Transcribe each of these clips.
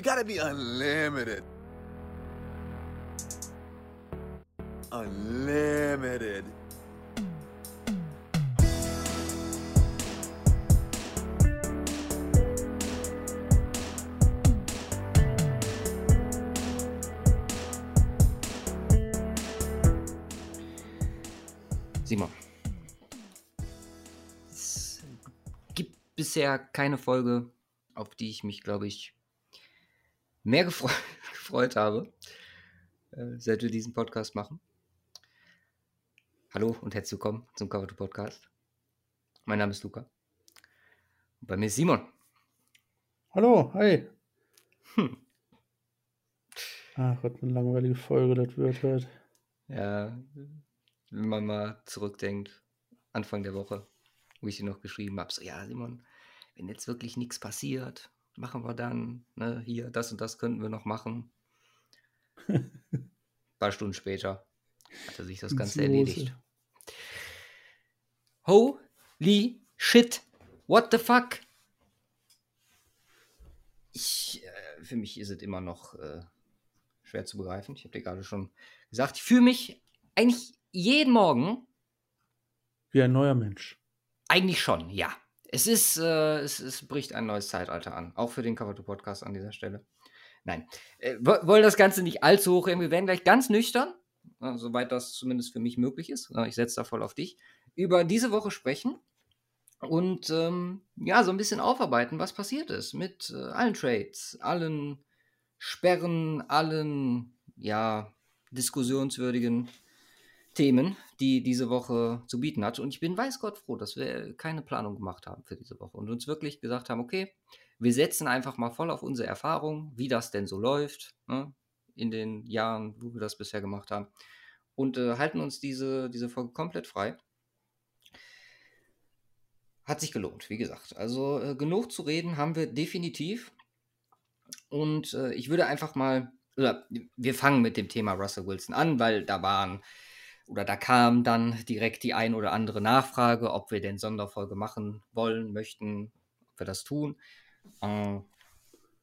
You gotta be unlimited. Unlimited. Simon. Es gibt bisher keine Folge, auf die ich mich, glaube ich, mehr gefre gefreut habe, äh, seit wir diesen Podcast machen. Hallo und herzlich willkommen zum Cover to Podcast. Mein Name ist Luca. Und bei mir ist Simon. Hallo, hi. Hm. Ach, was eine langweilige Folge das wird heute. Ja, wenn man mal zurückdenkt, Anfang der Woche, wo ich dir noch geschrieben habe, so, ja, Simon, wenn jetzt wirklich nichts passiert, machen wir dann, ne, hier, das und das könnten wir noch machen. Ein paar Stunden später hatte sich das Ganze erledigt. Holy shit, what the fuck? Ich, äh, für mich ist es immer noch äh, schwer zu begreifen. Ich habe dir gerade schon gesagt, ich fühle mich eigentlich jeden Morgen. Wie ein neuer Mensch. Eigentlich schon, ja. Es ist, äh, es, es, bricht ein neues Zeitalter an. Auch für den Cover 2 Podcast an dieser Stelle. Nein, äh, wollen das Ganze nicht allzu hoch. Wir werden gleich ganz nüchtern, äh, soweit das zumindest für mich möglich ist. Ich setze da voll auf dich. Über diese Woche sprechen und ähm, ja, so ein bisschen aufarbeiten, was passiert ist mit äh, allen Trades, allen Sperren, allen ja, diskussionswürdigen Themen, die diese Woche zu bieten hat. Und ich bin weiß Gott froh, dass wir keine Planung gemacht haben für diese Woche und uns wirklich gesagt haben, okay, wir setzen einfach mal voll auf unsere Erfahrung, wie das denn so läuft ne, in den Jahren, wo wir das bisher gemacht haben und äh, halten uns diese, diese Folge komplett frei. Hat sich gelohnt, wie gesagt. Also äh, genug zu reden haben wir definitiv. Und äh, ich würde einfach mal, oder wir fangen mit dem Thema Russell Wilson an, weil da waren oder da kam dann direkt die ein oder andere Nachfrage, ob wir denn Sonderfolge machen wollen, möchten, ob wir das tun. Äh,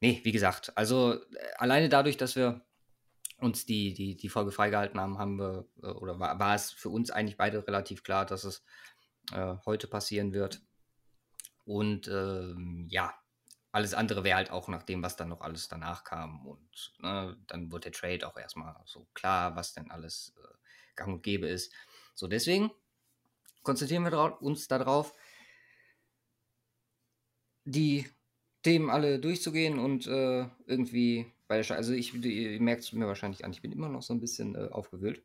nee, wie gesagt, also äh, alleine dadurch, dass wir uns die, die, die Folge freigehalten haben, haben wir, äh, oder war, war es für uns eigentlich beide relativ klar, dass es äh, heute passieren wird. Und ähm, ja, alles andere wäre halt auch nach dem, was dann noch alles danach kam. Und ne, dann wird der Trade auch erstmal so klar, was denn alles äh, gang und gäbe ist. So, deswegen konzentrieren wir uns darauf, die Themen alle durchzugehen und äh, irgendwie bei der Sch Also ich, ihr merkt es mir wahrscheinlich an, ich bin immer noch so ein bisschen äh, aufgewühlt.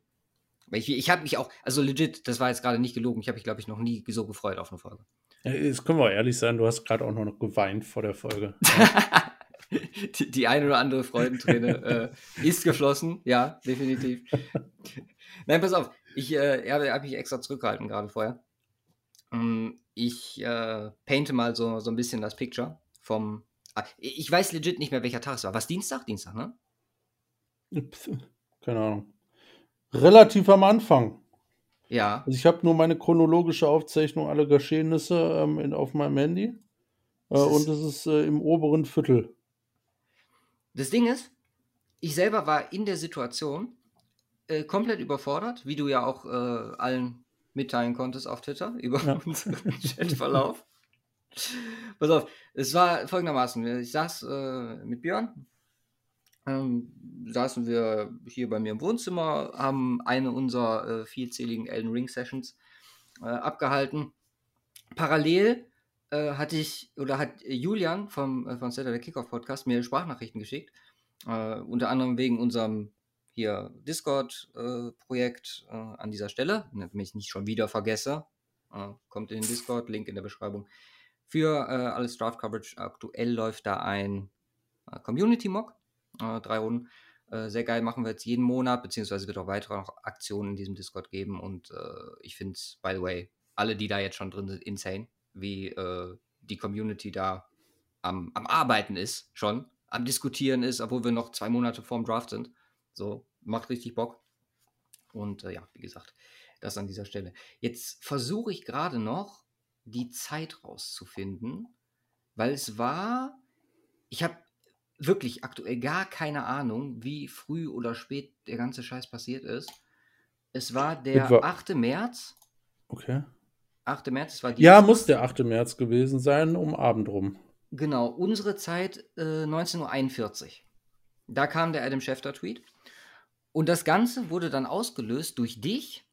Weil ich, ich habe mich auch, also legit, das war jetzt gerade nicht gelogen, ich habe mich, glaube ich, noch nie so gefreut auf eine Folge. Jetzt können wir ehrlich sein, du hast gerade auch noch geweint vor der Folge. die, die eine oder andere Freudenträne äh, ist geflossen, ja, definitiv. Nein, pass auf, ich äh, habe hab mich extra zurückgehalten gerade vorher. Ähm, ich äh, painte mal so, so ein bisschen das Picture vom. Ah, ich weiß legit nicht mehr, welcher Tag es war. Was Dienstag? Dienstag, ne? Keine Ahnung. Relativ am Anfang. Ja. Also ich habe nur meine chronologische Aufzeichnung aller Geschehnisse ähm, in, auf meinem Handy. Äh, und es ist äh, im oberen Viertel. Das Ding ist, ich selber war in der Situation, äh, komplett überfordert, wie du ja auch äh, allen mitteilen konntest auf Twitter über ja. unseren Chatverlauf. Pass auf, es war folgendermaßen: Ich saß äh, mit Björn, ähm, saßen wir hier bei mir im Wohnzimmer, haben eine unserer äh, vielzähligen Elden Ring Sessions äh, abgehalten. Parallel äh, hatte ich oder hat Julian vom, äh, von Saturday Kickoff Podcast mir Sprachnachrichten geschickt, äh, unter anderem wegen unserem hier Discord-Projekt äh, äh, an dieser Stelle, damit ich nicht schon wieder vergesse. Äh, kommt in den Discord, Link in der Beschreibung. Für äh, alles Draft Coverage aktuell läuft da ein äh, Community Mock, äh, drei Runden. sehr geil, machen wir jetzt jeden Monat, beziehungsweise wird auch weitere noch Aktionen in diesem Discord geben. Und ich finde es, by the way, alle, die da jetzt schon drin sind, insane, wie die Community da am, am Arbeiten ist, schon, am Diskutieren ist, obwohl wir noch zwei Monate vorm Draft sind. So, macht richtig Bock. Und äh, ja, wie gesagt, das an dieser Stelle. Jetzt versuche ich gerade noch die Zeit rauszufinden, weil es war, ich habe wirklich aktuell gar keine Ahnung, wie früh oder spät der ganze Scheiß passiert ist. Es war der Etwa- 8. März. Okay. 8. März, es war Ja, Dienstag. muss der 8. März gewesen sein, um Abend rum. Genau, unsere Zeit äh, 19.41 Uhr. Da kam der Adam Schefter-Tweet. Und das Ganze wurde dann ausgelöst durch dich.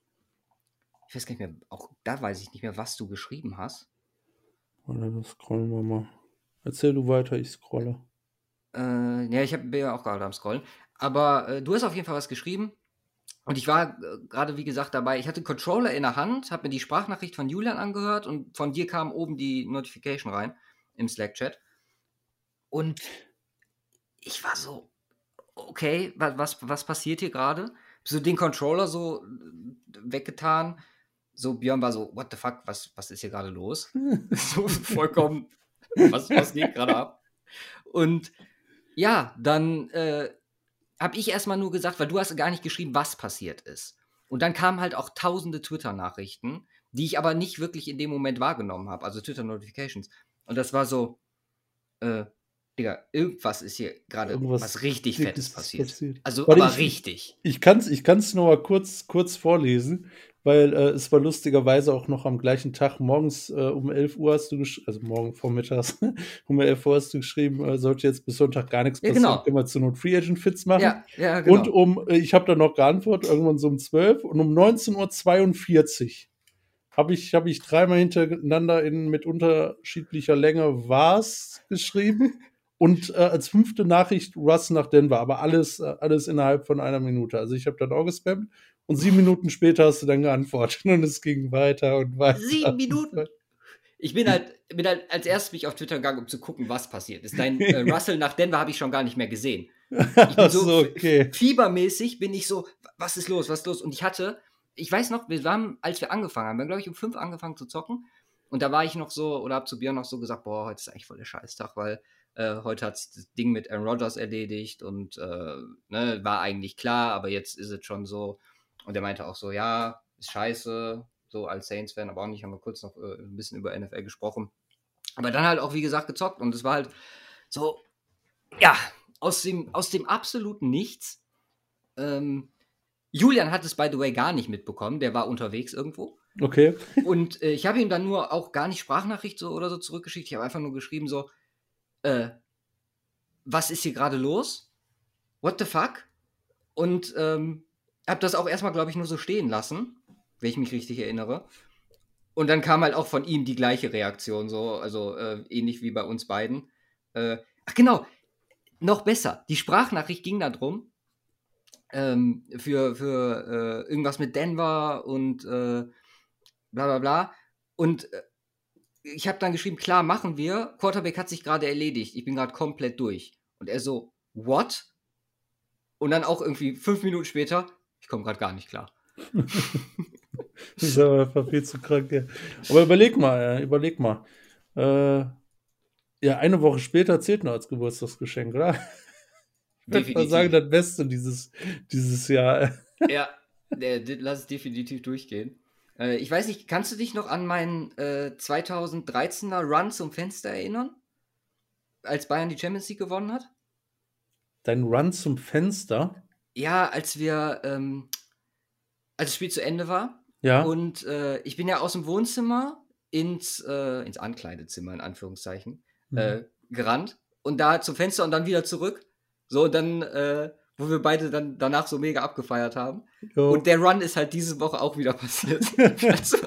Ich weiß gar nicht mehr, auch da weiß ich nicht mehr, was du geschrieben hast. Warte, das scrollen wir mal. Erzähl du weiter, ich scrolle. Äh, ja, ich hab, bin ja auch gerade am Scrollen. Aber äh, du hast auf jeden Fall was geschrieben. Und ich war äh, gerade, wie gesagt, dabei. Ich hatte Controller in der Hand, habe mir die Sprachnachricht von Julian angehört und von dir kam oben die Notification rein im Slack-Chat. Und ich war so, okay, wa- was, was passiert hier gerade? So den Controller so äh, weggetan. So, Björn war so, what the fuck, was, was ist hier gerade los? so vollkommen, was, was geht gerade ab? Und ja, dann äh, habe ich erstmal nur gesagt, weil du hast gar nicht geschrieben, was passiert ist. Und dann kamen halt auch tausende Twitter-Nachrichten, die ich aber nicht wirklich in dem Moment wahrgenommen habe, also Twitter-Notifications. Und das war so, äh, Digga, irgendwas ist hier gerade was richtig Fettes passiert. passiert. Also, Warte, aber ich- richtig. Ich kann es ich kann's nur mal kurz, kurz vorlesen, weil äh, es war lustigerweise auch noch am gleichen Tag morgens äh, um 11 Uhr hast du geschrieben, also morgen vormittags um 11 Uhr hast du geschrieben, äh, sollte jetzt bis Sonntag gar nichts Ja, passieren, genau. können wir zur Not Free Agent Fits machen. Ja, ja, genau. Und um, äh, ich habe dann noch geantwortet, irgendwann so um 12 und um 19.42 Uhr habe ich, hab ich dreimal hintereinander in, mit unterschiedlicher Länge was geschrieben und äh, als fünfte Nachricht Russ nach Denver, aber alles, äh, alles innerhalb von einer Minute. Also ich habe dann auch gespammt und sieben Minuten später hast du dann geantwortet und es ging weiter und weiter. Sieben Minuten? Ich bin halt, bin halt als erstes mich auf Twitter gegangen, um zu gucken, was passiert ist. Dein äh, Russell nach Denver habe ich schon gar nicht mehr gesehen. Ich bin so, so, okay. fiebermäßig bin ich so, was ist los, was ist los? Und ich hatte, ich weiß noch, wir haben, als wir angefangen haben, wir haben, glaube ich, um fünf angefangen zu zocken. Und da war ich noch so, oder hab zu Björn noch so gesagt, boah, heute ist eigentlich voll der Scheißtag, weil äh, heute hat sich das Ding mit Aaron Rodgers erledigt und äh, ne, war eigentlich klar, aber jetzt ist es schon so. Und er meinte auch so, ja, ist scheiße, so als Saints-Fan, aber auch nicht, haben wir kurz noch äh, ein bisschen über NFL gesprochen. Aber dann halt auch, wie gesagt, gezockt und es war halt so, ja, aus dem, aus dem absoluten Nichts. Ähm, Julian hat es, by the way, gar nicht mitbekommen. Der war unterwegs irgendwo. Okay. Und äh, ich habe ihm dann nur auch gar nicht Sprachnachricht so oder so zurückgeschickt. Ich habe einfach nur geschrieben so, äh, was ist hier gerade los? What the fuck? Und ähm, habe das auch erstmal, glaube ich, nur so stehen lassen, wenn ich mich richtig erinnere. Und dann kam halt auch von ihm die gleiche Reaktion, so, also äh, ähnlich wie bei uns beiden. Äh, ach genau, noch besser. Die Sprachnachricht ging darum, ähm, für, für äh, irgendwas mit Denver und äh, bla bla bla. Und äh, ich habe dann geschrieben, klar, machen wir. Quarterback hat sich gerade erledigt. Ich bin gerade komplett durch. Und er so, what? Und dann auch irgendwie fünf Minuten später, komme gerade gar nicht klar. Das ist aber einfach viel zu krank. Ja. Aber überleg mal, überleg mal. Äh, ja, eine Woche später zählt noch als Geburtstagsgeschenk, oder? Ich würde sagen, das Beste dieses, dieses Jahr. ja, lass es definitiv durchgehen. Äh, ich weiß nicht, kannst du dich noch an meinen äh, 2013er Run zum Fenster erinnern? Als Bayern die Champions League gewonnen hat? Dein Run zum Fenster. Ja, als wir, ähm, als das Spiel zu Ende war. Ja. Und äh, ich bin ja aus dem Wohnzimmer ins, äh, ins Ankleidezimmer, in Anführungszeichen, Mhm. äh, gerannt. Und da zum Fenster und dann wieder zurück. So, und dann, äh, wo wir beide dann danach so mega abgefeiert haben. Jo. Und der Run ist halt diese Woche auch wieder passiert. also,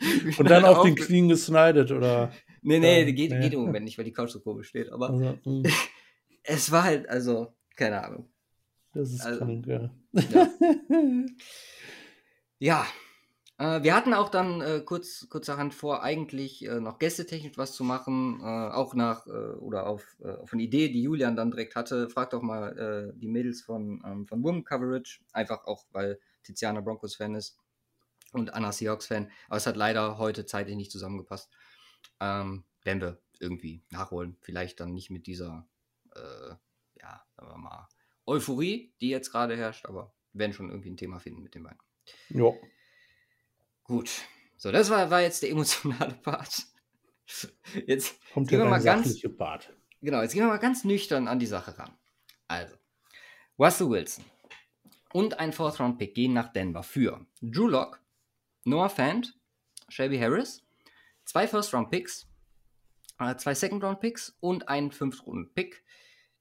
Und dann auf den Knien gesnidet, oder? Nee, nee, Ja, geht, nee. geht im Moment nicht, weil die Couch so komisch steht. Aber Also, mh, es war halt, also, keine Ahnung. Das ist Also, krank, ja. Ja. Ja, äh, wir hatten auch dann äh, kurz, kurzerhand vor, eigentlich äh, noch gästetechnisch was zu machen, äh, auch nach äh, oder auf, auf eine Idee, die Julian dann direkt hatte. Frag doch mal die Mädels von, ähm, von Women Coverage, einfach auch, weil Tiziana Broncos-Fan ist und Anna Seahawks-Fan. Aber es hat leider heute zeitlich nicht zusammengepasst. Ähm, werden wir irgendwie nachholen. Vielleicht dann nicht mit dieser, ja, sagen wir mal, Euphorie, die jetzt gerade herrscht, aber wir werden schon irgendwie ein Thema finden mit den beiden. Ja. Gut. So, das war, war jetzt der emotionale Part. Jetzt Kommt Gehen wir mal ganz- Part. Genau, jetzt gehen wir mal ganz nüchtern an die Sache ran. Also, Russell Wilson und ein Fourth-Round-Pick gehen nach Denver für Drew Lock, Noah Fant, Shelby Harris, zwei First-Round-Picks, äh, zwei Second-Round-Picks und einen Fünft-Runden-Pick.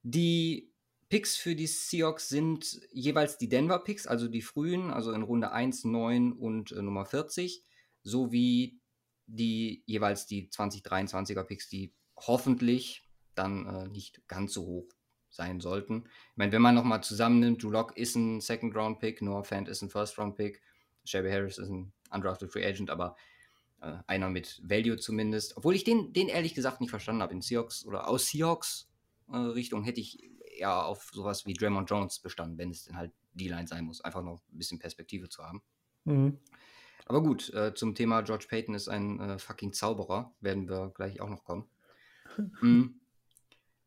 Die Picks für die Seahawks sind jeweils die Denver-Picks, also die frühen, also in Runde 1, 9 und äh, Nummer 40, sowie die jeweils die 2023er Picks, die hoffentlich dann äh, nicht ganz so hoch sein sollten. Ich meine, wenn man nochmal zusammennimmt, Drew Lock ist ein Second-Round-Pick, Noah Fant ist ein First-Round-Pick, Shelby Harris ist ein Undrafted Free Agent, aber äh, einer mit Value zumindest. Obwohl ich den, den ehrlich gesagt nicht verstanden habe. In Seahawks oder aus Seahawks äh, Richtung hätte ich eher auf sowas wie Draymond Jones bestanden, wenn es denn halt die Line sein muss. Einfach noch ein bisschen Perspektive zu haben. Mhm. Aber gut, äh, zum Thema George Payton ist ein äh, fucking Zauberer. Werden wir gleich auch noch kommen. mhm.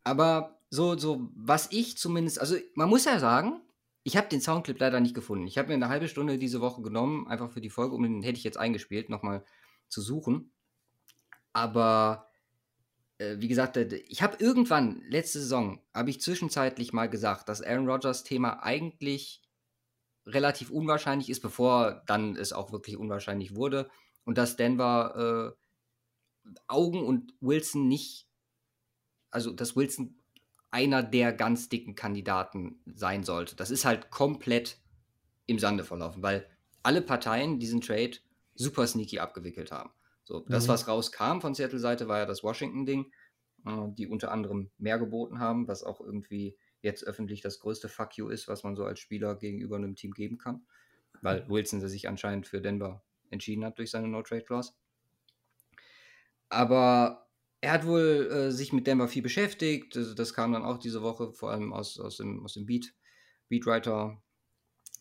Aber so, so, was ich zumindest, also man muss ja sagen, ich habe den Soundclip leider nicht gefunden. Ich habe mir eine halbe Stunde diese Woche genommen, einfach für die Folge, um den hätte ich jetzt eingespielt, nochmal zu suchen. Aber wie gesagt, äh, ich habe irgendwann, letzte Saison, habe ich zwischenzeitlich mal gesagt, dass Aaron Rodgers Thema eigentlich relativ unwahrscheinlich ist, bevor dann es auch wirklich unwahrscheinlich wurde. Und dass Denver äh, Augen und Wilson nicht, also dass Wilson einer der ganz dicken Kandidaten sein sollte. Das ist halt komplett im Sande verlaufen, weil alle Parteien diesen Trade super sneaky abgewickelt haben. So, das, mhm. was rauskam von Seattle-Seite, war ja das Washington-Ding, äh, die unter anderem mehr geboten haben, was auch irgendwie jetzt öffentlich das größte Fuck you ist, was man so als Spieler gegenüber einem Team geben kann. Weil Wilson sich anscheinend für Denver entschieden hat durch seine No-Trade-Clause. Aber er hat wohl äh, sich mit Denver viel beschäftigt. Das, das, kam dann auch diese Woche, vor allem aus, aus dem, aus dem Beat, Beatwriter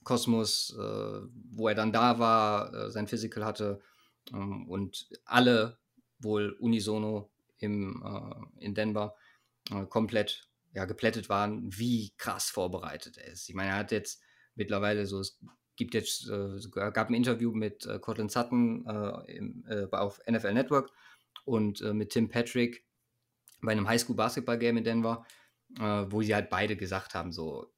Kosmos, äh, wo er dann da war, äh, sein Physical hatte ähm, und alle wohl unisono im, äh, in Denver äh, komplett ja, geplättet waren, wie krass vorbereitet er ist. Ich meine, er hat jetzt mittlerweile so, es gibt jetzt, äh, gab ein Interview mit äh, Cortland Sutton äh, im, äh, auf NFL Network und mit Tim Patrick bei einem Highschool-Basketball-Game in Denver, wo sie halt beide gesagt haben, so,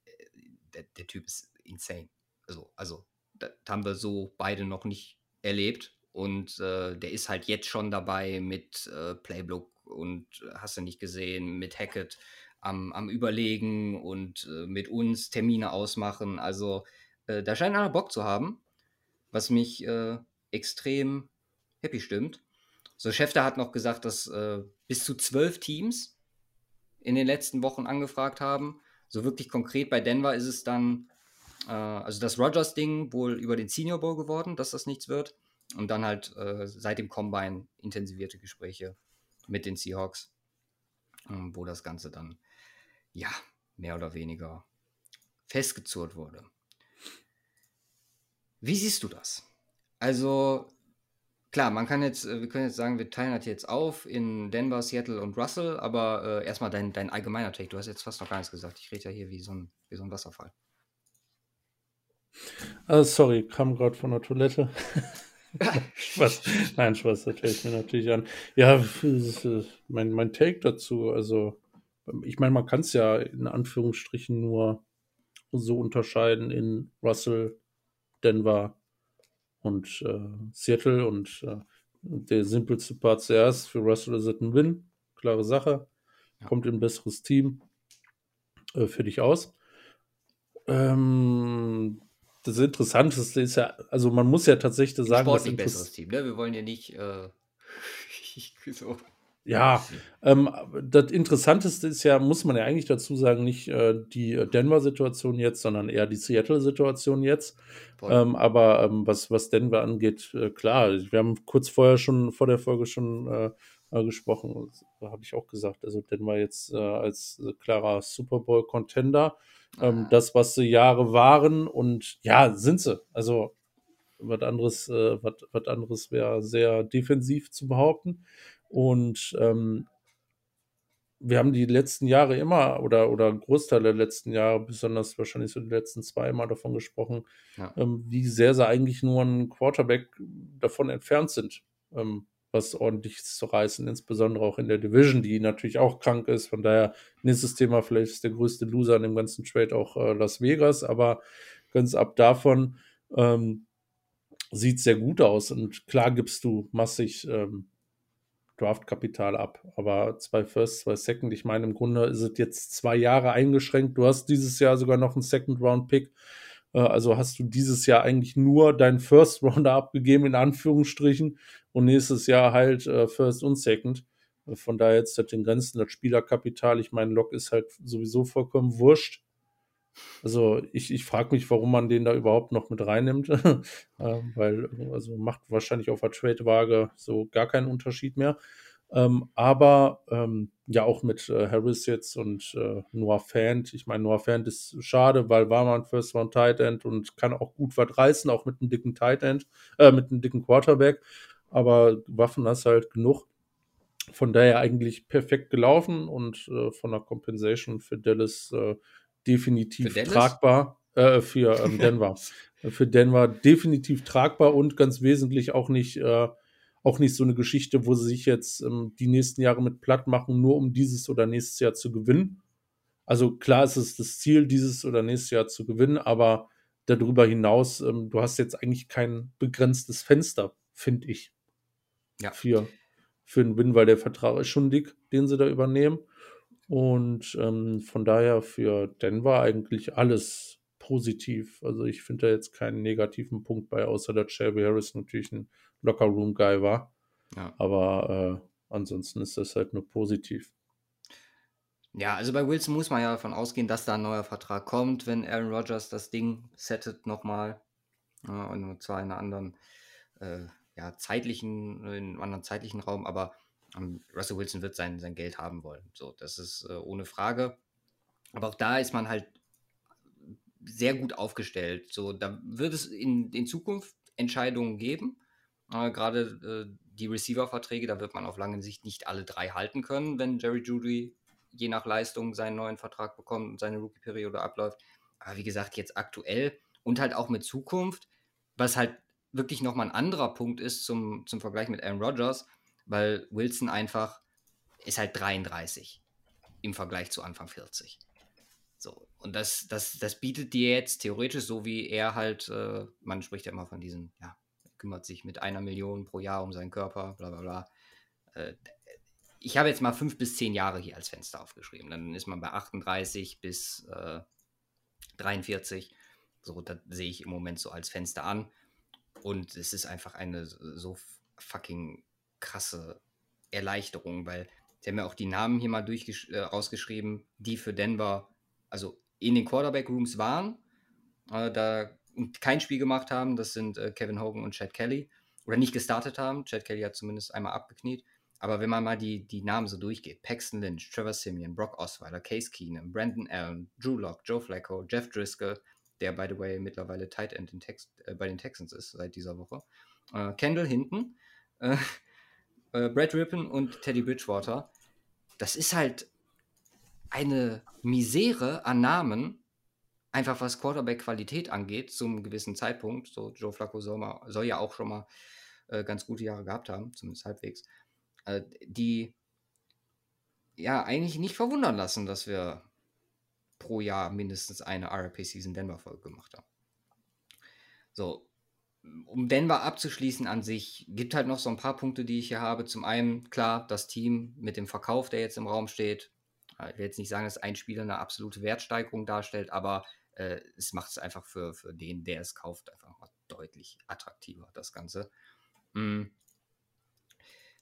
der, der Typ ist insane. Also, also das haben wir so beide noch nicht erlebt. Und äh, der ist halt jetzt schon dabei mit äh, Playbook und äh, hast du nicht gesehen, mit Hackett am, am Überlegen und äh, mit uns Termine ausmachen. Also äh, da scheint einer Bock zu haben, was mich äh, extrem happy stimmt. So, Schäfter hat noch gesagt, dass bis zu zwölf Teams in den letzten Wochen angefragt haben. So wirklich konkret bei Denver ist es dann, also das Rogers-Ding wohl über den Senior Bowl geworden, dass das nichts wird. Und dann halt äh, seit dem Combine intensivierte Gespräche mit den Seahawks, äh, wo das Ganze dann ja mehr oder weniger festgezurrt wurde. Wie siehst du das? Also klar, man kann jetzt, äh, wir können jetzt sagen, wir teilen das jetzt auf in Denver, Seattle und Russell, aber äh, erstmal dein, dein allgemeiner Take. Du hast jetzt fast noch gar nichts gesagt. Ich rede ja hier wie so ein, wie so ein Wasserfall. Uh, sorry, kam gerade von der Toilette. Spaß. Nein, Spaß, das höre ich mir natürlich an. Ja, mein, mein Take dazu, also ich meine, man kann es ja in Anführungsstrichen nur so unterscheiden in Russell, Denver und äh, Seattle und äh, der simpelste Part zuerst, für Russell ist es ein Win, klare Sache, ja. kommt in ein besseres Team äh, für dich aus. Ähm, das Interessanteste ist ja, also man muss ja tatsächlich sagen, Sportlich das besseres Team, ne? Wir wollen ja nicht äh, so. Ja, ähm, das Interessanteste ist ja, muss man ja eigentlich dazu sagen, nicht äh, die Denver-Situation jetzt, sondern eher die Seattle-Situation jetzt. Ähm, aber ähm, was, was Denver angeht, äh, klar, wir haben kurz vorher schon vor der Folge schon äh, äh gesprochen, habe ich auch gesagt, also Denver jetzt äh, als klarer Super Bowl-Contender ähm, das, was sie Jahre waren. Und ja, sind sie. Also was anderes, äh, was, was anderes wäre sehr defensiv zu behaupten. Und ähm, wir haben die letzten Jahre immer oder oder Großteil der letzten Jahre, besonders wahrscheinlich so die letzten zwei Mal davon gesprochen, ja. ähm, wie sehr sie eigentlich nur ein Quarterback davon entfernt sind, ähm, was ordentliches zu reißen, insbesondere auch in der Division, die natürlich auch krank ist. Von daher, nächstes Thema, vielleicht ist der größte Loser in dem ganzen Trade auch äh, Las Vegas, aber ganz ab davon ähm, sieht sehr gut aus. Und klar gibst du massig ähm, Draftkapital ab, aber zwei First, zwei Second. Ich meine, im Grunde ist es jetzt zwei Jahre eingeschränkt. Du hast dieses Jahr sogar noch einen Second Round Pick. Äh, also hast du dieses Jahr eigentlich nur deinen First Rounder abgegeben, in Anführungsstrichen, und nächstes Jahr halt äh, First und Second. Äh, von daher jetzt halt den Grenzen, das Spielerkapital. Ich meine, Lock ist halt sowieso vollkommen wurscht. Also ich, ich frage mich, warum man den da überhaupt noch mit reinnimmt, äh, weil also macht wahrscheinlich auf der Trade-Waage so gar keinen Unterschied mehr. Ähm, aber ähm, ja auch mit äh, Harris jetzt und äh, Noah Fant. Ich meine, Noah Fant ist schade, weil war man First Round Tight End und kann auch gut was reißen, auch mit einem dicken Tight End, äh, mit einem dicken Quarterback. Aber Waffen hast halt genug. Von daher eigentlich perfekt gelaufen und äh, von der Compensation für Dallas äh, definitiv für tragbar. Äh, für ähm, Denver. für Denver definitiv tragbar und ganz wesentlich auch nicht, äh, auch nicht so eine Geschichte, wo sie sich jetzt ähm, die nächsten Jahre mit platt machen, nur um dieses oder nächstes Jahr zu gewinnen. Also klar ist es das Ziel, dieses oder nächstes Jahr zu gewinnen, aber darüber hinaus, ähm, du hast jetzt eigentlich kein begrenztes Fenster, finde ich. Ja. Für, für einen Win, weil der Vertrag ist schon dick, den sie da übernehmen. Und ähm, von daher für Denver eigentlich alles positiv. Also ich finde da jetzt keinen negativen Punkt bei, außer dass Shelby Harris natürlich ein Locker-Room-Guy war. Ja. Aber äh, ansonsten ist das halt nur positiv. Ja, also bei Wilson muss man ja davon ausgehen, dass da ein neuer Vertrag kommt, wenn Aaron Rodgers das Ding settet nochmal. Äh, und zwar in einer anderen, äh, ja, zeitlichen, in einem anderen zeitlichen Raum, aber Russell Wilson wird sein, sein Geld haben wollen. So, das ist äh, ohne Frage. Aber auch da ist man halt sehr gut aufgestellt. So, da wird es in, in Zukunft Entscheidungen geben. Äh, Gerade äh, die Receiver-Verträge, da wird man auf lange Sicht nicht alle drei halten können, wenn Jerry Judy je nach Leistung seinen neuen Vertrag bekommt und seine Rookie-Periode abläuft. Aber wie gesagt, jetzt aktuell und halt auch mit Zukunft, was halt wirklich nochmal ein anderer Punkt ist zum, zum Vergleich mit Aaron Rodgers weil Wilson einfach ist halt 33 im Vergleich zu Anfang 40. So, und das, das, das bietet dir jetzt theoretisch, so wie er halt, äh, man spricht ja immer von diesen, ja, kümmert sich mit einer Million pro Jahr um seinen Körper, bla bla bla. Äh, ich habe jetzt mal fünf bis zehn Jahre hier als Fenster aufgeschrieben. Dann ist man bei 38 bis äh, 43. So, das sehe ich im Moment so als Fenster an. Und es ist einfach eine so fucking krasse Erleichterung, weil sie haben ja auch die Namen hier mal durch, äh, rausgeschrieben, die für Denver, also in den Quarterback-Rooms waren, äh, da kein Spiel gemacht haben. Das sind äh, Kevin Hogan und Chad Kelly. Oder nicht gestartet haben. Chad Kelly hat zumindest einmal abgekniet. Aber wenn man mal die, die Namen so durchgeht, Paxton Lynch, Trevor Simeon, Brock Osweiler, Case Keenum, Brandon Allen, Drew Locke, Joe Flacco, Jeff Driscoll, der, by the way, mittlerweile Tight End Tex äh, bei den Texans ist seit dieser Woche, äh, Kendall Hinton, äh, äh, Brad Rippon und Teddy Bridgewater, das ist halt eine Misere an Namen, einfach was Quarterback-Qualität angeht, zum gewissen Zeitpunkt. So, Joe Flacco soll, mal, soll ja auch schon mal äh, ganz gute Jahre gehabt haben, zumindest halbwegs, äh, die ja eigentlich nicht verwundern lassen, dass wir pro Jahr mindestens eine RP Season Denver Folge gemacht haben. So, um Denver abzuschließen an sich, gibt halt noch so ein paar Punkte, die ich hier habe. Zum einen, klar, das Team mit dem Verkauf, der jetzt im Raum steht. Ich will jetzt nicht sagen, dass ein Spieler eine absolute Wertsteigerung darstellt, aber äh, es macht es einfach für, für den, der es kauft, einfach mal deutlich attraktiver, das Ganze. Mhm.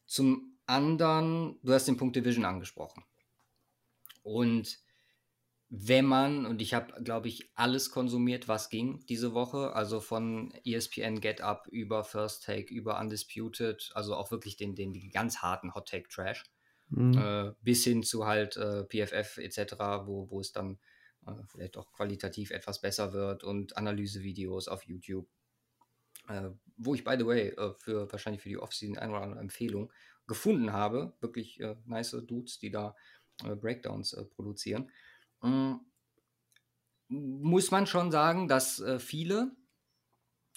Zum anderen, du hast den Punkt Division angesprochen. Und wenn man, und ich habe, glaube ich, alles konsumiert, was ging diese Woche, also von ESPN Get Up über First Take, über Undisputed, also auch wirklich den, den, ganz harten Hot Take Trash, mhm. äh, bis hin zu halt äh, PFF etc., wo, wo es dann äh, vielleicht auch qualitativ etwas besser wird und Analysevideos auf YouTube. Äh, wo ich, by the way, äh, für wahrscheinlich für die Offseason eine oder andere Empfehlung gefunden habe. Wirklich äh, nice Dudes, die da Breakdowns produzieren. Mm, muss man schon sagen, dass äh, viele,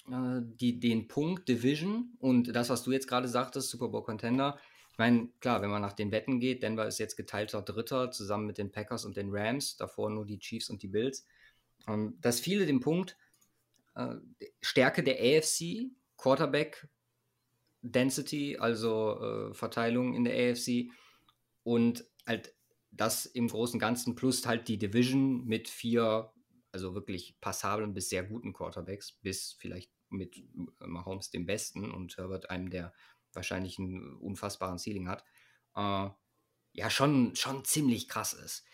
äh, die, den Punkt Division und das, was du jetzt gerade sagtest, Super Bowl Contender. Ich meine, klar, wenn man nach den Wetten geht, Denver ist jetzt geteilter Dritter zusammen mit den Packers und den Rams, davor nur die Chiefs und die Bills. Ähm, dass viele den Punkt äh, Stärke der AFC, Quarterback Density, also Verteilung in der AFC und halt das im Großen und Ganzen plus halt die Division mit vier, also wirklich passablen bis sehr guten Quarterbacks, bis vielleicht mit Mahomes dem Besten und Herbert einem, der wahrscheinlich einen unfassbaren Ceiling hat, äh, ja schon, schon ziemlich krass ist.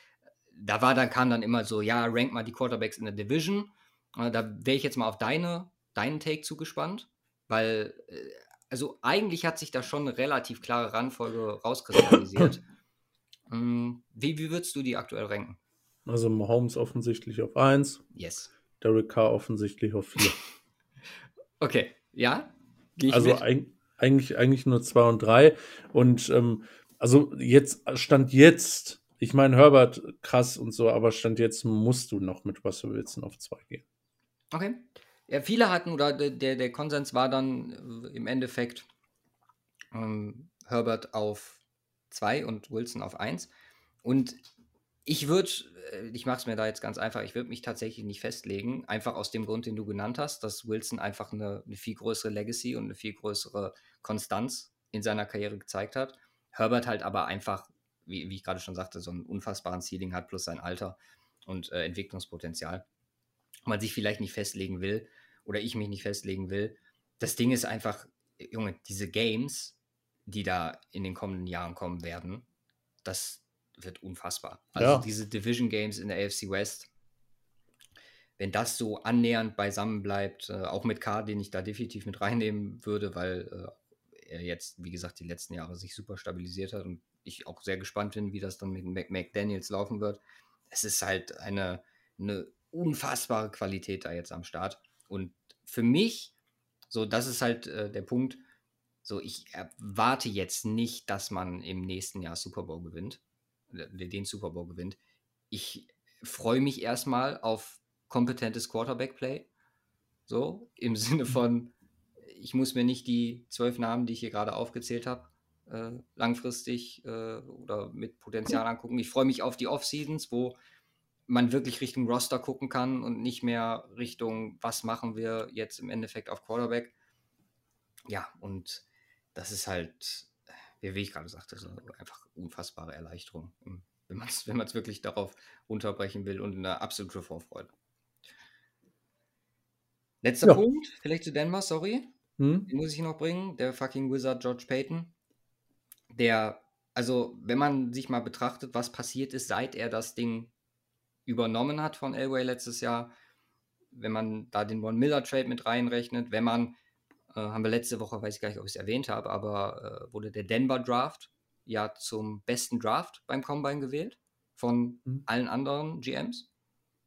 Da war dann, kam dann immer so, ja, rank mal die Quarterbacks in der Division. Äh, da wäre ich jetzt mal auf deine, deinen Take zugespannt, weil, äh, also eigentlich hat sich da schon eine relativ klare Randfolge rauskristallisiert. ähm, wie, wie würdest du die aktuell ranken? Also Mahomes offensichtlich auf 1. Yes. Derek Carr offensichtlich auf 4. Okay, ja. also eig eigentlich, eigentlich nur 2 und 3. Und ähm, also jetzt, Stand jetzt, ich meine, Herbert krass und so, aber Stand jetzt musst du noch mit Russell Wilson auf 2 gehen. Okay. Ja, viele hatten, oder der, der Konsens war dann äh, im Endeffekt ähm, Herbert auf 2 und Wilson auf 1. Und ich würde, äh, ich mache es mir da jetzt ganz einfach, ich würde mich tatsächlich nicht festlegen, einfach aus dem Grund, den du genannt hast, dass Wilson einfach eine, eine viel größere Legacy und eine viel größere Konstanz in seiner Karriere gezeigt hat. Herbert halt aber einfach, wie, wie ich gerade schon sagte, so einen unfassbaren Ceiling hat, plus sein Alter und äh, Entwicklungspotenzial. Man sich vielleicht nicht festlegen will oder ich mich nicht festlegen will. Das Ding ist einfach, Junge, diese Games, die da in den kommenden Jahren kommen werden, das, wird unfassbar. Also ja. diese Division Games in der AFC West, wenn das so annähernd beisammen bleibt, äh, auch mit K, den ich da definitiv mit reinnehmen würde, weil äh, er jetzt, wie gesagt, die letzten Jahre sich super stabilisiert hat und ich auch sehr gespannt bin, wie das dann mit McDaniels laufen wird. Es ist halt eine, eine unfassbare Qualität da jetzt am Start. Und für mich, so, das ist halt äh, der Punkt, so, ich erwarte jetzt nicht, dass man im nächsten Jahr Super Bowl gewinnt den Super Bowl gewinnt. Ich freue mich erstmal auf kompetentes Quarterback-Play. So, im Sinne von, ich muss mir nicht die zwölf Namen, die ich hier gerade aufgezählt habe, äh, langfristig äh, oder mit Potenzial angucken. Ich freue mich auf die Off-Seasons, wo man wirklich Richtung Roster gucken kann und nicht mehr Richtung, was machen wir jetzt im Endeffekt auf Quarterback. Ja, und das ist halt wie ich gerade sagte, einfach unfassbare Erleichterung, wenn man es wenn wirklich darauf runterbrechen will und eine absolute Vorfreude. Letzter ja. Punkt, vielleicht zu Denver, sorry. Hm? Den muss ich noch bringen. Der fucking Wizard George Payton. Der, also, wenn man sich mal betrachtet, was passiert ist, seit er das Ding übernommen hat von Elway letztes Jahr, wenn man da den Von Miller Trade mit reinrechnet, wenn man äh, haben wir letzte Woche, weiß ich gar nicht, ob ich es erwähnt habe, aber äh, wurde der Denver Draft ja zum besten Draft beim Combine gewählt von mhm. allen anderen GMs.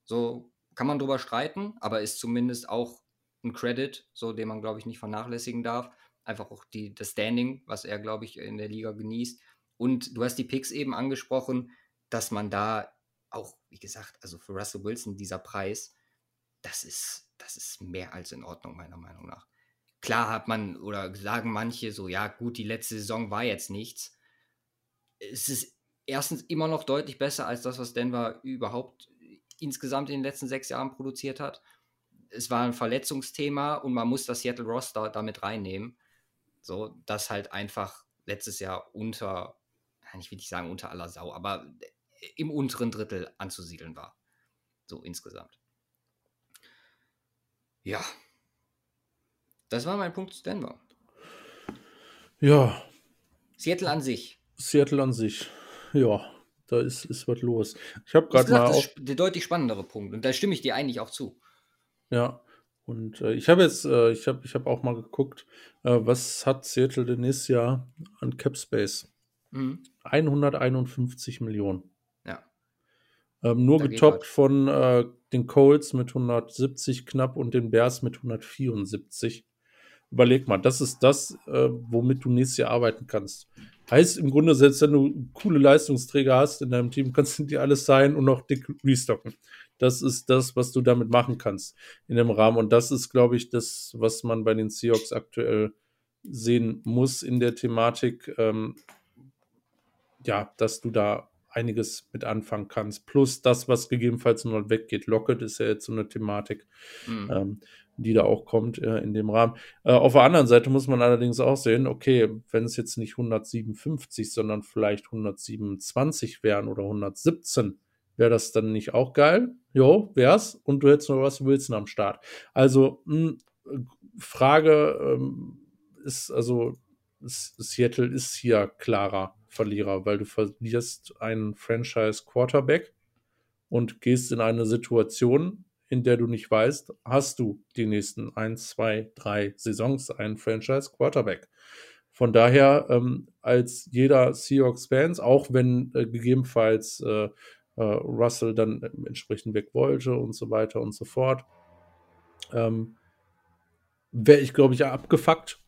So kann man drüber streiten, aber ist zumindest auch ein Credit, so den man, glaube ich, nicht vernachlässigen darf. Einfach auch die, das Standing, was er, glaube ich, in der Liga genießt. Und du hast die Picks eben angesprochen, dass man da auch, wie gesagt, also für Russell Wilson dieser Preis, das ist, das ist mehr als in Ordnung, meiner Meinung nach. Klar hat man oder sagen manche so, ja gut, die letzte Saison war jetzt nichts. Es ist erstens immer noch deutlich besser als das, was Denver überhaupt insgesamt in den letzten sechs Jahren produziert hat. Es war ein Verletzungsthema und man muss das Seattle Roster damit reinnehmen. So, das halt einfach letztes Jahr unter, ich will nicht sagen unter aller Sau, aber im unteren Drittel anzusiedeln war. So insgesamt. Ja, das war mein Punkt zu Denver. Ja. Seattle an sich. Seattle an sich. Ja, da ist, ist was los. Ich habe gerade mal. Das ist der deutlich spannendere Punkt. Und da stimme ich dir eigentlich auch zu. Ja. Und äh, ich habe jetzt, äh, ich habe ich hab auch mal geguckt, äh, was hat Seattle denn nächstes Jahr an Cap Space? Mhm. 151 Millionen. Ja. Ähm, nur da getoppt von äh, den Colts mit 170 knapp und den Bears mit 174 überleg mal, das ist das, äh, womit du nächstes Jahr arbeiten kannst. Heißt im Grunde, selbst wenn du coole Leistungsträger hast in deinem Team, kannst du dir alles sein und noch dick restocken. Das ist das, was du damit machen kannst in dem Rahmen. Und das ist, glaube ich, das, was man bei den Seahawks aktuell sehen muss in der Thematik. Ähm, ja, dass du da einiges mit anfangen kannst. Plus das, was gegebenenfalls noch weggeht. Locket ist ja jetzt so eine Thematik, mhm. ähm, die da auch kommt äh, in dem Rahmen. Äh, auf der anderen Seite muss man allerdings auch sehen, okay, wenn es jetzt nicht 157, sondern vielleicht 127 wären oder 117, wäre das dann nicht auch geil? Jo, wär's. Und du hättest noch was Wilson am Start. Also, mh, hm, Frage ähm, ist, also, Seattle ist hier klarer Verlierer, weil du verlierst einen Franchise Quarterback und gehst in eine Situation, in der du nicht weißt, hast du die nächsten ein, zwei, drei Saisons einen Franchise Quarterback. Von daher, ähm, als jeder Seahawks-Fans, auch wenn äh, gegebenenfalls äh, äh, Russell dann entsprechend weg wollte und so weiter und so fort, ähm, wäre ich, glaube ich, abgefuckt,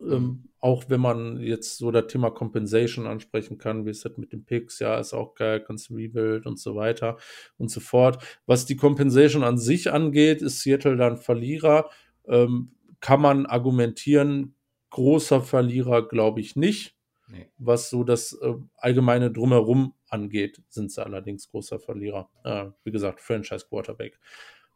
ähm, auch wenn man jetzt so das Thema Compensation ansprechen kann, wie es halt mit den Picks, ja, ist auch geil, kannst Rebuild und so weiter und so fort. Was die Compensation an sich angeht, ist Seattle dann Verlierer. Ähm, kann man argumentieren, großer Verlierer glaube ich nicht. Nee. Was so das äh, allgemeine Drumherum angeht, sind sie allerdings großer Verlierer. Äh, wie gesagt, Franchise Quarterback.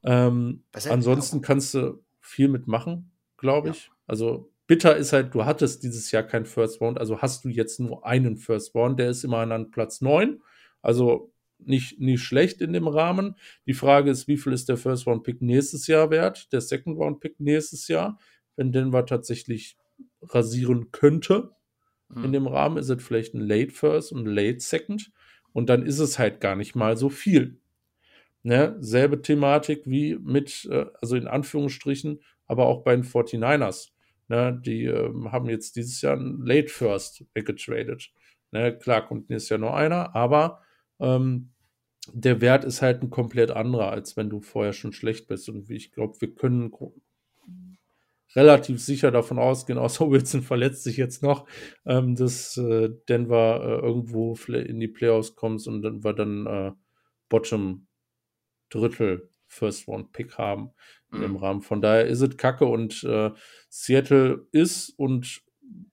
Ähm, ansonsten kannst du viel mitmachen, glaube ich. Ja. Also Bitter ist halt, du hattest dieses Jahr kein First Round, also hast du jetzt nur einen First Round, der ist immer an Platz 9. Also nicht, nicht schlecht in dem Rahmen. Die Frage ist, wie viel ist der First Round Pick nächstes Jahr wert, der Second Round Pick nächstes Jahr, wenn Denver tatsächlich rasieren könnte. Mhm. In dem Rahmen ist es vielleicht ein Late First und Late Second. Und dann ist es halt gar nicht mal so viel. Ne? Selbe Thematik wie mit, äh, also in Anführungsstrichen, aber auch bei den 49ers. Ne, die ähm, haben jetzt dieses Jahr einen Late First weggetradet. Ne, klar, kommt ist ja nur einer, aber ähm, der Wert ist halt ein komplett anderer, als wenn du vorher schon schlecht bist. Und ich glaube, wir können relativ sicher davon ausgehen, außer Wilson verletzt sich jetzt noch, ähm, dass äh, Denver äh, irgendwo in die Playoffs kommt und dann wir dann äh, Bottom Drittel First Round Pick haben mhm. im Rahmen. Von daher ist es kacke und äh, Seattle ist und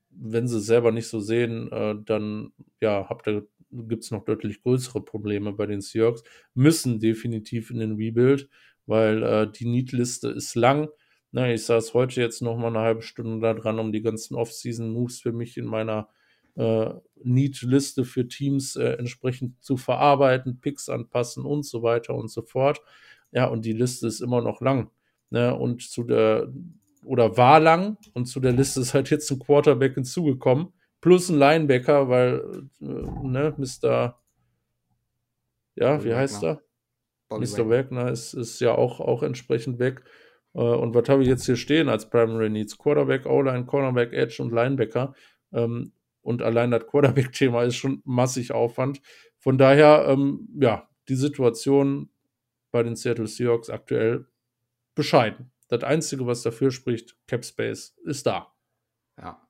wenn sie es selber nicht so sehen, äh, dann ja, habt ihr gibt es noch deutlich größere Probleme bei den Seahawks, müssen definitiv in den Rebuild, weil äh, die Need-Liste ist lang. Na, ich saß heute jetzt noch mal eine halbe Stunde da dran, um die ganzen Off-Season-Moves für mich in meiner äh, Need-Liste für Teams äh, entsprechend zu verarbeiten, Picks anpassen und so weiter und so fort. Ja, und die Liste ist immer noch lang. Ne? Und zu der, oder war lang, und zu der Liste ist halt jetzt ein Quarterback hinzugekommen, plus ein Linebacker, weil, äh, ne, Mr. Ja, wie heißt er? Mr. Wagner ist, ist ja auch, auch entsprechend weg. Äh, und was habe ich jetzt hier stehen als Primary Needs? Quarterback, O-Line, Cornerback, Edge und Linebacker. Ähm, und allein das Quarterback-Thema ist schon massig Aufwand. Von daher, ähm, ja, die Situation bei den Seattle Seahawks aktuell bescheiden. Das Einzige, was dafür spricht, Cap Space, ist da. Ja.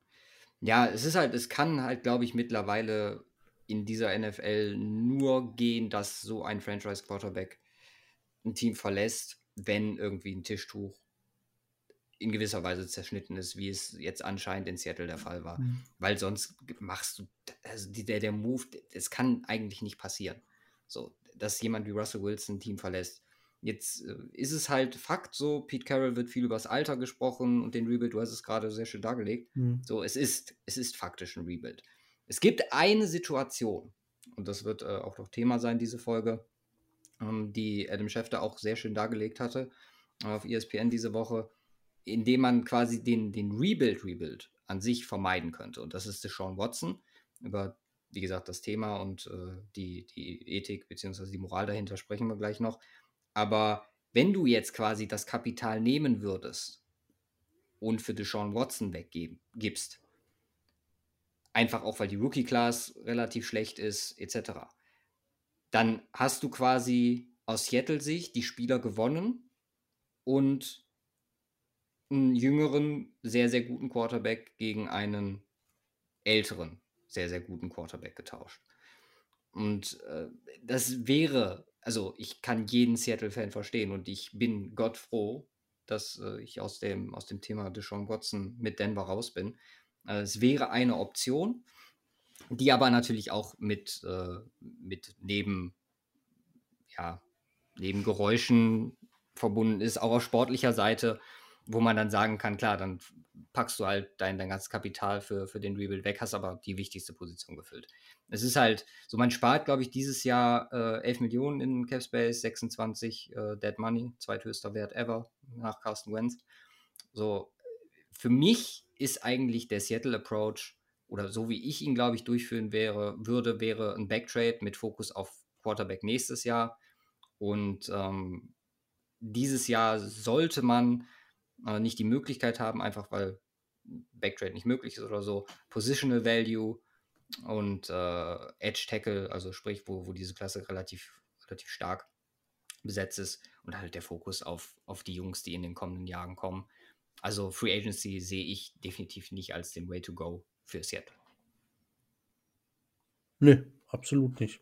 Ja, es ist halt, es kann halt, glaube ich, mittlerweile in dieser NFL nur gehen, dass so ein Franchise-Quarterback ein Team verlässt, wenn irgendwie ein Tischtuch in gewisser Weise zerschnitten ist, wie es jetzt anscheinend in Seattle der Fall war. Mhm. Weil sonst machst du, also der, der Move, das kann eigentlich nicht passieren. So, dass jemand wie Russell Wilson ein Team verlässt. Jetzt äh, ist es halt Fakt so, Pete Carroll wird viel über das Alter gesprochen und den Rebuild, du hast es gerade sehr schön dargelegt. Mhm. So, es ist, es ist faktisch ein Rebuild. Es gibt eine Situation, und das wird äh, auch noch Thema sein, diese Folge, ähm, die Adam Schefter auch sehr schön dargelegt hatte auf ESPN diese Woche, indem man quasi den, den Rebuild-Rebuild an sich vermeiden könnte. Und das ist Deshaun Watson, über wie gesagt, das Thema und äh, die, die Ethik bzw. die Moral dahinter sprechen wir gleich noch. Aber wenn du jetzt quasi das Kapital nehmen würdest und für Deshaun Watson weggibst, einfach auch weil die Rookie-Class relativ schlecht ist, etc., dann hast du quasi aus Seattle-Sicht die Spieler gewonnen und einen jüngeren, sehr, sehr guten Quarterback gegen einen älteren, sehr, sehr guten Quarterback getauscht. Und äh, das wäre, also ich kann jeden Seattle-Fan verstehen und ich bin Gott froh, dass äh, ich aus dem, aus dem Thema Deshaun Watson mit Denver raus bin. Äh, es wäre eine Option, die aber natürlich auch mit, äh, mit neben, ja, Nebengeräuschen verbunden ist, auch auf sportlicher Seite wo man dann sagen kann, klar, dann packst du halt dein, dein ganzes Kapital für, für den Rebuild weg, hast aber die wichtigste Position gefüllt. Es ist halt so, man spart, glaube ich, dieses Jahr äh, 11 Millionen in Capspace, 26 äh, Dead Money, zweithöchster Wert ever nach Carsten Wentz. So, für mich ist eigentlich der Seattle Approach oder so wie ich ihn, glaube ich, durchführen wäre, würde, wäre ein Backtrade mit Fokus auf Quarterback nächstes Jahr. Und ähm, dieses Jahr sollte man äh, nicht die Möglichkeit haben, einfach weil Backtrade nicht möglich ist oder so, Positional Value und äh, Edge Tackle, also sprich, wo, wo diese Klasse relativ, relativ stark besetzt ist und halt der Fokus auf, auf die Jungs, die in den kommenden Jahren kommen. Also Free Agency sehe ich definitiv nicht als den Way to go für Seattle. Nee, absolut nicht.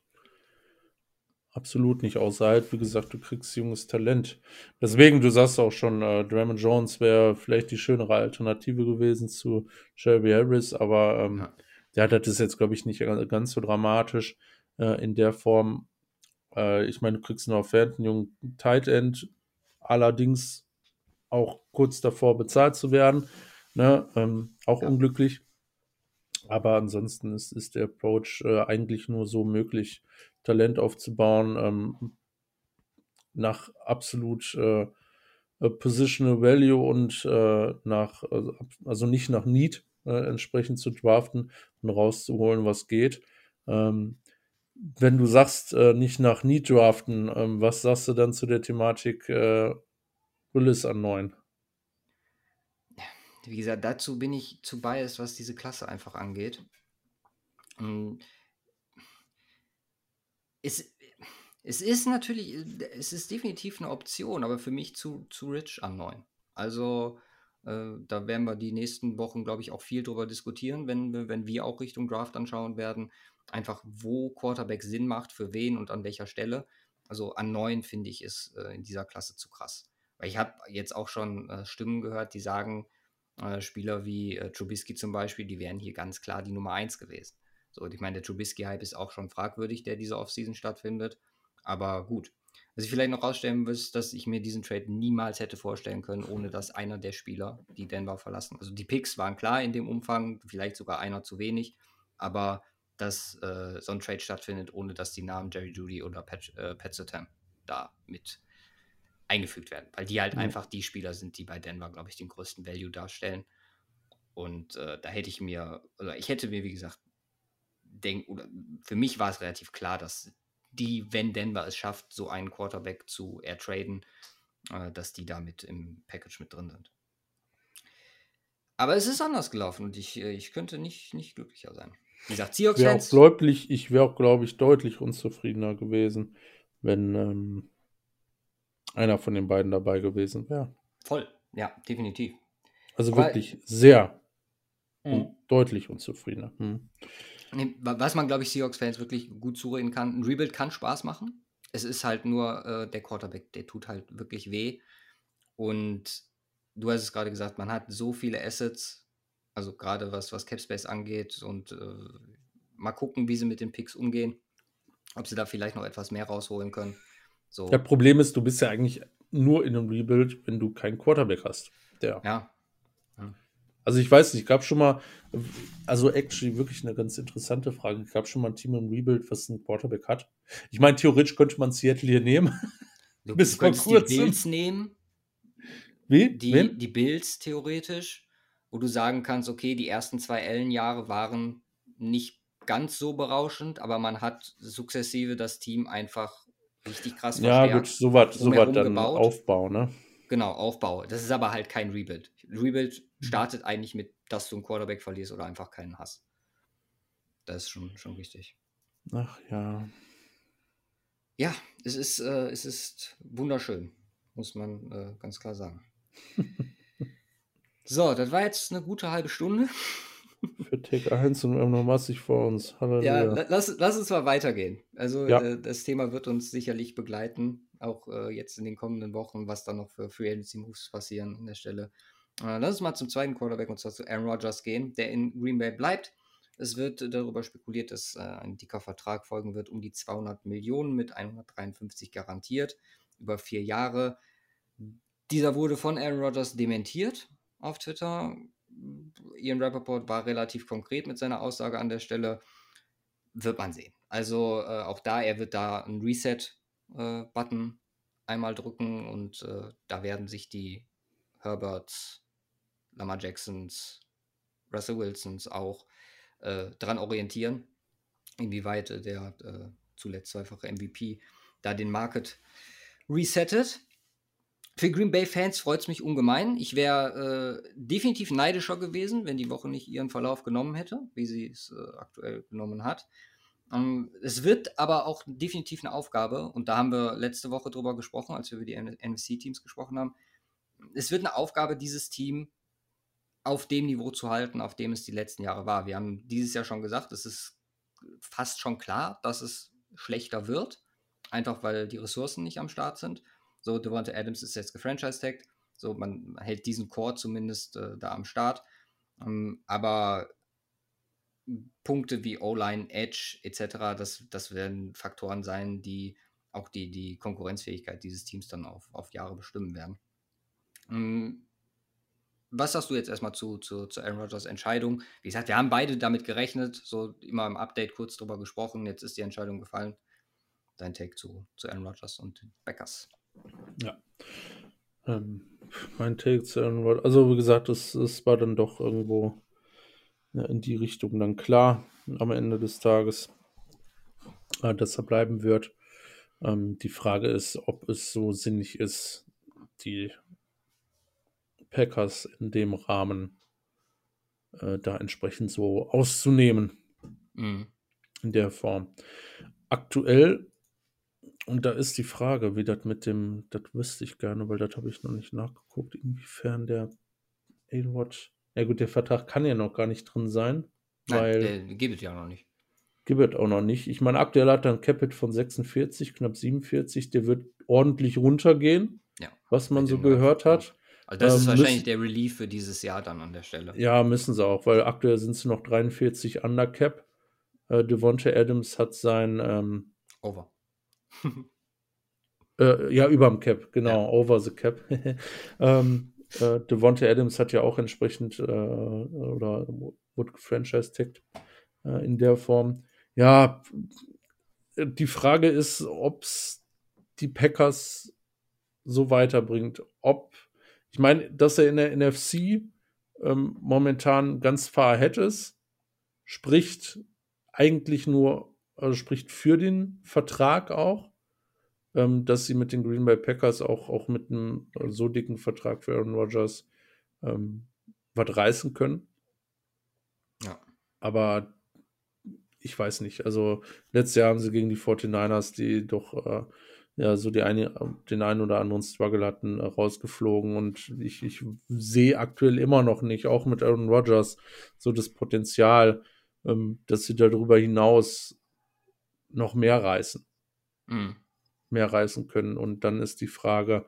Absolut nicht, außer halt, wie gesagt, du kriegst junges Talent. Deswegen, du sagst auch schon, äh, Draymond Jones wäre vielleicht die schönere Alternative gewesen zu Shelby Harris, aber ähm, ja. Hat das jetzt, glaube ich, nicht ganz so dramatisch äh, in der Form. Äh, ich meine, du kriegst einen jungen Tight End, allerdings auch kurz davor bezahlt zu werden. Ne? Ähm, auch ja. unglücklich. Aber ansonsten ist, ist der Approach äh, eigentlich nur so möglich, Talent aufzubauen, ähm, nach absolut äh, Positional Value und äh, nach, also, also, nicht nach Need äh, entsprechend zu draften und rauszuholen, was geht. Ähm, wenn du sagst, äh, nicht nach Need draften, ähm, was sagst du dann zu der Thematik äh, Willis an 9? Wie gesagt, dazu bin ich zu biased, was diese Klasse einfach angeht. Und es, es ist natürlich, es ist definitiv eine Option, aber für mich zu, zu rich an 9. Also äh, da werden wir die nächsten Wochen, glaube ich, auch viel drüber diskutieren, wenn wir, wenn wir auch Richtung Draft anschauen werden. Einfach, wo Quarterback Sinn macht, für wen und an welcher Stelle. Also an 9 finde ich ist äh, in dieser Klasse zu krass. Weil ich habe jetzt auch schon äh, Stimmen gehört, die sagen, äh, Spieler wie äh, Trubisky zum Beispiel, die wären hier ganz klar die Nummer 1 gewesen. So, ich meine, der Trubisky-Hype ist auch schon fragwürdig, der diese Offseason stattfindet. Aber gut. Was ich vielleicht noch rausstellen muss, dass ich mir diesen Trade niemals hätte vorstellen können, ohne dass einer der Spieler die Denver verlassen. Also die Picks waren klar in dem Umfang, vielleicht sogar einer zu wenig, aber dass äh, so ein Trade stattfindet, ohne dass die Namen Jerry Judy oder Pat, äh, Pat Satam da mit eingefügt werden. Weil die halt mhm. einfach die Spieler sind, die bei Denver, glaube ich, den größten Value darstellen. Und äh, da hätte ich mir, oder ich hätte mir, wie gesagt, denk, oder für mich war es relativ klar, dass die, wenn Denver es schafft, so einen Quarterback zu ertraden, äh, dass die damit im Package mit drin sind. Aber es ist anders gelaufen und ich, äh, ich könnte nicht, nicht glücklicher sein. Wie gesagt, Seahawks wär Fans. Deutlich, ich wäre auch, glaube ich, deutlich unzufriedener gewesen, wenn ähm, einer von den beiden dabei gewesen wäre. Voll, ja, definitiv. Also Aber wirklich sehr und deutlich unzufriedener. Hm. Was man, glaube ich, Seahawks-Fans wirklich gut zureden kann, ein Rebuild kann Spaß machen. Es ist halt nur äh, der Quarterback, der tut halt wirklich weh. Und du hast es gerade gesagt, man hat so viele Assets, also gerade was, was Capspace angeht und äh, mal gucken, wie sie mit den Picks umgehen, ob sie da vielleicht noch etwas mehr rausholen können. So. Das Problem ist, du bist ja eigentlich nur in einem Rebuild, wenn du keinen Quarterback hast. Der ja. Also ich weiß nicht, gab schon mal, also actually wirklich eine ganz interessante Frage. Gab schon mal ein Team im Rebuild, was einen Quarterback hat? Ich meine, theoretisch könnte man Seattle hier nehmen. Du, Bis du könntest die Bills nehmen. Wie? Die, Wen? die Bills theoretisch, wo du sagen kannst, okay, die ersten zwei Ellenjahre waren nicht ganz so berauschend, aber man hat sukzessive das Team einfach richtig krass. Ja, gut, so was so dann Aufbau, ne? Genau, Aufbau. Das ist aber halt kein Rebuild. Rebuild mhm. startet eigentlich mit, dass du einen Quarterback verlierst oder einfach keinen hast. Das ist schon, schon wichtig. Ach ja. Ja, es ist, äh, es ist wunderschön, muss man äh, ganz klar sagen. so, das war jetzt eine gute halbe Stunde. Für Take 1 und wir haben noch massig vor uns. Ja, lass, lass uns mal weitergehen. Also Ja. äh, das Thema wird uns sicherlich begleiten, auch äh, jetzt in den kommenden Wochen, was da noch für Free Agency Moves passieren an der Stelle. Äh, lass uns mal zum zweiten Quarterback und zwar zu Aaron Rodgers gehen, der in Green Bay bleibt. Es wird äh, darüber spekuliert, dass äh, ein dicker Vertrag folgen wird, um die 200 Millionen mit 153 garantiert über vier Jahre. Dieser wurde von Aaron Rodgers dementiert auf Twitter. Ian Rappaport war relativ konkret mit seiner Aussage an der Stelle. Wird man sehen. Also äh, auch da, er wird da einen Reset-Button einmal drücken und äh, da werden sich die Herberts, Lamar Jacksons, Russell Wilsons auch äh, dran orientieren, inwieweit äh, der äh, zuletzt zweifache MVP da den Market resettet. Für Green Bay-Fans freut es mich ungemein. Ich wäre äh, definitiv neidischer gewesen, wenn die Woche nicht ihren Verlauf genommen hätte, wie sie es äh, aktuell genommen hat. Ähm, es wird aber auch definitiv eine Aufgabe, und da haben wir letzte Woche drüber gesprochen, als wir über die NFC-Teams gesprochen haben. Es wird eine Aufgabe, dieses Team auf dem Niveau zu halten, auf dem es die letzten Jahre war. Wir haben dieses Jahr schon gesagt, es ist fast schon klar, dass es schlechter wird, einfach weil die Ressourcen nicht am Start sind. So, Devonta Adams ist jetzt gefranchise-tagged. So, man hält diesen Core zumindest äh, da am Start. Ähm, aber Punkte wie O-Line, Edge etc., das, das werden Faktoren sein, die auch die, die Konkurrenzfähigkeit dieses Teams dann auf, auf Jahre bestimmen werden. Ähm, was sagst du jetzt erstmal zu, zu, zu Aaron Rodgers Entscheidung? Wie gesagt, wir haben beide damit gerechnet, so immer im Update kurz drüber gesprochen. Jetzt ist die Entscheidung gefallen. Dein Take zu, zu Aaron Rodgers und den Backers. Ja. Ähm, mein Take zu Aaron Rodgers. Also, wie gesagt, es, es war dann doch irgendwo ja, in die Richtung dann klar am Ende des Tages, äh, dass er bleiben wird. Ähm, die Frage ist, ob es so sinnig ist, die Packers in dem Rahmen äh, da entsprechend so auszunehmen. Mhm. In der Form. Aktuell, und da ist die Frage, wie das mit dem, das wüsste ich gerne, weil das habe ich noch nicht nachgeguckt, inwiefern der A-Watch, ja gut, der Vertrag kann ja noch gar nicht drin sein, Nein, weil der gibt es ja noch nicht. gibt es auch noch nicht. Ich meine, aktuell hat er ein Capit von 46, knapp 47, der wird ordentlich runtergehen, Ja. was man so gehört hat. Also das Ähm, ist wahrscheinlich müssen- der Relief für dieses Jahr dann an der Stelle. Ja, müssen sie auch, weil aktuell sind sie noch 43 under Cap. Äh, Devonta Adams hat sein, ähm, Over. äh, ja, überm Cap, genau, Ja. over the Cap. ähm, äh, Devonta Adams hat ja auch entsprechend äh, oder wurde franchise-tagged äh, in der Form. Ja, die Frage ist, ob es die Packers so weiterbringt. Ob, ich meine, dass er in der NFC ähm, momentan ganz far ahead ist, spricht eigentlich nur, also spricht für den Vertrag auch, ähm, dass sie mit den Green Bay Packers auch, auch mit einem äh, so dicken Vertrag für Aaron Rodgers ähm, was reißen können. Ja. Aber ich weiß nicht. Also letztes Jahr haben sie gegen die 49ers, die doch äh, ja so die eine, den einen oder anderen Struggle hatten, äh, rausgeflogen. Und ich, ich sehe aktuell immer noch nicht, auch mit Aaron Rodgers, so das Potenzial, ähm, dass sie darüber hinaus noch mehr reißen, Mhm. mehr reißen können. Und dann ist die Frage,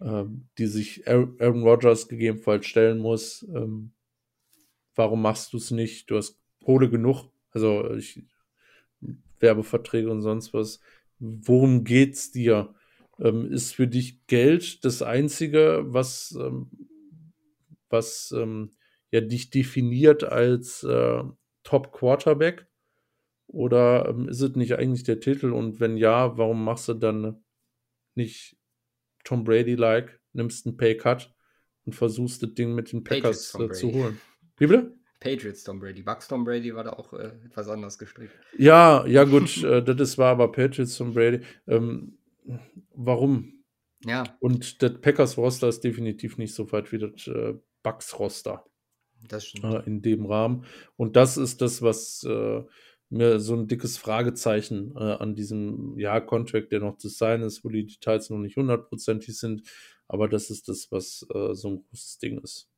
ähm, die sich Aaron Aaron Rodgers gegebenenfalls stellen muss, ähm, warum machst du es nicht? Du hast Kohle genug, also ich, Werbeverträge und sonst was. Worum geht's dir? Ähm, ist für dich Geld das Einzige, was, ähm, was ähm, ja dich definiert als äh, Top Quarterback? Oder ähm, ist es nicht eigentlich der Titel? Und wenn ja, warum machst du dann nicht Tom Brady-like, nimmst einen Pay-Cut und versuchst das Ding mit den Packers äh, zu holen? Wie bitte? Patriots Tom Brady. Bucks Tom Brady war da auch äh, etwas anders gestrickt. Ja, ja, gut, äh, das war aber Patriots und Brady. Ähm, warum? Ja, Und das Packers-Roster ist definitiv nicht so weit wie das äh, Bucks-Roster das stimmt. in dem Rahmen. Und das ist das, was äh, mir so ein dickes Fragezeichen äh, an diesem ja, Contract, der noch zu sein ist, wo die Details noch nicht hundertprozentig sind. Aber das ist das, was äh, so ein großes Ding ist.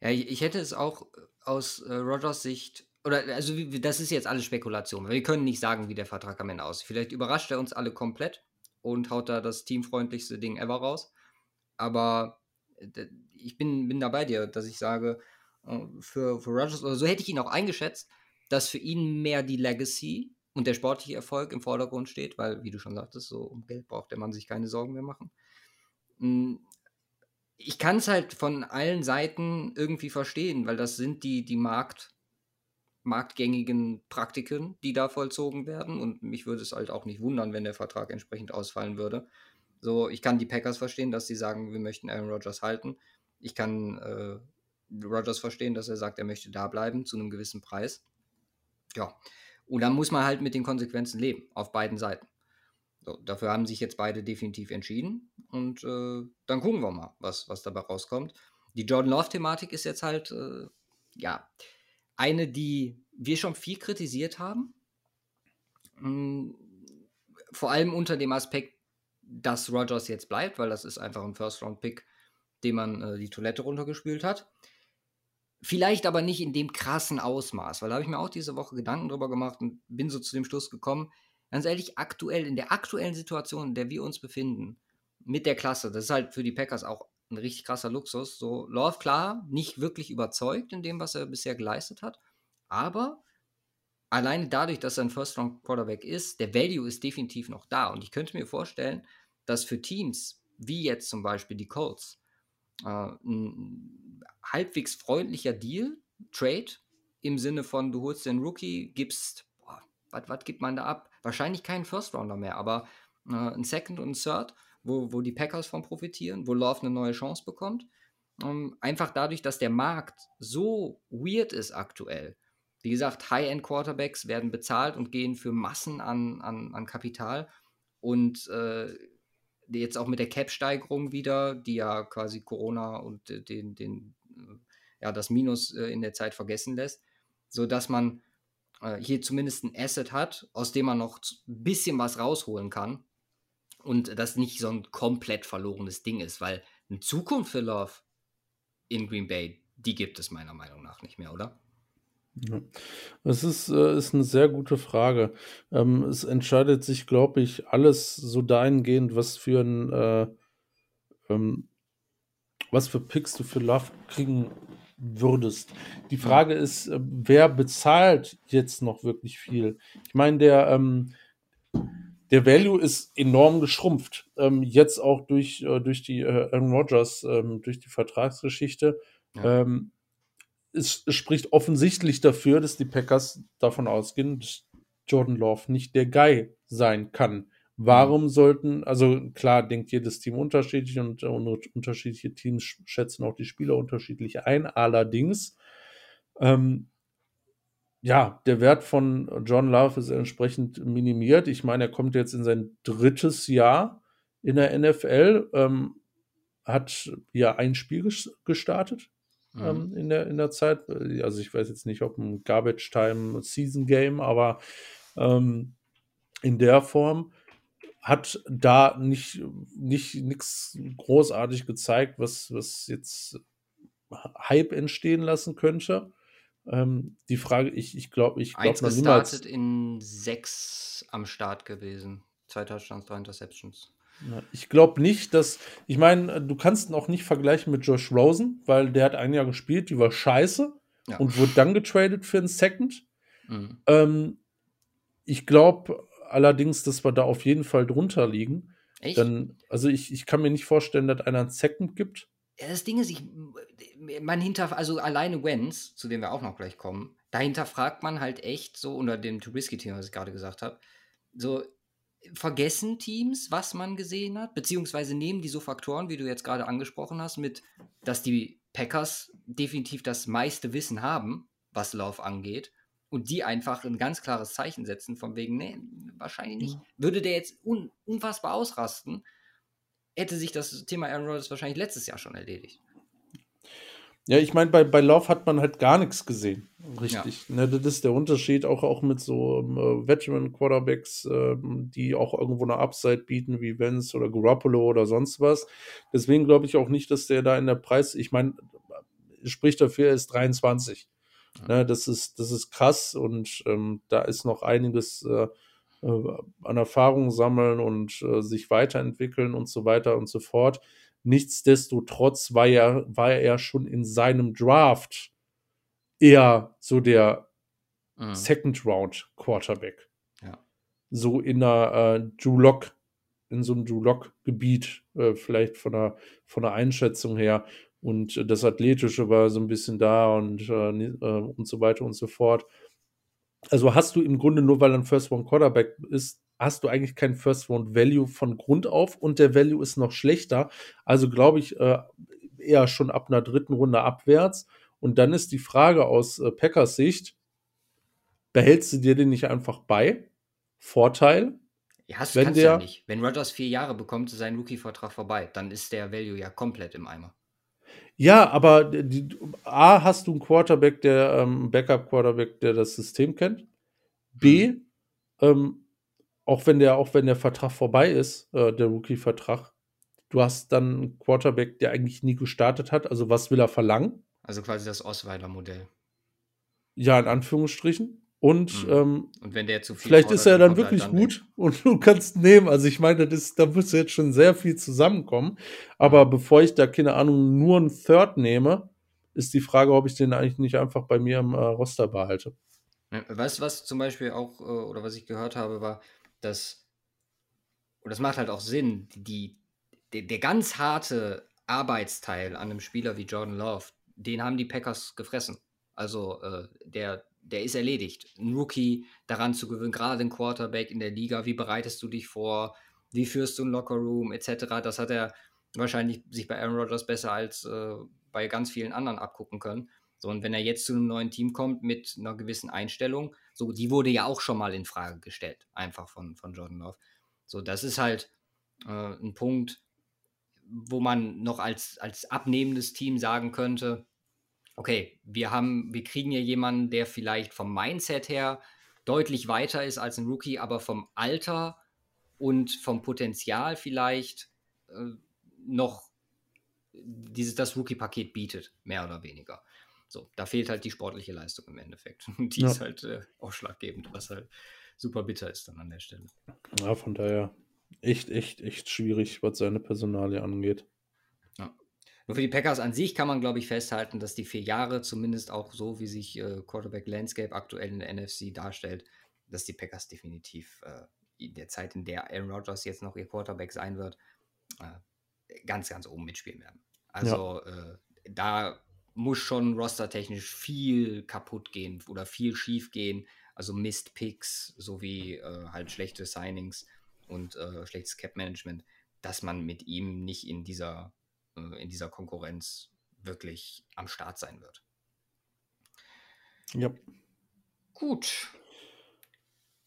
Ja, ich hätte es auch aus äh, Rogers Sicht, oder also das ist jetzt alles Spekulation. Wir können nicht sagen, wie der Vertrag am Ende aussieht. Vielleicht überrascht er uns alle komplett und haut da das teamfreundlichste Ding ever raus. Aber äh, ich bin, bin da bei dir, dass ich sage, äh, für, für Rogers, oder so hätte ich ihn auch eingeschätzt, dass für ihn mehr die Legacy und der sportliche Erfolg im Vordergrund steht, weil, wie du schon sagtest, so um Geld braucht der Mann sich keine Sorgen mehr machen. Ich kann es halt von allen Seiten irgendwie verstehen, weil das sind die, die Markt, marktgängigen Praktiken, die da vollzogen werden. Und mich würde es halt auch nicht wundern, wenn der Vertrag entsprechend ausfallen würde. So, ich kann die Packers verstehen, dass sie sagen, wir möchten Aaron Rodgers halten. Ich kann äh, Rodgers verstehen, dass er sagt, er möchte da bleiben zu einem gewissen Preis. Ja. Und dann muss man halt mit den Konsequenzen leben, auf beiden Seiten. So, dafür haben sich jetzt beide definitiv entschieden. Und äh, dann gucken wir mal, was, was dabei rauskommt. Die Jordan Love-Thematik ist jetzt halt, äh, ja, eine, die wir schon viel kritisiert haben. Mhm. Vor allem unter dem Aspekt, dass Rogers jetzt bleibt, weil das ist einfach ein First-Round-Pick, dem man äh, die Toilette runtergespült hat. Vielleicht aber nicht in dem krassen Ausmaß, weil da habe ich mir auch diese Woche Gedanken drüber gemacht und bin so zu dem Schluss gekommen, ganz ehrlich, aktuell, in der aktuellen Situation, in der wir uns befinden, mit der Klasse, das ist halt für die Packers auch ein richtig krasser Luxus. So, Love, klar, nicht wirklich überzeugt in dem, was er bisher geleistet hat, aber alleine dadurch, dass er ein First-Round-Quarterback ist, der Value ist definitiv noch da. Und ich könnte mir vorstellen, dass für Teams wie jetzt zum Beispiel die Colts äh, ein halbwegs freundlicher Deal, Trade, im Sinne von, du holst den Rookie, gibst, was gibt man da ab? Wahrscheinlich keinen First-Rounder mehr, aber äh, ein Second und ein Third, wo, wo die Packers von profitieren, wo Love eine neue Chance bekommt. Ähm, einfach dadurch, dass der Markt so weird ist aktuell. Wie gesagt, High-End-Quarterbacks werden bezahlt und gehen für Massen an, an, an Kapital. Und äh, jetzt auch mit der Cap-Steigerung wieder, die ja quasi Corona und den, den, äh, ja, das Minus äh, in der Zeit vergessen lässt, sodass man äh, hier zumindest ein Asset hat, aus dem man noch ein bisschen was rausholen kann und das nicht so ein komplett verlorenes Ding ist, weil eine Zukunft für Love in Green Bay, die gibt es meiner Meinung nach nicht mehr, oder? Das ist, äh, ist eine sehr gute Frage. Ähm, es entscheidet sich, glaube ich, alles so dahingehend, was für ein äh, ähm, was für Picks du für Love kriegen würdest. Die Frage ist, äh, wer bezahlt jetzt noch wirklich viel? Ich meine, der, ähm, der Value ist enorm geschrumpft. Ähm, jetzt auch durch, äh, durch die äh, Aaron Rodgers, ähm, durch die Vertragsgeschichte. Ja. Ähm, es, es, spricht offensichtlich dafür, dass die Packers davon ausgehen, dass Jordan Love nicht der Guy sein kann. Warum mhm. sollten, also klar denkt jedes Team unterschiedlich und, und unterschiedliche Teams schätzen auch die Spieler unterschiedlich ein. Allerdings, ähm, ja, der Wert von John Love ist entsprechend minimiert. Ich meine, er kommt jetzt in sein drittes Jahr in der NFL, ähm, hat ja ein Spiel gestartet mhm. ähm, in, der, in der Zeit. Also ich weiß jetzt nicht, ob ein Garbage Time Season Game, aber ähm, in der Form hat da nicht nicht nichts großartig gezeigt, was was jetzt Hype entstehen lassen könnte. Ähm, die Frage, ich ich glaube, ich glaube noch niemals. in sechs am Start gewesen. Zwei Touchdowns, drei Interceptions. Ich glaube nicht, dass. Ich meine, du kannst ihn auch nicht vergleichen mit Josh Rosen, weil der hat ein Jahr gespielt, die war scheiße ja. und wurde dann getradet für einen Second. Mhm. Ähm, ich glaube allerdings, dass wir da auf jeden Fall drunter liegen. Echt? Dann, also ich, ich kann mir nicht vorstellen, dass einer einen Second gibt. Ja, das Ding ist, ich, man hinter, also alleine Wenz, zu dem wir auch noch gleich kommen, dahinter fragt man halt echt so unter dem Trubisky-Thema, was ich gerade gesagt habe, so vergessen Teams, was man gesehen hat, beziehungsweise nehmen die so Faktoren, wie du jetzt gerade angesprochen hast, mit, dass die Packers definitiv das meiste Wissen haben, was Lauf angeht, und die einfach ein ganz klares Zeichen setzen, von wegen, nee, wahrscheinlich nicht. Würde der jetzt un unfassbar ausrasten, hätte sich das Thema Aaron Rodgers wahrscheinlich letztes Jahr schon erledigt. Ja, ich meine, bei, bei Love hat man halt gar nichts gesehen. Richtig. Ja. Ne, das ist der Unterschied auch, auch mit so äh, Veteran-Quarterbacks, äh, die auch irgendwo eine Upside bieten, wie Vance oder Garoppolo oder sonst was. Deswegen glaube ich auch nicht, dass der da in der Preis, ich meine, spricht dafür, er ist 23. Ne, das, ist, das ist krass und ähm, da ist noch einiges äh, äh, an Erfahrung sammeln und äh, sich weiterentwickeln und so weiter und so fort. Nichtsdestotrotz war er, war er schon in seinem Draft eher so der mhm. Second Round Quarterback. Ja. So in einer äh, Drew Lock, in so einem Drew Lock Gebiet, äh, vielleicht von der, von der Einschätzung her. Und das Athletische war so ein bisschen da und, äh, äh und so weiter und so fort. Also hast du im Grunde nur, weil ein First Round Quarterback ist, hast du eigentlich kein First Round Value von Grund auf und der Value ist noch schlechter. Also glaube ich äh, eher schon ab einer dritten Runde abwärts. Und dann ist die Frage aus äh, Packers Sicht, behältst du dir den nicht einfach bei? Vorteil? Ja, das wenn kannst der, ja nicht. Wenn Rodgers vier Jahre bekommt, ist sein Rookie-Vertrag vorbei. Dann ist der Value ja komplett im Eimer. Ja, aber die, A, hast du einen Quarterback, der ähm, Backup-Quarterback, der das System kennt. B, mhm. ähm, auch wenn der, auch wenn der Vertrag vorbei ist, äh, der Rookie-Vertrag, du hast dann einen Quarterback, der eigentlich nie gestartet hat. Also was will er verlangen? Also quasi das Osweiler-Modell. Ja, in Anführungsstrichen. Und, mhm. ähm, und wenn der zu viel vielleicht fordert, ist er dann wirklich halt dann gut weg. und du kannst nehmen. Also ich meine, das, da muss jetzt schon sehr viel zusammenkommen. Aber mhm. bevor ich da, keine Ahnung, nur einen Third nehme, ist die Frage, ob ich den eigentlich nicht einfach bei mir im äh, Roster behalte. weißt du, was zum Beispiel auch, äh, oder was ich gehört habe, war, dass, und das macht halt auch Sinn, die, die der, ganz harte Arbeitsteil an einem Spieler wie Jordan Love, den haben die Packers gefressen. Also äh, der, der ist erledigt. Ein Rookie daran zu gewöhnen, gerade ein Quarterback in der Liga, wie bereitest du dich vor, wie führst du einen Lockerroom etc. Das hat er wahrscheinlich sich bei Aaron Rodgers besser als äh, bei ganz vielen anderen abgucken können. So, und wenn er jetzt zu einem neuen Team kommt mit einer gewissen Einstellung, so, die wurde ja auch schon mal in Frage gestellt, einfach von, von Jordan Love. So, das ist halt äh, ein Punkt, wo man noch als, als abnehmendes Team sagen könnte, okay, wir haben, wir kriegen hier jemanden, der vielleicht vom Mindset her deutlich weiter ist als ein Rookie, aber vom Alter und vom Potenzial vielleicht äh, noch dieses das Rookie-Paket bietet, mehr oder weniger. So, da fehlt halt die sportliche Leistung im Endeffekt. Und die ja. ist halt äh, ausschlaggebend, was halt super bitter ist dann an der Stelle. Ja, von daher echt, echt, echt schwierig, was seine Personalie angeht. Nur für die Packers an sich kann man, glaube ich, festhalten, dass die vier Jahre, zumindest auch so, wie sich äh, Quarterback Landscape aktuell in der NFC darstellt, dass die Packers definitiv äh, in der Zeit, in der Aaron Rodgers jetzt noch ihr Quarterback sein wird, äh, ganz, ganz oben mitspielen werden. Also ja. Äh, da muss schon rostertechnisch viel kaputt gehen oder viel schief gehen. Also Mist-Picks sowie äh, halt schlechte Signings und äh, schlechtes Cap-Management, dass man mit ihm nicht in dieser äh, in dieser Konkurrenz wirklich am Start sein wird. Ja. Gut.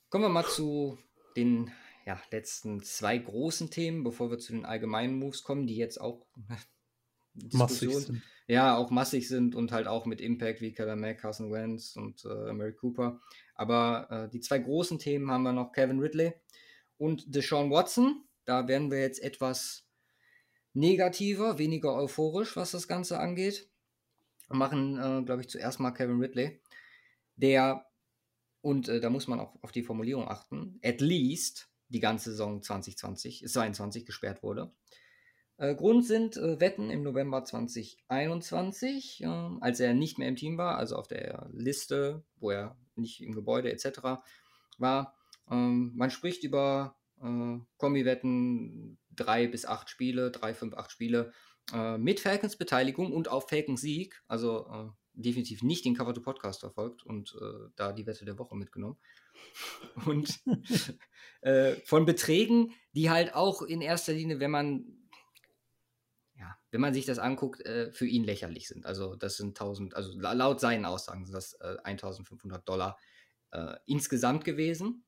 Kommen wir mal zu den ja, letzten zwei großen Themen, bevor wir zu den allgemeinen Moves kommen, die jetzt auch massig sind. Ja, auch massig sind und halt auch mit Impact wie Keller Mack, Carson Wentz und äh, Mary Cooper. Aber äh, die zwei großen Themen haben wir noch Kevin Ridley und Deshaun Watson. Da werden wir jetzt etwas negativer, weniger euphorisch, was das Ganze angeht. Machen, äh, glaube ich, zuerst mal Kevin Ridley, der, und äh, da muss man auch auf die Formulierung achten, at least die ganze Saison 2020, 22 gesperrt wurde. Äh, Grund sind äh, Wetten im November 2021, als er nicht mehr im Team war, also auf der Liste, wo er nicht im Gebäude etc. war. Ähm, man spricht über äh, Kombi-Wetten, drei bis acht Spiele, drei, fünf, acht Spiele äh, mit Falcons Beteiligung und auf Falcons Sieg, also äh, definitiv nicht den Cover to Podcast verfolgt und äh, da die Wette der Woche mitgenommen. Und äh, von Beträgen, die halt auch in erster Linie, wenn man ja, wenn man sich das anguckt, äh, für ihn lächerlich sind. Also das sind 1000, also laut seinen Aussagen sind das 1500 Dollar insgesamt gewesen.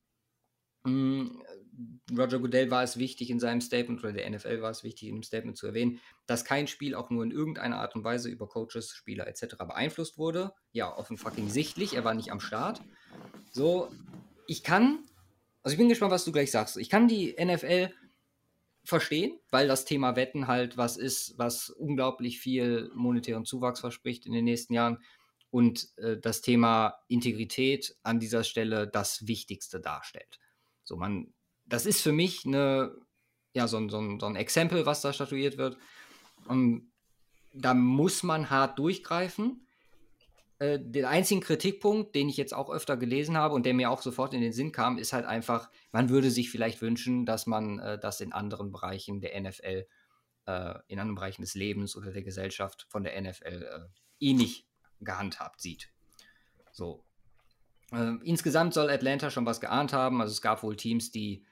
Roger Goodell war es wichtig in seinem Statement oder der NFL war es wichtig in dem Statement zu erwähnen, dass kein Spiel auch nur in irgendeiner Art und Weise über Coaches, Spieler etc. beeinflusst wurde. Ja, offen fucking sichtlich, er war nicht am Start. So, ich kann, also ich bin gespannt, was du gleich sagst. Ich kann die NFL verstehen, weil das Thema Wetten halt was ist, was unglaublich viel monetären Zuwachs verspricht in den nächsten Jahren. und äh, das Thema Integrität an dieser Stelle das Wichtigste darstellt. So, man, das ist für mich eine, ja, so, so, so ein Exempel, was da statuiert wird. Und da muss man hart durchgreifen. Äh, den einzigen Kritikpunkt, den ich jetzt auch öfter gelesen habe und der mir auch sofort in den Sinn kam, ist halt einfach, man würde sich vielleicht wünschen, dass man äh, das in anderen Bereichen der NFL, äh, in anderen Bereichen des Lebens oder der Gesellschaft von der NFL äh, ähnlich gehandhabt sieht. So. Äh, insgesamt soll Atlanta schon was geahnt haben. Also es gab wohl Teams, die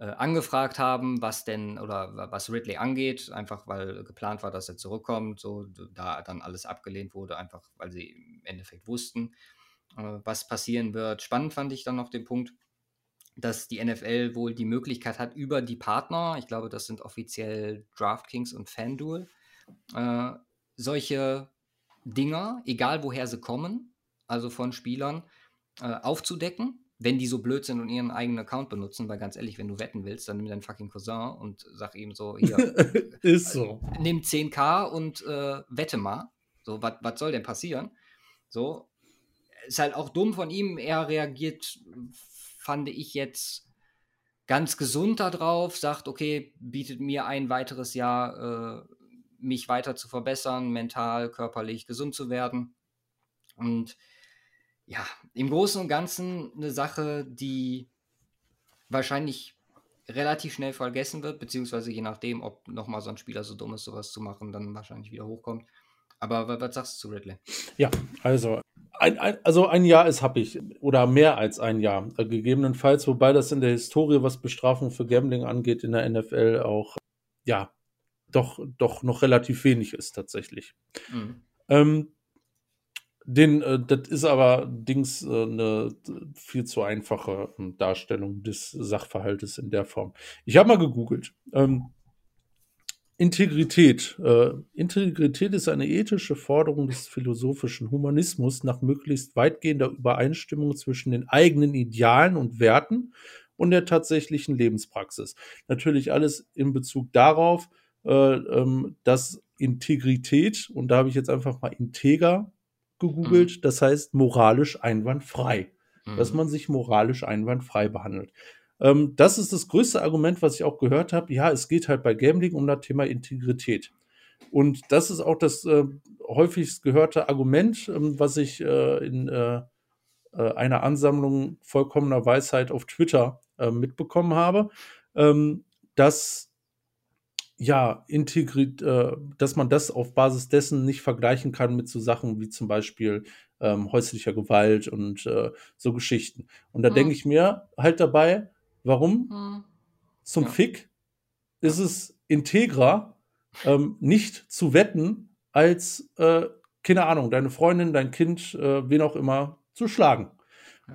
äh, angefragt haben, was denn oder was Ridley angeht, einfach weil geplant war, dass er zurückkommt, so da dann alles abgelehnt wurde, einfach weil sie im Endeffekt wussten, äh, was passieren wird. Spannend fand ich dann noch den Punkt, dass die NFL wohl die Möglichkeit hat, über die Partner, ich glaube, das sind offiziell DraftKings und FanDuel, äh, solche Dinger, egal woher sie kommen, also von Spielern, äh, aufzudecken, wenn die so blöd sind und ihren eigenen Account benutzen, weil ganz ehrlich, wenn du wetten willst, dann nimm deinen fucking Cousin und sag ihm so, hier, ist so. Äh, nimm 10k und äh, wette mal. So, was soll denn passieren? So, ist halt auch dumm von ihm. Er reagiert, fand ich jetzt ganz gesund darauf, sagt, okay, bietet mir ein weiteres Jahr äh, mich weiter zu verbessern, mental, körperlich gesund zu werden. Und ja, im Großen und Ganzen eine Sache, die wahrscheinlich relativ schnell vergessen wird, beziehungsweise je nachdem, ob nochmal so ein Spieler so dumm ist, sowas zu machen, dann wahrscheinlich wieder hochkommt. Aber was sagst du zu Ridley? Ja, also ein, ein, also ein Jahr ist happig oder mehr als ein Jahr äh, gegebenenfalls, wobei das in der Historie, was Bestrafung für Gambling angeht, in der NFL auch ja doch, doch noch relativ wenig ist tatsächlich. Mhm. Ähm, den, äh, das ist aber Dings äh, eine viel zu einfache äh, Darstellung des Sachverhaltes in der Form. Ich habe mal gegoogelt. Ähm, Integrität. Äh, Integrität ist eine ethische Forderung des philosophischen Humanismus nach möglichst weitgehender Übereinstimmung zwischen den eigenen Idealen und Werten und der tatsächlichen Lebenspraxis. Natürlich alles in Bezug darauf, äh, ähm, dass Integrität, und da habe ich jetzt einfach mal integer gegoogelt, mhm. das heißt moralisch einwandfrei. Mhm. Dass man sich moralisch einwandfrei behandelt. Ähm, das ist das größte Argument, was ich auch gehört habe. Ja, es geht halt bei Gambling um das Thema Integrität. Und das ist auch das äh, häufigst gehörte Argument, ähm, was ich äh, in äh, äh einer Ansammlung vollkommener Weisheit auf Twitter äh, mitbekommen habe, ähm, dass ja, integriert, äh, dass man das auf Basis dessen nicht vergleichen kann mit so Sachen wie zum Beispiel ähm, häuslicher Gewalt und äh, so Geschichten. Und da mhm. denke ich mir halt dabei, warum mhm. zum ja. Fick ist es integrer, ähm, nicht zu wetten, als, äh, keine Ahnung, deine Freundin, dein Kind, äh, wen auch immer, zu schlagen.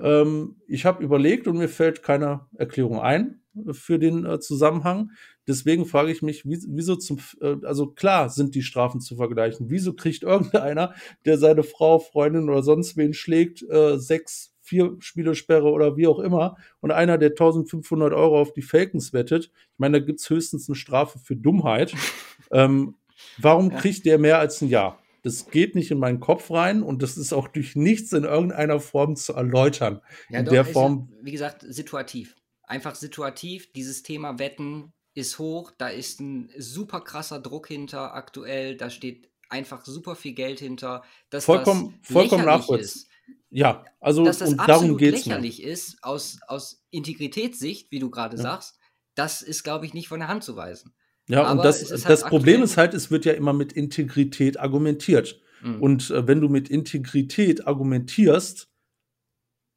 Ähm, ich habe überlegt und mir fällt keine Erklärung ein für den äh, Zusammenhang. Deswegen frage ich mich, wie, wieso zum, äh, also klar sind die Strafen zu vergleichen. Wieso kriegt irgendeiner, der seine Frau, Freundin oder sonst wen schlägt, äh, sechs, vier Spielesperre oder wie auch immer und einer, der 1500 Euro auf die Falcons wettet, ich meine, da gibt's höchstens eine Strafe für Dummheit. ähm, warum ja. kriegt der mehr als ein Jahr? Das geht nicht in meinen Kopf rein und das ist auch durch nichts in irgendeiner Form zu erläutern. Ja, in doch, der Form. Wie gesagt, situativ. Einfach situativ. Dieses Thema Wetten ist hoch, da ist ein super krasser Druck hinter aktuell, da steht einfach super viel Geld hinter, dass vollkommen, das vollkommen nachvollziehbar. Ja, also dass das und darum geht's lächerlich mir. ist aus, aus Integritätssicht, wie du gerade ja. sagst, das ist, glaube ich, nicht von der Hand zu weisen. Ja, Aber und das, halt das Problem ist halt, es wird ja immer mit Integrität argumentiert. Mhm. Und äh, wenn du mit Integrität argumentierst,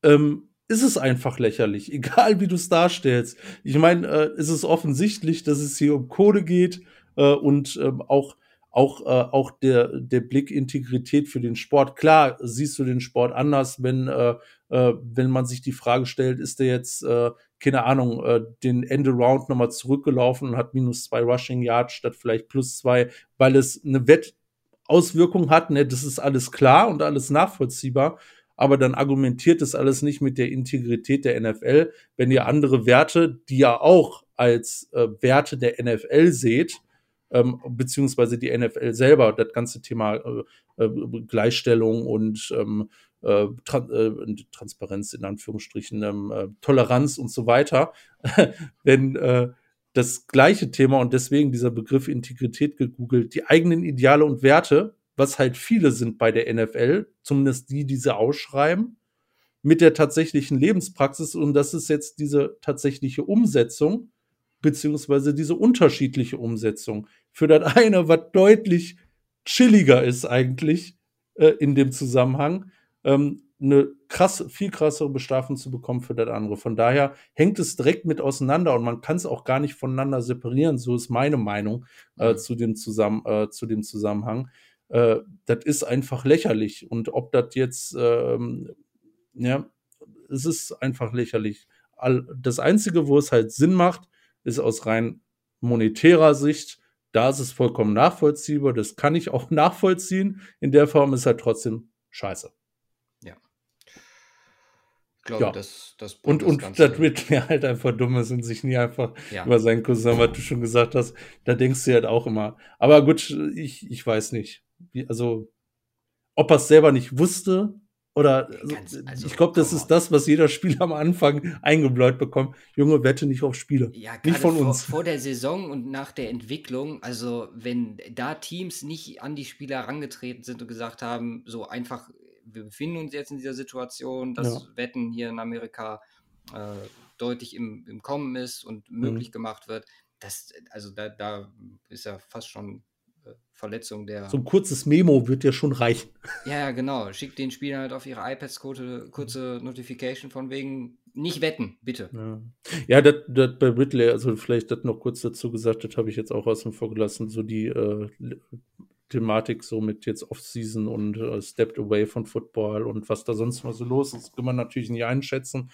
ähm, ist es einfach lächerlich, egal wie du es darstellst. Ich meine, äh, es ist offensichtlich, dass es hier um Kohle geht äh, und ähm, auch auch, äh, auch der, der Blick Integrität für den Sport. Klar, siehst du den Sport anders, wenn, äh, äh, wenn man sich die Frage stellt, ist der jetzt, äh, keine Ahnung, äh, den End-Around nochmal zurückgelaufen und hat minus zwei Rushing Yards statt vielleicht plus zwei, weil es eine Wettauswirkung hat. Ne? Das ist alles klar und alles nachvollziehbar aber dann argumentiert es alles nicht mit der Integrität der NFL, wenn ihr andere Werte, die ja auch als äh, Werte der NFL seht, ähm, beziehungsweise die NFL selber, das ganze Thema äh, äh, Gleichstellung und ähm, äh, Tra äh, Transparenz in Anführungsstrichen, ähm, äh, Toleranz und so weiter, wenn äh, das gleiche Thema und deswegen dieser Begriff Integrität gegoogelt, die eigenen Ideale und Werte, was halt viele sind bei der NFL, zumindest die, die sie ausschreiben, mit der tatsächlichen Lebenspraxis und das ist jetzt diese tatsächliche Umsetzung, beziehungsweise diese unterschiedliche Umsetzung. Für das eine, was deutlich chilliger ist eigentlich äh, in dem Zusammenhang, ähm, eine krass, viel krassere Bestrafung zu bekommen für das andere. Von daher hängt es direkt mit auseinander und man kann es auch gar nicht voneinander separieren. So ist meine Meinung äh, mhm. zu, dem Zusammen, äh, zu dem Zusammenhang. Äh, das ist einfach lächerlich. Und ob das jetzt, ähm, ja, es ist einfach lächerlich. All, das Einzige, wo es halt Sinn macht, ist aus rein monetärer Sicht. Da ist es vollkommen nachvollziehbar. Das kann ich auch nachvollziehen. In der Form ist halt trotzdem scheiße glaube, ja. das, das Und, das und das wird mir halt einfach dumm ist und sich nie einfach ja. über seinen Cousin, was du schon gesagt hast, da denkst du halt auch immer. Aber gut, ich, ich weiß nicht. Wie, also, ob er es selber nicht wusste oder Ganz, also, ich glaube, das ist das, was jeder Spieler am Anfang eingebläut bekommt. Junge, wette nicht auf Spiele. Ja, nicht von vor, uns. Vor der Saison und nach der Entwicklung, also wenn da Teams nicht an die Spieler herangetreten sind und gesagt haben, so einfach wir befinden uns jetzt in dieser Situation, dass ja. Wetten hier in Amerika äh, deutlich im, im Kommen ist und möglich mhm. gemacht wird. Das, also da, da ist ja fast schon äh, Verletzung der. So ein kurzes Memo wird ja schon reichen. Ja, genau. Schickt den Spielern halt auf ihre iPads kurze, kurze Notification von wegen nicht wetten, bitte. Ja, ja das, das bei Ridley, also vielleicht das noch kurz dazu gesagt, das habe ich jetzt auch außen vor gelassen, so die äh, Thematik so mit jetzt Off-Season und äh, Stepped Away von Football und was da sonst mal so los ist, kann man natürlich nicht einschätzen.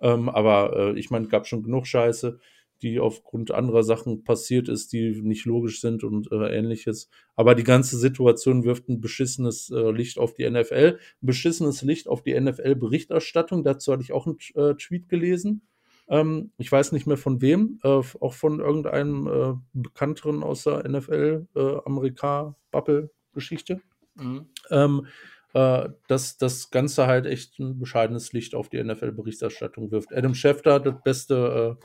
Ähm, aber äh, ich meine, gab schon genug Scheiße, die aufgrund anderer Sachen passiert ist, die nicht logisch sind und äh, ähnliches. Aber die ganze Situation wirft ein beschissenes äh, Licht auf die NFL, ein beschissenes Licht auf die NFL-Berichterstattung. Dazu hatte ich auch einen äh, Tweet gelesen. Ähm, ich weiß nicht mehr von wem, äh, auch von irgendeinem äh, Bekannteren aus der NFL, äh, Amerika-Bubble-Geschichte. Mhm. Ähm, äh, dass das Ganze halt echt ein bescheidenes Licht auf die NFL-Berichterstattung wirft. Adam Schefter, das beste.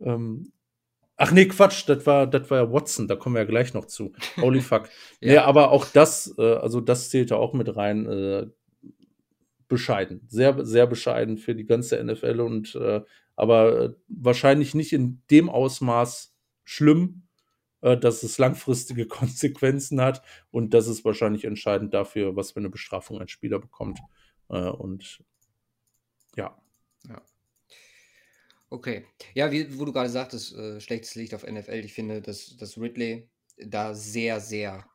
Äh, ähm, ach nee, Quatsch, das war, das war ja Watson, da kommen wir ja gleich noch zu. Holy fuck. ja. Nee, aber auch das, äh, also das zählte auch mit rein. Äh, bescheiden, sehr, sehr bescheiden für die ganze NFL und äh, aber äh, wahrscheinlich nicht in dem Ausmaß schlimm, äh, dass es langfristige Konsequenzen hat und das ist wahrscheinlich entscheidend dafür, was für eine Bestrafung ein Spieler bekommt. Äh, und ja. Ja. Okay. Ja, wie, wo du gerade sagtest, schlechtes Licht auf NFL, ich finde, dass, dass Ridley da sehr, sehr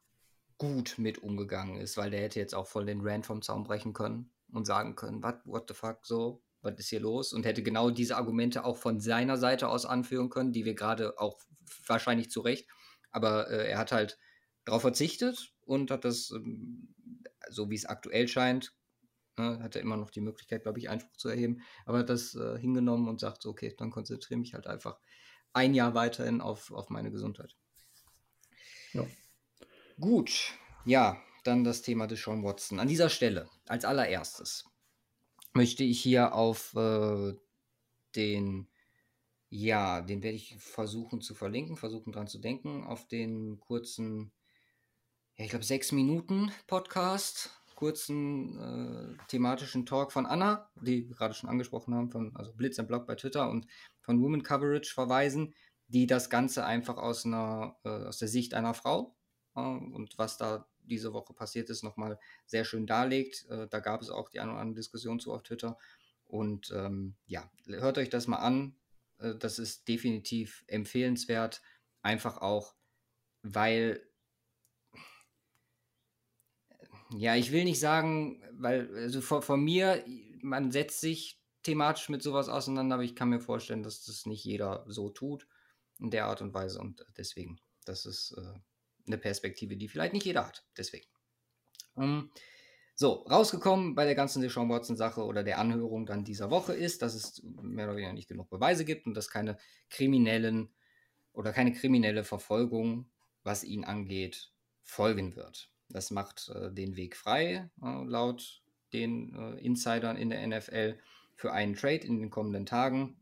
gut mit umgegangen ist, weil der hätte jetzt auch voll den Rand vom Zaun brechen können und sagen können, what, what the fuck, so, was ist hier los? Und hätte genau diese Argumente auch von seiner Seite aus anführen können, die wir gerade auch wahrscheinlich zu Recht. Aber äh, er hat halt darauf verzichtet und hat das, ähm, so wie es aktuell scheint, ne, hat er immer noch die Möglichkeit, glaube ich, Einspruch zu erheben, aber hat das äh, hingenommen und sagt, okay, dann konzentriere mich halt einfach ein Jahr weiterhin auf, auf meine Gesundheit. Ja. Gut, ja, dann das Thema des Sean Watson. An dieser Stelle, als allererstes, möchte ich hier auf äh, den, ja, den werde ich versuchen zu verlinken, versuchen dran zu denken, auf den kurzen, ja, ich glaube, sechs Minuten Podcast, kurzen äh, thematischen Talk von Anna, die wir gerade schon angesprochen haben, von also Blitz im Blog bei Twitter und von Woman Coverage verweisen, die das Ganze einfach aus einer, äh, aus der Sicht einer Frau äh, und was da diese Woche passiert ist, nochmal sehr schön darlegt. Äh, da gab es auch die eine oder andere Diskussion zu auf Twitter. Und ähm, ja, hört euch das mal an. Äh, das ist definitiv empfehlenswert. Einfach auch, weil, ja, ich will nicht sagen, weil, also von, von mir, man setzt sich thematisch mit sowas auseinander, aber ich kann mir vorstellen, dass das nicht jeder so tut in der Art und Weise. Und deswegen, das ist äh, eine Perspektive, die vielleicht nicht jeder hat. Deswegen. Ähm, so, rausgekommen bei der ganzen Deshaun Watson-Sache oder der Anhörung dann dieser Woche ist, dass es mehr oder weniger nicht genug Beweise gibt und dass keine kriminellen oder keine kriminelle Verfolgung was ihn angeht, folgen wird. Das macht äh, den Weg frei, äh, laut den äh, Insidern in der NFL, für einen Trade in den kommenden Tagen.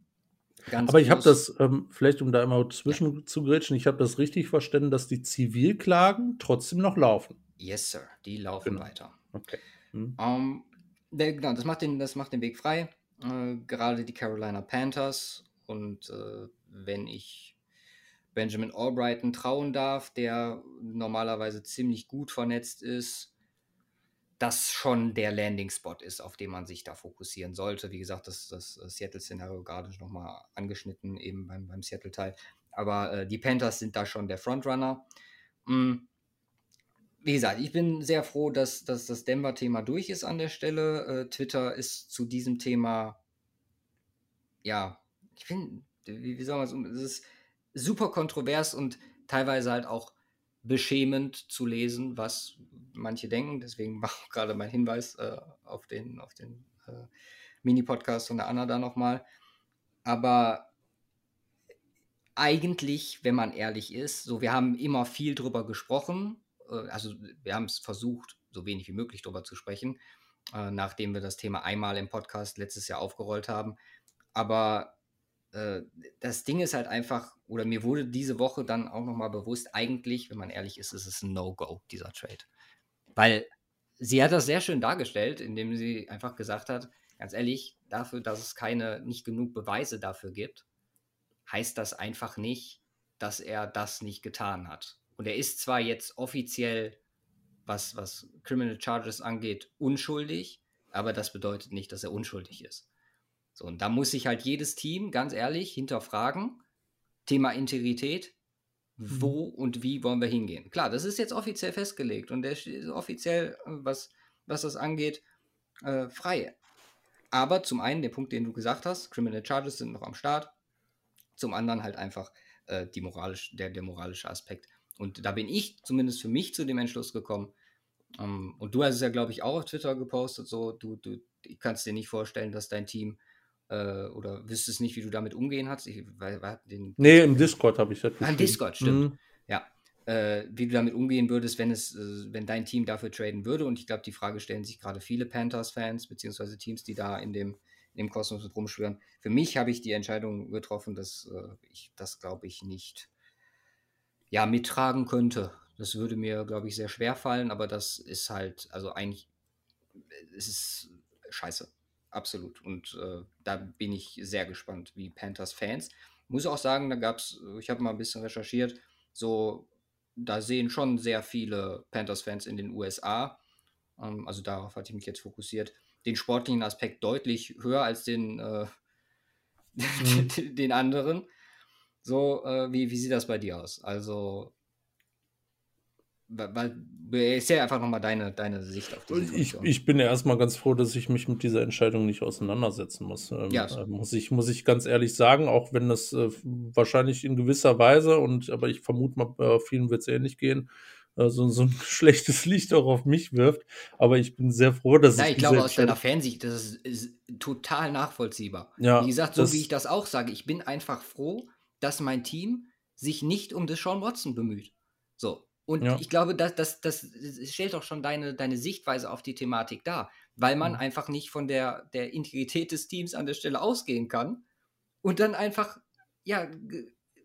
Ganz Aber ich habe das, ähm, vielleicht um da immer zwischen ja. zu grätschen, ich habe das richtig verstanden, dass die Zivilklagen trotzdem noch laufen. Yes, Sir, die laufen genau. weiter. Okay. Hm. Um, ähm, der, genau, das macht, den, das macht den Weg frei. Äh, gerade die Carolina Panthers. Und äh, wenn ich Benjamin Albrighton trauen darf, der normalerweise ziemlich gut vernetzt ist, das schon der Landing-Spot ist, auf den man sich da fokussieren sollte. Wie gesagt, das, das Seattle-Szenario gerade nochmal angeschnitten, eben beim, beim Seattle-Teil. Aber äh, die Panthers sind da schon der Frontrunner. Mhm. Wie gesagt, ich bin sehr froh, dass, dass das Denver-Thema durch ist an der Stelle. Äh, Twitter ist zu diesem Thema, ja, ich finde, wie, wie soll man es, es ist super kontrovers und teilweise halt auch beschämend zu lesen, was manche denken. Deswegen war auch gerade mein Hinweis äh, auf den, auf den äh, Mini-Podcast von der Anna da nochmal. Aber eigentlich, wenn man ehrlich ist, so wir haben immer viel drüber gesprochen. Äh, also wir haben es versucht, so wenig wie möglich drüber zu sprechen, äh, nachdem wir das Thema einmal im Podcast letztes Jahr aufgerollt haben. Aber äh, das Ding ist halt einfach, oder mir wurde diese Woche dann auch nochmal bewusst, eigentlich, wenn man ehrlich ist, ist es ein No-Go, dieser Trade. Weil sie hat das sehr schön dargestellt, indem sie einfach gesagt hat, ganz ehrlich, dafür, dass es keine, nicht genug Beweise dafür gibt, heißt das einfach nicht, dass er das nicht getan hat. Und er ist zwar jetzt offiziell, was, was Criminal Charges angeht, unschuldig, aber das bedeutet nicht, dass er unschuldig ist. So, und da muss sich halt jedes Team, ganz ehrlich, hinterfragen. Thema Integrität. Mhm. Wo und wie wollen wir hingehen? Klar, das ist jetzt offiziell festgelegt und der ist offiziell, was, was das angeht, äh, frei. Aber zum einen, der Punkt, den du gesagt hast, Criminal Charges sind noch am Start. Zum anderen halt einfach äh, die moralisch, der, der moralische Aspekt. Und da bin ich zumindest für mich zu dem Entschluss gekommen. Ähm, und du hast es ja, glaube ich, auch auf Twitter gepostet, so, du, du kannst dir nicht vorstellen, dass dein Team äh, oder wüsstest nicht, wie du damit umgehen hast. Ich, weil, weil den, nee, im Discord habe ich das. Ah, im Discord, stimmt. Mhm. Ja. Äh, wie du damit umgehen würdest, wenn es, äh, wenn dein Team dafür traden würde. Und ich glaube, die Frage stellen sich gerade viele Panthers-Fans, beziehungsweise Teams, die da in dem, in dem Kosmos rumschwören. Für mich habe ich die Entscheidung getroffen, dass äh, ich das, glaube ich, nicht ja, mittragen könnte. Das würde mir, glaube ich, sehr schwer fallen, aber das ist halt, also eigentlich, es ist scheiße absolut. Und äh, da bin ich sehr gespannt, wie Panthers-Fans. Muss auch sagen, da gab es, ich habe mal ein bisschen recherchiert, so, da sehen schon sehr viele Panthers-Fans in den USA, ähm, also darauf hatte ich mich jetzt fokussiert, den sportlichen Aspekt deutlich höher als den, äh, mhm. den anderen. So, äh, wie, wie sieht das bei dir aus? Also, weil, ist ja einfach nochmal deine, deine Sicht auf die Ich, ich bin ja erstmal ganz froh, dass ich mich mit dieser Entscheidung nicht auseinandersetzen muss. Ähm, ja. Äh, muss, ich, muss ich ganz ehrlich sagen, auch wenn das äh, wahrscheinlich in gewisser Weise, und aber ich vermute mal, äh, vielen wird es ähnlich gehen, äh, so, so ein schlechtes Licht auch auf mich wirft. Aber ich bin sehr froh, dass Nein, ich. ich glaube, aus deiner Fansicht, das ist, ist, total nachvollziehbar. Ja, wie gesagt, so wie ich das auch sage, ich bin einfach froh, dass mein Team sich nicht um das Sean Watson bemüht. So, und ja. ich glaube, das, das, das stellt doch schon deine, deine Sichtweise auf die Thematik dar, weil man mhm. einfach nicht von der, der Integrität des Teams an der Stelle ausgehen kann und dann einfach, ja,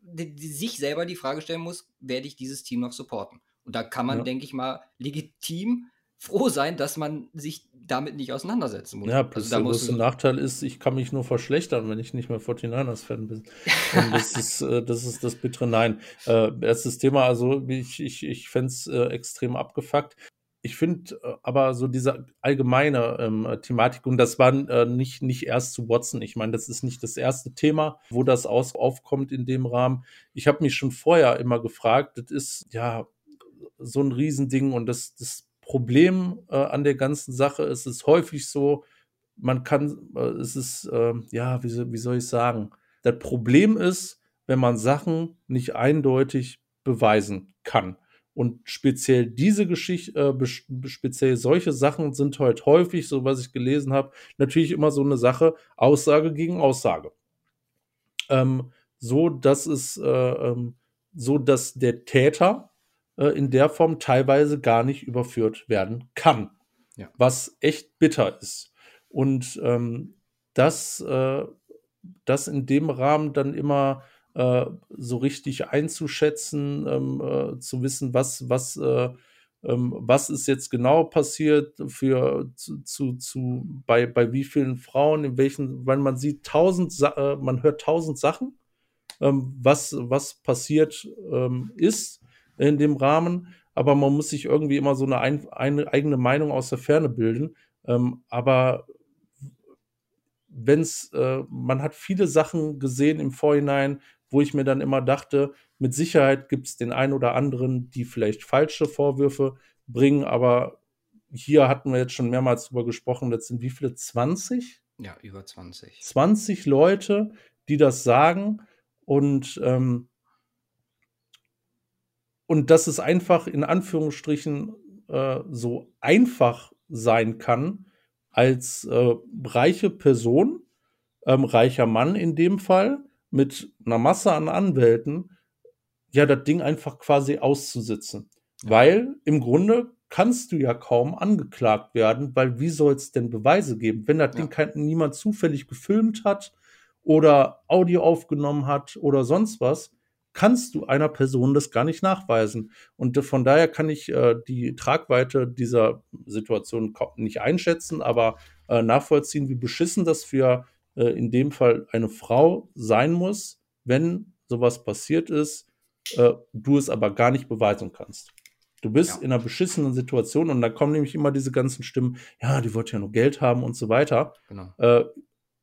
die, die, sich selber die Frage stellen muss, werde ich dieses Team noch supporten? Und da kann man, ja. denke ich mal, legitim froh sein, dass man sich damit nicht auseinandersetzen muss. Ja, plus also, der größte Nachteil ist, ich kann mich nur verschlechtern, wenn ich nicht mehr 49ers-Fan bin. Und das ist, äh, das ist das bittere Nein. Äh, erstes Thema, also ich, ich, ich fände es äh, extrem abgefuckt. Ich finde äh, aber so diese allgemeine ähm, Thematik, und das war äh, nicht, nicht erst zu Watson, ich meine, das ist nicht das erste Thema, wo das aus, aufkommt in dem Rahmen. Ich habe mich schon vorher immer gefragt, das ist ja so ein Riesending und das, das Problem äh, an der ganzen Sache. Es ist häufig so, man kann, äh, es ist, äh, ja, wie, wie soll ich sagen? Das Problem ist, wenn man Sachen nicht eindeutig beweisen kann. Und speziell diese Geschichte, äh, speziell solche Sachen sind halt häufig, so was ich gelesen habe, natürlich immer so eine Sache, Aussage gegen Aussage. Ähm, so dass es, äh, ähm, so dass der Täter äh, in der Form teilweise gar nicht überführt werden kann. Ja. Was echt bitter ist. Und ähm, das, äh, das in dem Rahmen dann immer äh, so richtig einzuschätzen, ähm, äh, zu wissen, was, was, äh, ähm, was ist jetzt genau passiert für zu, zu, zu bei, bei wie vielen Frauen, in welchen, weil man sieht tausend, äh, man hört tausend Sachen, ähm, was, was passiert ähm, ist in dem Rahmen, aber man muss sich irgendwie immer so eine, ein, eine eigene Meinung aus der Ferne bilden. Ähm, aber wenn's, äh, man hat viele Sachen gesehen im Vorhinein, wo ich mir dann immer dachte, mit Sicherheit gibt es den einen oder anderen, die vielleicht falsche Vorwürfe bringen, aber hier hatten wir jetzt schon mehrmals drüber gesprochen, das sind wie viele? 20? Ja, über 20. 20 Leute, die das sagen und, ähm, und dass es einfach in Anführungsstrichen äh, so einfach sein kann, als äh, reiche Person, ähm, reicher Mann in dem Fall, mit einer Masse an Anwälten, ja, das Ding einfach quasi auszusitzen. Ja. Weil im Grunde kannst du ja kaum angeklagt werden, weil wie soll es denn Beweise geben? Wenn das Ja. Ding kein, niemand zufällig gefilmt hat oder Audio aufgenommen hat oder sonst was, kannst du einer Person das gar nicht nachweisen. Und von daher kann ich äh, die Tragweite dieser Situation nicht einschätzen, aber äh, nachvollziehen, wie beschissen das für äh, in dem Fall eine Frau sein muss, wenn sowas passiert ist, äh, du es aber gar nicht beweisen kannst. Du bist Ja. in einer beschissenen Situation und da kommen nämlich immer diese ganzen Stimmen, ja, die wollte ja nur Geld haben und so weiter. Genau. Äh,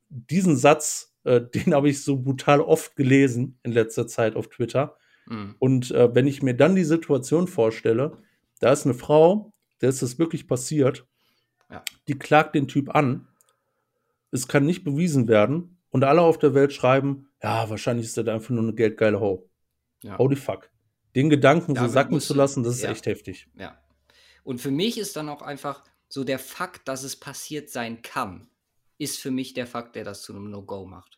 diesen Satz, äh, den habe ich so brutal oft gelesen in letzter Zeit auf Twitter. Mhm. Und äh, wenn ich mir dann die Situation vorstelle, da ist eine Frau, der ist das wirklich passiert, Ja. die klagt den Typ an, es kann nicht bewiesen werden und alle auf der Welt schreiben, ja, wahrscheinlich ist das einfach nur eine geldgeile Ho. Ja. Holy fuck. Den Gedanken so Damit sacken musst zu lassen, das ist ja. echt heftig. Ja. Und für mich ist dann auch einfach so der Fakt, dass es passiert sein kann, ist für mich der Fakt, der das zu einem No-Go macht.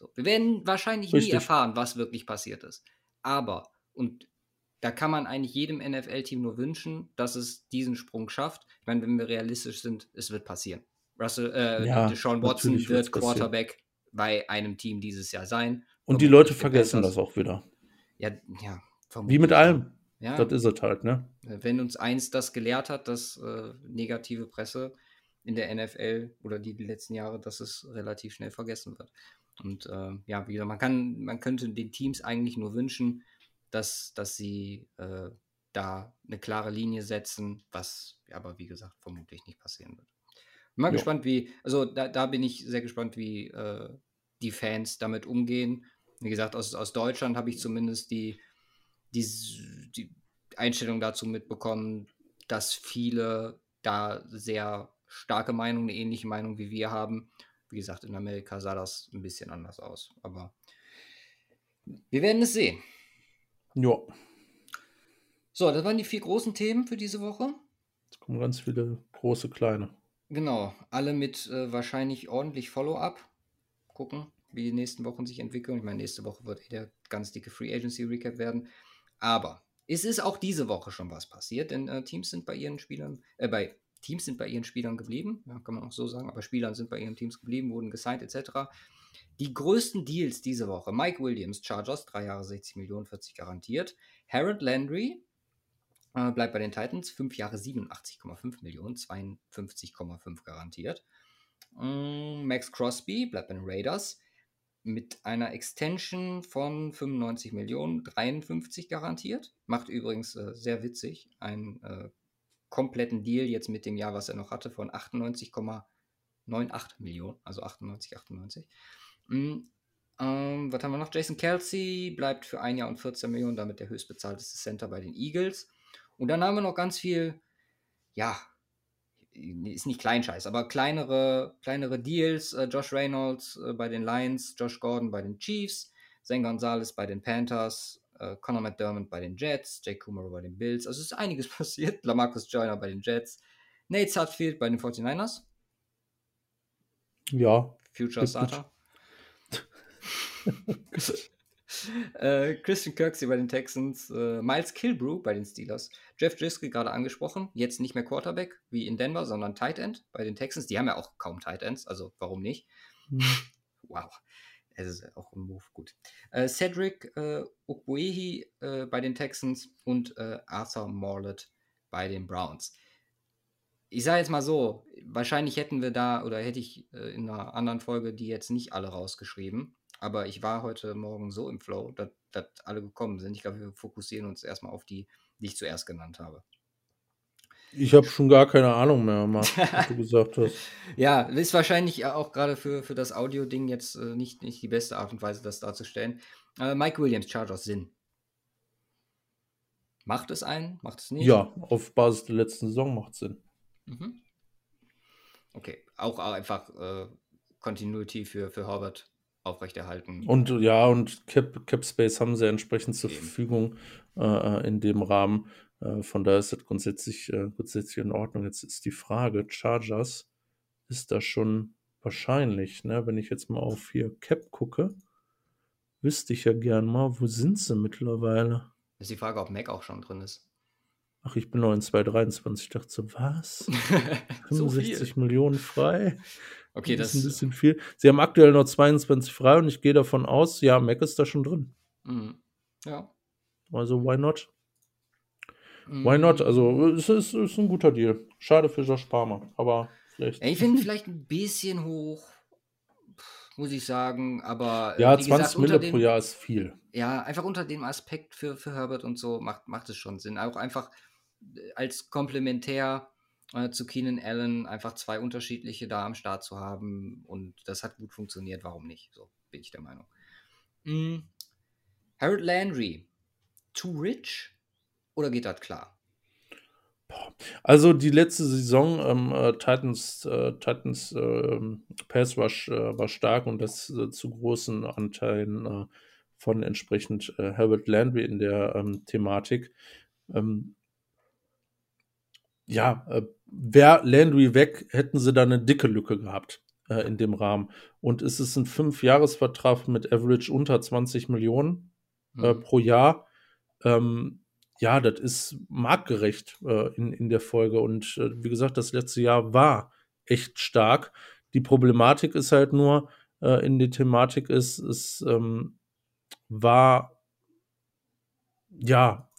So. Wir werden wahrscheinlich Richtig. nie erfahren, was wirklich passiert ist. Aber, und da kann man eigentlich jedem NFL-Team nur wünschen, dass es diesen Sprung schafft. Ich meine, wenn wir realistisch sind, es wird passieren. Russell, äh, Ja, Deshaun Watson wird passieren. Quarterback bei einem Team dieses Jahr sein. Und die Leute vergessen das auch wieder. Ja, ja. Wie vermutlich mit schon. allem. Ja, Das ist es halt, ne? wenn uns eins das gelehrt hat, dass äh, negative Presse in der NFL oder die, die letzten Jahre, dass es relativ schnell vergessen wird. Und äh, ja, wie gesagt, man kann, man könnte den Teams eigentlich nur wünschen, dass, dass sie äh, da eine klare Linie setzen, was aber wie gesagt vermutlich nicht passieren wird. Bin mal Ja. gespannt, wie, also da, da bin ich sehr gespannt, wie äh, die Fans damit umgehen. Wie gesagt, aus, aus Deutschland habe ich zumindest die, die, die Einstellung dazu mitbekommen, dass viele da sehr starke Meinung, eine ähnliche Meinung wie wir haben. Wie gesagt, in Amerika sah das ein bisschen anders aus. Aber wir werden es sehen. Ja. So, das waren die vier großen Themen für diese Woche. Es kommen ganz viele große, kleine. Genau, alle mit äh, wahrscheinlich ordentlich Follow-up. Gucken, wie die nächsten Wochen sich entwickeln. Ich meine, nächste Woche wird eh der ganz dicke Free Agency Recap werden. Aber es ist auch diese Woche schon was passiert, denn äh, Teams sind bei ihren Spielern, äh, bei Teams sind bei ihren Spielern geblieben, ja, kann man auch so sagen, aber Spielern sind bei ihren Teams geblieben, wurden gesigned etc. Die größten Deals diese Woche: Mike Williams, Chargers, drei Jahre 60 Millionen, 40 garantiert. Harold Landry, äh, bleibt bei den Titans. Fünf Jahre 87,5 Millionen, 52,5 garantiert. Mm, Max Crosby bleibt bei den Raiders mit einer Extension von 95 Millionen, 53 garantiert. Macht übrigens äh, sehr witzig einen äh, kompletten Deal jetzt mit dem Jahr, was er noch hatte, von 98,98 Millionen, also 98, 98. Mm, ähm, was haben wir noch? Jason Kelsey bleibt für ein Jahr und 14 Millionen, damit der höchstbezahlteste Center bei den Eagles. Und dann haben wir noch ganz viel, ja, ist nicht Kleinscheiß, aber kleinere, kleinere Deals. Äh, Josh Reynolds äh, bei den Lions, Josh Gordon bei den Chiefs, Zane Gonzalez bei den Panthers, äh, Conor McDermott bei den Jets, Jake Kumaro bei den Bills. Also es ist einiges passiert. Lamarcus Joyner bei den Jets, Nate Sutfield bei den 49ers, Ja. Future. Starter. äh, Christian Kirksey bei den Texans, äh, Miles Kilbrew bei den Steelers, Jeff Driscoll gerade angesprochen, jetzt nicht mehr Quarterback wie in Denver, sondern Tight End bei den Texans. Die haben ja auch kaum Tight Ends, also warum nicht? Hm. Wow. Es ist auch ein Move, gut. Äh, Cedric äh, Okbuehi äh, bei den Texans und äh, Arthur Morlett bei den Browns. Ich sage jetzt mal so, wahrscheinlich hätten wir da oder hätte ich äh, in einer anderen Folge die jetzt nicht alle rausgeschrieben. Aber ich war heute Morgen so im Flow, dass, dass alle gekommen sind. Ich glaube, wir fokussieren uns erstmal auf die, die ich zuerst genannt habe. Ich habe schon gar keine Ahnung mehr, was du gesagt hast. Ja, ist wahrscheinlich auch gerade für, für das Audio-Ding jetzt äh, nicht, nicht die beste Art und Weise, das darzustellen. Äh, Mike Williams, Chargers, Sinn. Macht es einen? Macht es nicht? Ja, auf Basis der letzten Saison macht es Sinn. Mhm. Okay, auch einfach äh, Continuity für, für Herbert aufrechterhalten. Und ja, und Cap, Cap Space haben sie entsprechend zur Eben. Verfügung äh, in dem Rahmen. Äh, von daher ist das grundsätzlich, äh, grundsätzlich in Ordnung. Jetzt ist die Frage, Chargers ist da schon wahrscheinlich, ne? wenn ich jetzt mal auf hier Cap gucke, wüsste ich ja gern mal, wo sind sie mittlerweile? Ist die Frage, ob Mac auch schon drin ist. Ach, ich bin noch in 2023. Ich dachte so, was? 65 so Millionen frei? Okay, das, ist ein bisschen viel. Sie haben aktuell noch 22 frei und ich gehe davon aus, ja, Mac ist da schon drin. Mhm. Ja. Also, why not? Why not? Mhm. Also, es ist, ist ein guter Deal. Schade für Josh Palmer, aber vielleicht. Ich finde vielleicht ein bisschen hoch, muss ich sagen, aber. Äh, ja, 20 gesagt, Mille pro Jahr ist viel. Ja, einfach unter dem Aspekt für, für Herbert und so macht, macht es schon Sinn. Auch einfach äh, als Komplementär äh, zu Keenan Allen einfach zwei unterschiedliche da am Start zu haben und das hat gut funktioniert, warum nicht? So bin ich der Meinung. Mhm. Harold Landry, too rich oder geht das klar? Also die letzte Saison ähm, äh, Titans, äh, Titans äh, Pass Rush äh, war stark und das äh, zu großen Anteilen äh, von entsprechend Herbert Landry in der ähm, Thematik. Ähm, ja, wäre Landry weg, hätten sie da eine dicke Lücke gehabt in dem Rahmen. Und es ist ein Fünf-Jahres-Vertrag mit Average unter 20 Millionen mhm. pro Jahr. Ähm, ja, das ist marktgerecht äh, in, in der Folge. Und äh, wie gesagt, das letzte Jahr war echt stark. Die Problematik ist halt nur, äh, in der Thematik ist, es ähm, war, ja,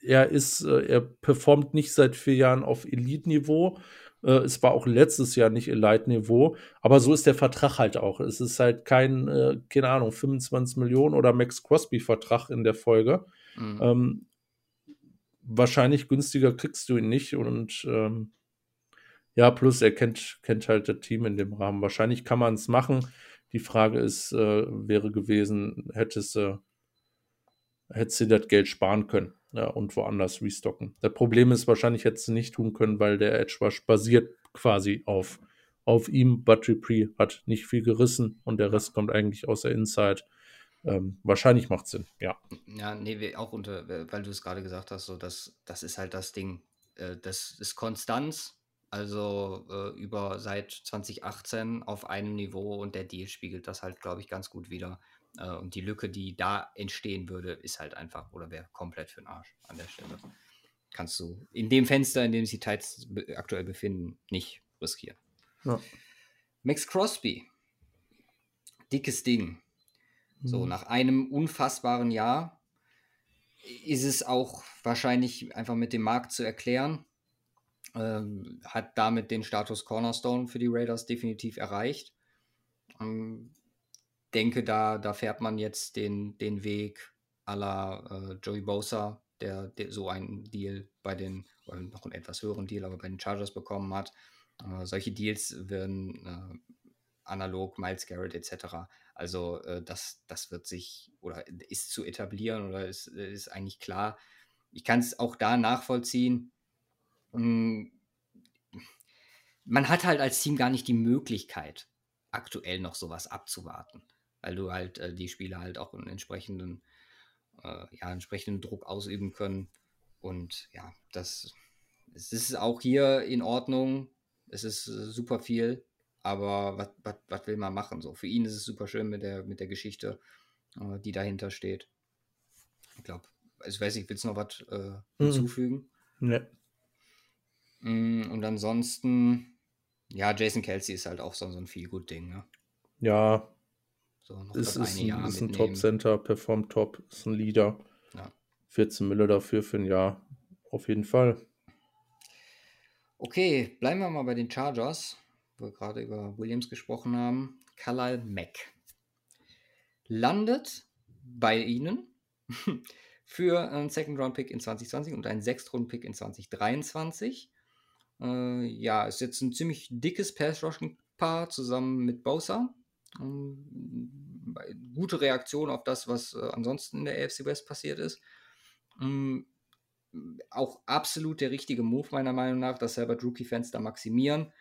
er ist, äh, er performt nicht seit vier Jahren auf Elite-Niveau. Äh, es war auch letztes Jahr nicht Elite-Niveau, aber so ist der Vertrag halt auch. Es ist halt kein, äh, keine Ahnung, 25 Millionen oder Max Crosby-Vertrag in der Folge. Mhm. Ähm, wahrscheinlich günstiger kriegst du ihn nicht und ähm, ja, plus er kennt, kennt halt das Team in dem Rahmen. Wahrscheinlich kann man es machen. Die Frage ist, äh, wäre gewesen, hättest du, hättest du das Geld sparen können ja, und woanders restocken. Das Problem ist, wahrscheinlich hättest du nicht tun können, weil der Edge Rush basiert quasi auf, auf ihm. But Dupree hat nicht viel gerissen und der Rest kommt eigentlich aus der Inside. Ähm, wahrscheinlich macht Sinn, ja. Ja, nee, auch unter, weil du es gerade gesagt hast, so das, das ist halt das Ding. Äh, das ist Konstanz, also äh, über seit 2018 auf einem Niveau und der Deal spiegelt das halt, glaube ich, ganz gut wieder. Äh, und die Lücke, die da entstehen würde, ist halt einfach oder wäre komplett für den Arsch an der Stelle. Kannst du in dem Fenster, in dem sich die Tides aktuell befinden, nicht riskieren. Ja. Max Crosby, dickes Ding. So, mhm. nach einem unfassbaren Jahr ist es auch wahrscheinlich einfach mit dem Markt zu erklären. Ähm, hat damit den Status Cornerstone für die Raiders definitiv erreicht. Ähm, denke, da, da fährt man jetzt den, den Weg à la äh, Joey Bosa, der, der, so einen Deal bei den, oder noch einen etwas höheren Deal, aber bei den Chargers bekommen hat. Äh, solche Deals werden äh, analog Miles Garrett etc. Also äh, das, das wird sich oder ist zu etablieren oder ist, ist eigentlich klar. Ich kann es auch da nachvollziehen. Hm, man hat halt als Team gar nicht die Möglichkeit, aktuell noch sowas abzuwarten, weil du halt äh, die Spieler halt auch einen entsprechenden, äh, ja, entsprechenden Druck ausüben können. Und ja, das es ist auch hier in Ordnung. Es ist äh, super viel aber was will man machen? So, für ihn ist es super schön mit der, mit der Geschichte. äh, die dahinter steht. Ich glaube, also ich weiß nicht, willst du noch was äh, Mhm. hinzufügen? Ne. Und ansonsten, ja, Jason Kelsey ist halt auch so, so ein viel gut Ding, ne? Ja, So noch ist, ist ein, ist ein mitnehmen. Top-Center, performt top, ist ein Leader. Ja. 14 Mille dafür für ein Jahr. Auf jeden Fall. Okay, bleiben wir mal bei den Chargers, wir gerade über Williams gesprochen haben. Kalal Mack landet bei ihnen für einen Second-Round-Pick in 2020 und einen Sechstrunden-Pick in 2023. Äh, ja, ist jetzt ein ziemlich dickes Pass-Rushing-Paar zusammen mit Bosa. Ähm, gute Reaktion auf das, was äh, ansonsten in der AFC West passiert ist. Ähm, auch absolut der richtige Move, meiner Meinung nach, das Herbert Rookie-Fans da maximieren.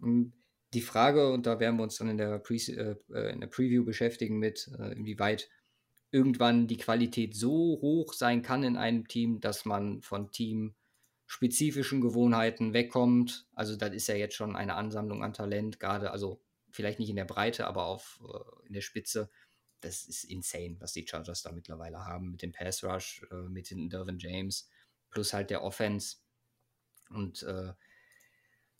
Die Frage, und da werden wir uns dann in der, Pre äh, äh, in der Preview beschäftigen mit, äh, inwieweit irgendwann die Qualität so hoch sein kann in einem Team, dass man von teamspezifischen Gewohnheiten wegkommt. Also das ist ja jetzt schon eine Ansammlung an Talent, gerade, also vielleicht nicht in der Breite, aber auf, äh, in der Spitze. Das ist insane, was die Chargers da mittlerweile haben mit dem Pass Rush, äh, mit den Dervin James, plus halt der Offense. Und äh,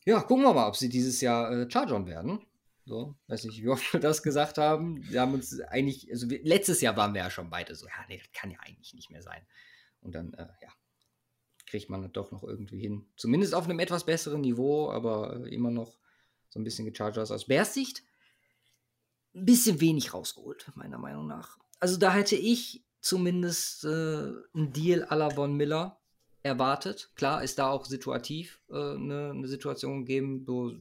ja, gucken wir mal, ob sie dieses Jahr äh, Chargern werden. So, weiß nicht, wie oft wir das gesagt haben. Wir haben uns eigentlich, also wir, letztes Jahr waren wir ja schon beide so, ja, nee, das kann ja eigentlich nicht mehr sein. Und dann, äh, ja, kriegt man das doch noch irgendwie hin. Zumindest auf einem etwas besseren Niveau, aber äh, immer noch so ein bisschen gechargert aus Bears Sicht. Ein bisschen wenig rausgeholt, meiner Meinung nach. Also da hätte ich zumindest äh, einen Deal à la Von Miller erwartet. Klar ist da auch situativ äh, eine, eine Situation gegeben, wo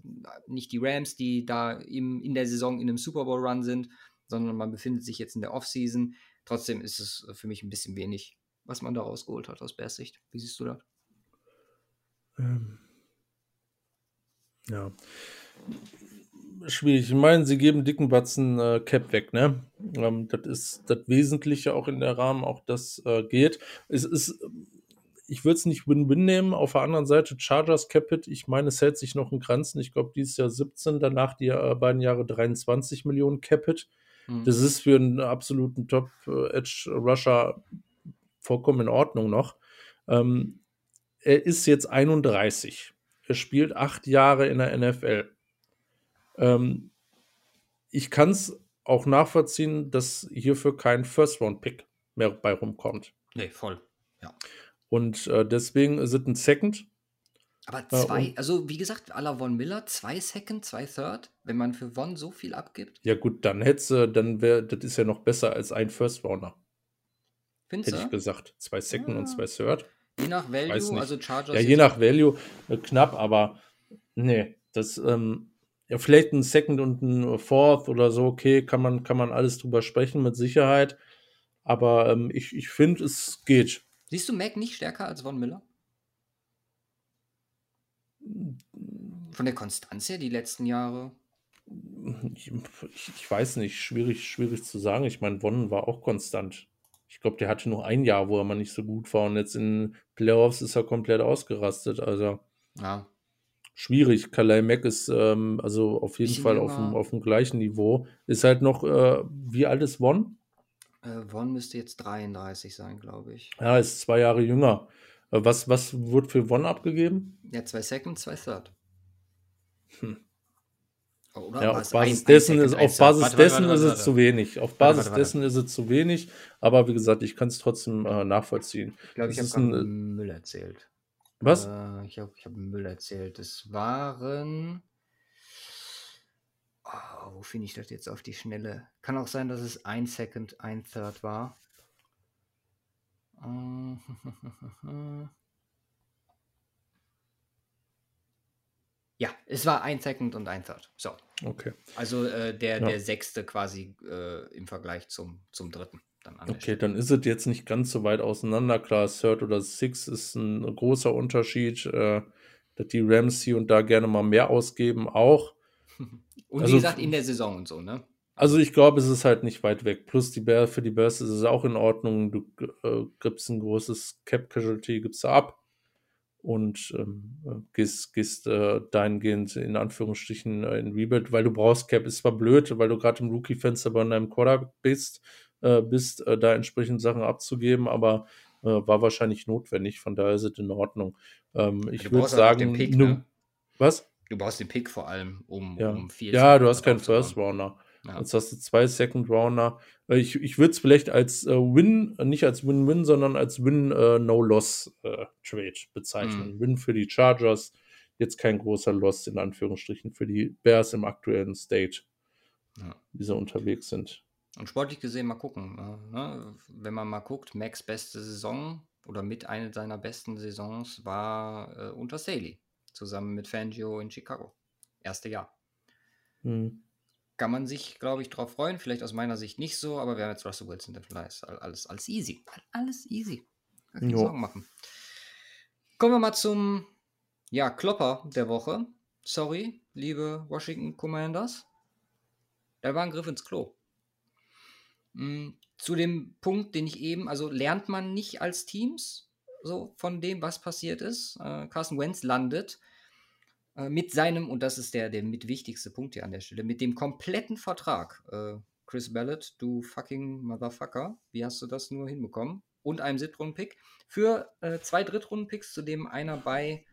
nicht die Rams, die da im, in der Saison in einem Super Bowl Run sind, sondern man befindet sich jetzt in der Offseason. Trotzdem ist es für mich ein bisschen wenig, was man da rausgeholt hat aus Bears Sicht. Wie siehst du das? Ähm, ja. Schwierig. Ich meine, sie geben dicken Batzen äh, Cap weg, ne? Ähm, das ist das Wesentliche auch in der Rahmen, auch das äh, geht. Es ist, ich würde es nicht Win-Win nehmen. Auf der anderen Seite Chargers Capit, ich meine, es hält sich noch ein Grenzen. Ich glaube, dieses Jahr 17, danach die äh, beiden Jahre 23 Millionen Capit. Mhm. Das ist für einen absoluten Top-Edge-Rusher vollkommen in Ordnung noch. Ähm, er ist jetzt 31. Er spielt acht Jahre in der NFL. Ähm, ich kann es auch nachvollziehen, dass hierfür kein First-Round-Pick mehr bei rumkommt. Nee, voll. Ja. Und äh, deswegen ist es ein Second. Aber Ja, zwei, und- also wie gesagt, à la Von Miller, zwei Second, zwei Third, wenn man für Von so viel abgibt, Ja, gut, dann hättest du, dann wäre, das ist ja noch besser als ein First-Rounder, findest hätte ich gesagt. Zwei Second und Ja. zwei Third. Je nach Value, also Chargers. Ja, je nach Value äh, knapp, aber nee, das, ähm, ja, vielleicht ein Second und ein Fourth oder so, okay, kann man, kann man alles drüber sprechen, mit Sicherheit. Aber ähm, ich, ich finde, es geht. Siehst du Mac nicht stärker als Von Miller? Von der Konstanz her die letzten Jahre? Ich, ich weiß nicht, schwierig, schwierig zu sagen. Ich meine, Wonnen war auch konstant. Ich glaube, der hatte nur ein Jahr, wo er mal nicht so gut war. Und jetzt in Playoffs ist er komplett ausgerastet. Also Ja. schwierig. Kalei Mack ist ähm, also auf jeden Fall auf dem, auf dem gleichen Niveau. Ist halt noch, äh, wie alt ist Won? Äh, Von müsste jetzt 33 sein, glaube ich. Ja, ist zwei Jahre jünger. Äh, Was, was wurde für Won abgegeben? Ja, zwei Second, zwei Third. Hm. Oder Ja, war auf Basis ein- ein dessen, Second, ist, ein auf Third? Basis Warte, warte, dessen warte, ist es warte. zu wenig. Auf Warte, Basis warte, warte. dessen ist es zu wenig. Aber wie gesagt, ich kann es trotzdem äh, nachvollziehen. Ich glaube, ich habe ist ein- Müll erzählt. Was? Äh, ich habe ich hab Müll erzählt. Es waren. Wo finde ich das jetzt auf die Schnelle? Kann auch sein, dass es ein Second, ein Third war. Ja, es war ein Second und ein Third. So. Okay. Also äh, der, Ja. der sechste quasi äh, im Vergleich zum, zum dritten. Dann Okay, Stelle. dann ist es jetzt nicht ganz so weit auseinander. Klar, Third oder Six ist ein großer Unterschied. Äh, dass die Rams hier und da gerne mal mehr ausgeben, auch. Und also- wie gesagt, in der Saison und so, ne? Also ich glaube, es ist halt nicht weit weg. Plus die Bear, für die Bears ist es auch in Ordnung. Du äh, gibst ein großes Cap-Casualty, gibst du ab und ähm, äh, gehst, gehst äh, dahingehend in Anführungsstrichen äh, in Rebuild, weil du brauchst Cap. Ist zwar blöd, weil du gerade im Rookie-Fenster bei deinem Quarterback bist, äh, bist, äh, da entsprechend Sachen abzugeben, aber äh, war wahrscheinlich notwendig, von daher ist es in Ordnung. Ähm, ich würde sagen, Pick, ne? was? Du brauchst den Pick vor allem, um, ja. um viel Ja, du hast keinen First Rounder. Ja. Jetzt hast du zwei Second Rounder. Äh, ich, ich würde es vielleicht als äh, Win, nicht als Win-Win, sondern als Win-No-Loss-Trade äh, bezeichnen. Mhm. Win für die Chargers, jetzt kein großer Loss in Anführungsstrichen für die Bears im aktuellen State, ja. wie sie unterwegs sind. Und sportlich gesehen mal gucken. Ne? Wenn man mal guckt, Max beste Saison oder mit einer seiner besten Saisons war äh, unter Staley, zusammen mit Fangio in Chicago. Erste Jahr. Mhm. Kann man sich, glaube ich, darauf freuen. Vielleicht aus meiner Sicht nicht so, aber wir haben jetzt Russell Wilson, dann vielleicht alles, alles easy. Alles easy. Keine Sorgen machen. Kommen wir mal zum ja, Klopper der Woche. Sorry, liebe Washington Commanders. Da war ein Griff ins Klo. Hm, zu dem Punkt, den ich eben, also lernt man nicht als Teams so von dem, was passiert ist. Äh, Carson Wentz landet äh, mit seinem, und das ist der, der mit wichtigste Punkt hier an der Stelle, mit dem kompletten Vertrag. Äh, Chris Ballard, du fucking Motherfucker, wie hast du das nur hinbekommen? Und einem Siebtrunden-Pick für äh, zwei Drittrunden-Picks, zu dem einer bei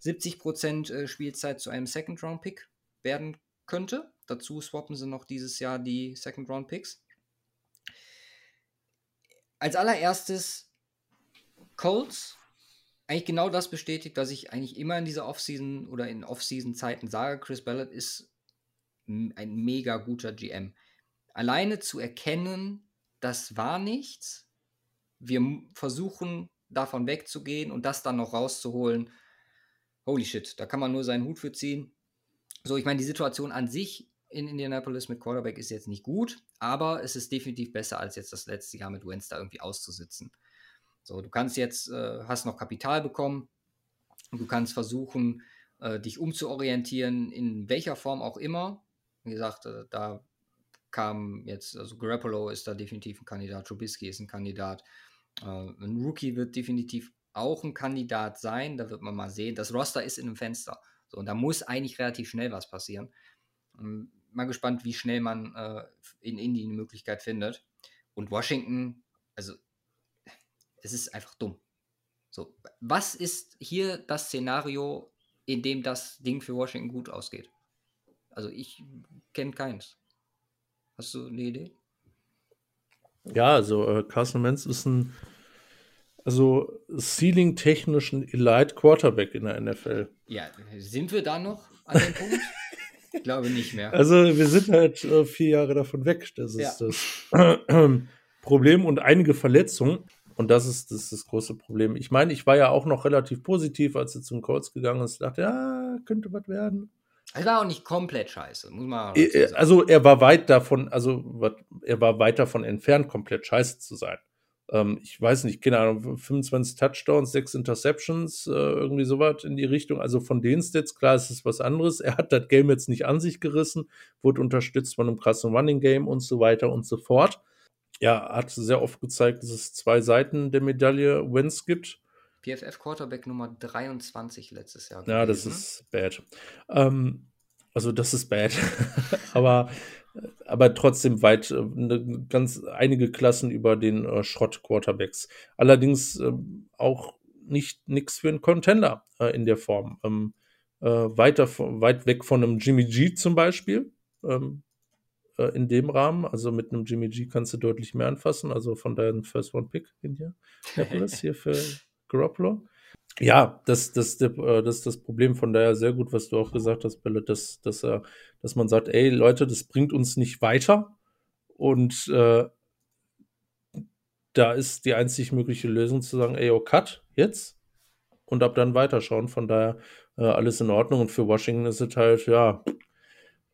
70% äh, Spielzeit zu einem Second-Round-Pick werden könnte. Dazu swappen sie noch dieses Jahr die Second-Round-Picks. Als allererstes Colts eigentlich genau das bestätigt, was ich eigentlich immer in dieser Offseason oder in Offseason-Zeiten sage. Chris Ballard ist ein mega guter GM. Alleine zu erkennen, das war nichts. Wir versuchen davon wegzugehen und das dann noch rauszuholen. Holy shit, da kann man nur seinen Hut für ziehen. So, ich meine, die Situation an sich in Indianapolis mit Quarterback ist jetzt nicht gut, aber es ist definitiv besser, als jetzt das letzte Jahr mit Wentz da irgendwie auszusitzen. So, du kannst jetzt, äh, hast noch Kapital bekommen und du kannst versuchen, äh, dich umzuorientieren, in welcher Form auch immer. Wie gesagt, äh, da kam jetzt, also Garoppolo ist da definitiv ein Kandidat, Trubisky ist ein Kandidat. Äh, ein Rookie wird definitiv auch ein Kandidat sein, da wird man mal sehen. Das Roster ist in einem Fenster. So, und da muss eigentlich relativ schnell was passieren. Ähm, mal gespannt, wie schnell man äh, in Indien eine Möglichkeit findet. Und Washington, also es ist einfach dumm. So, was ist hier das Szenario, in dem das Ding für Washington gut ausgeht? Also ich kenne keins. Hast du eine Idee? Ja, also äh, Carson Wentz ist ein also Ceiling-technischen Elite Quarterback in der NFL. Ja, sind wir da noch an dem Punkt? Ich glaube nicht mehr. Also wir sind halt äh, vier Jahre davon weg. Das ist ja. das Problem und einige Verletzungen. Und das ist, das ist das große Problem. Ich meine, ich war ja auch noch relativ positiv, als er zum Colts gegangen ist. Ich dachte, ja, könnte was werden. Es war auch nicht komplett scheiße, muss man sagen. Also er war weit davon, also er war weit davon entfernt, komplett scheiße zu sein. Ähm, ich weiß nicht, keine Ahnung, 25 Touchdowns, 6 Interceptions, äh, irgendwie sowas in die Richtung. Also von den Stats, klar, ist es was anderes. Er hat das Game jetzt nicht an sich gerissen, wurde unterstützt von einem krassen Running Game und so weiter und so fort. Ja, hat sehr oft gezeigt, dass es zwei Seiten der Medaille Wins gibt. PFF Quarterback Nummer 23 letztes Jahr. Gewesen. Ja, das ist bad. Ähm, also das ist bad. Aber aber trotzdem weit äh, ne, ganz einige Klassen über den äh, Schrott-Quarterbacks. Allerdings äh, auch nicht nichts für einen Contender äh, in der Form. Ähm, äh, weiter, weit weg von einem Jimmy G zum Beispiel. Ähm, äh, in dem Rahmen, also mit einem Jimmy G kannst du deutlich mehr anfassen, also von deinem First One Pick in hier, hier für Garoppolo ja, das, das, äh, das ist das Problem. Von daher sehr gut, was du auch gesagt hast, Belle, dass, dass, dass man sagt, ey Leute, das bringt uns nicht weiter. Und äh, da ist die einzig mögliche Lösung zu sagen, ey, oh, cut, jetzt. Und ab dann weiterschauen. Von daher äh, alles in Ordnung. Und für Washington ist es halt, ja.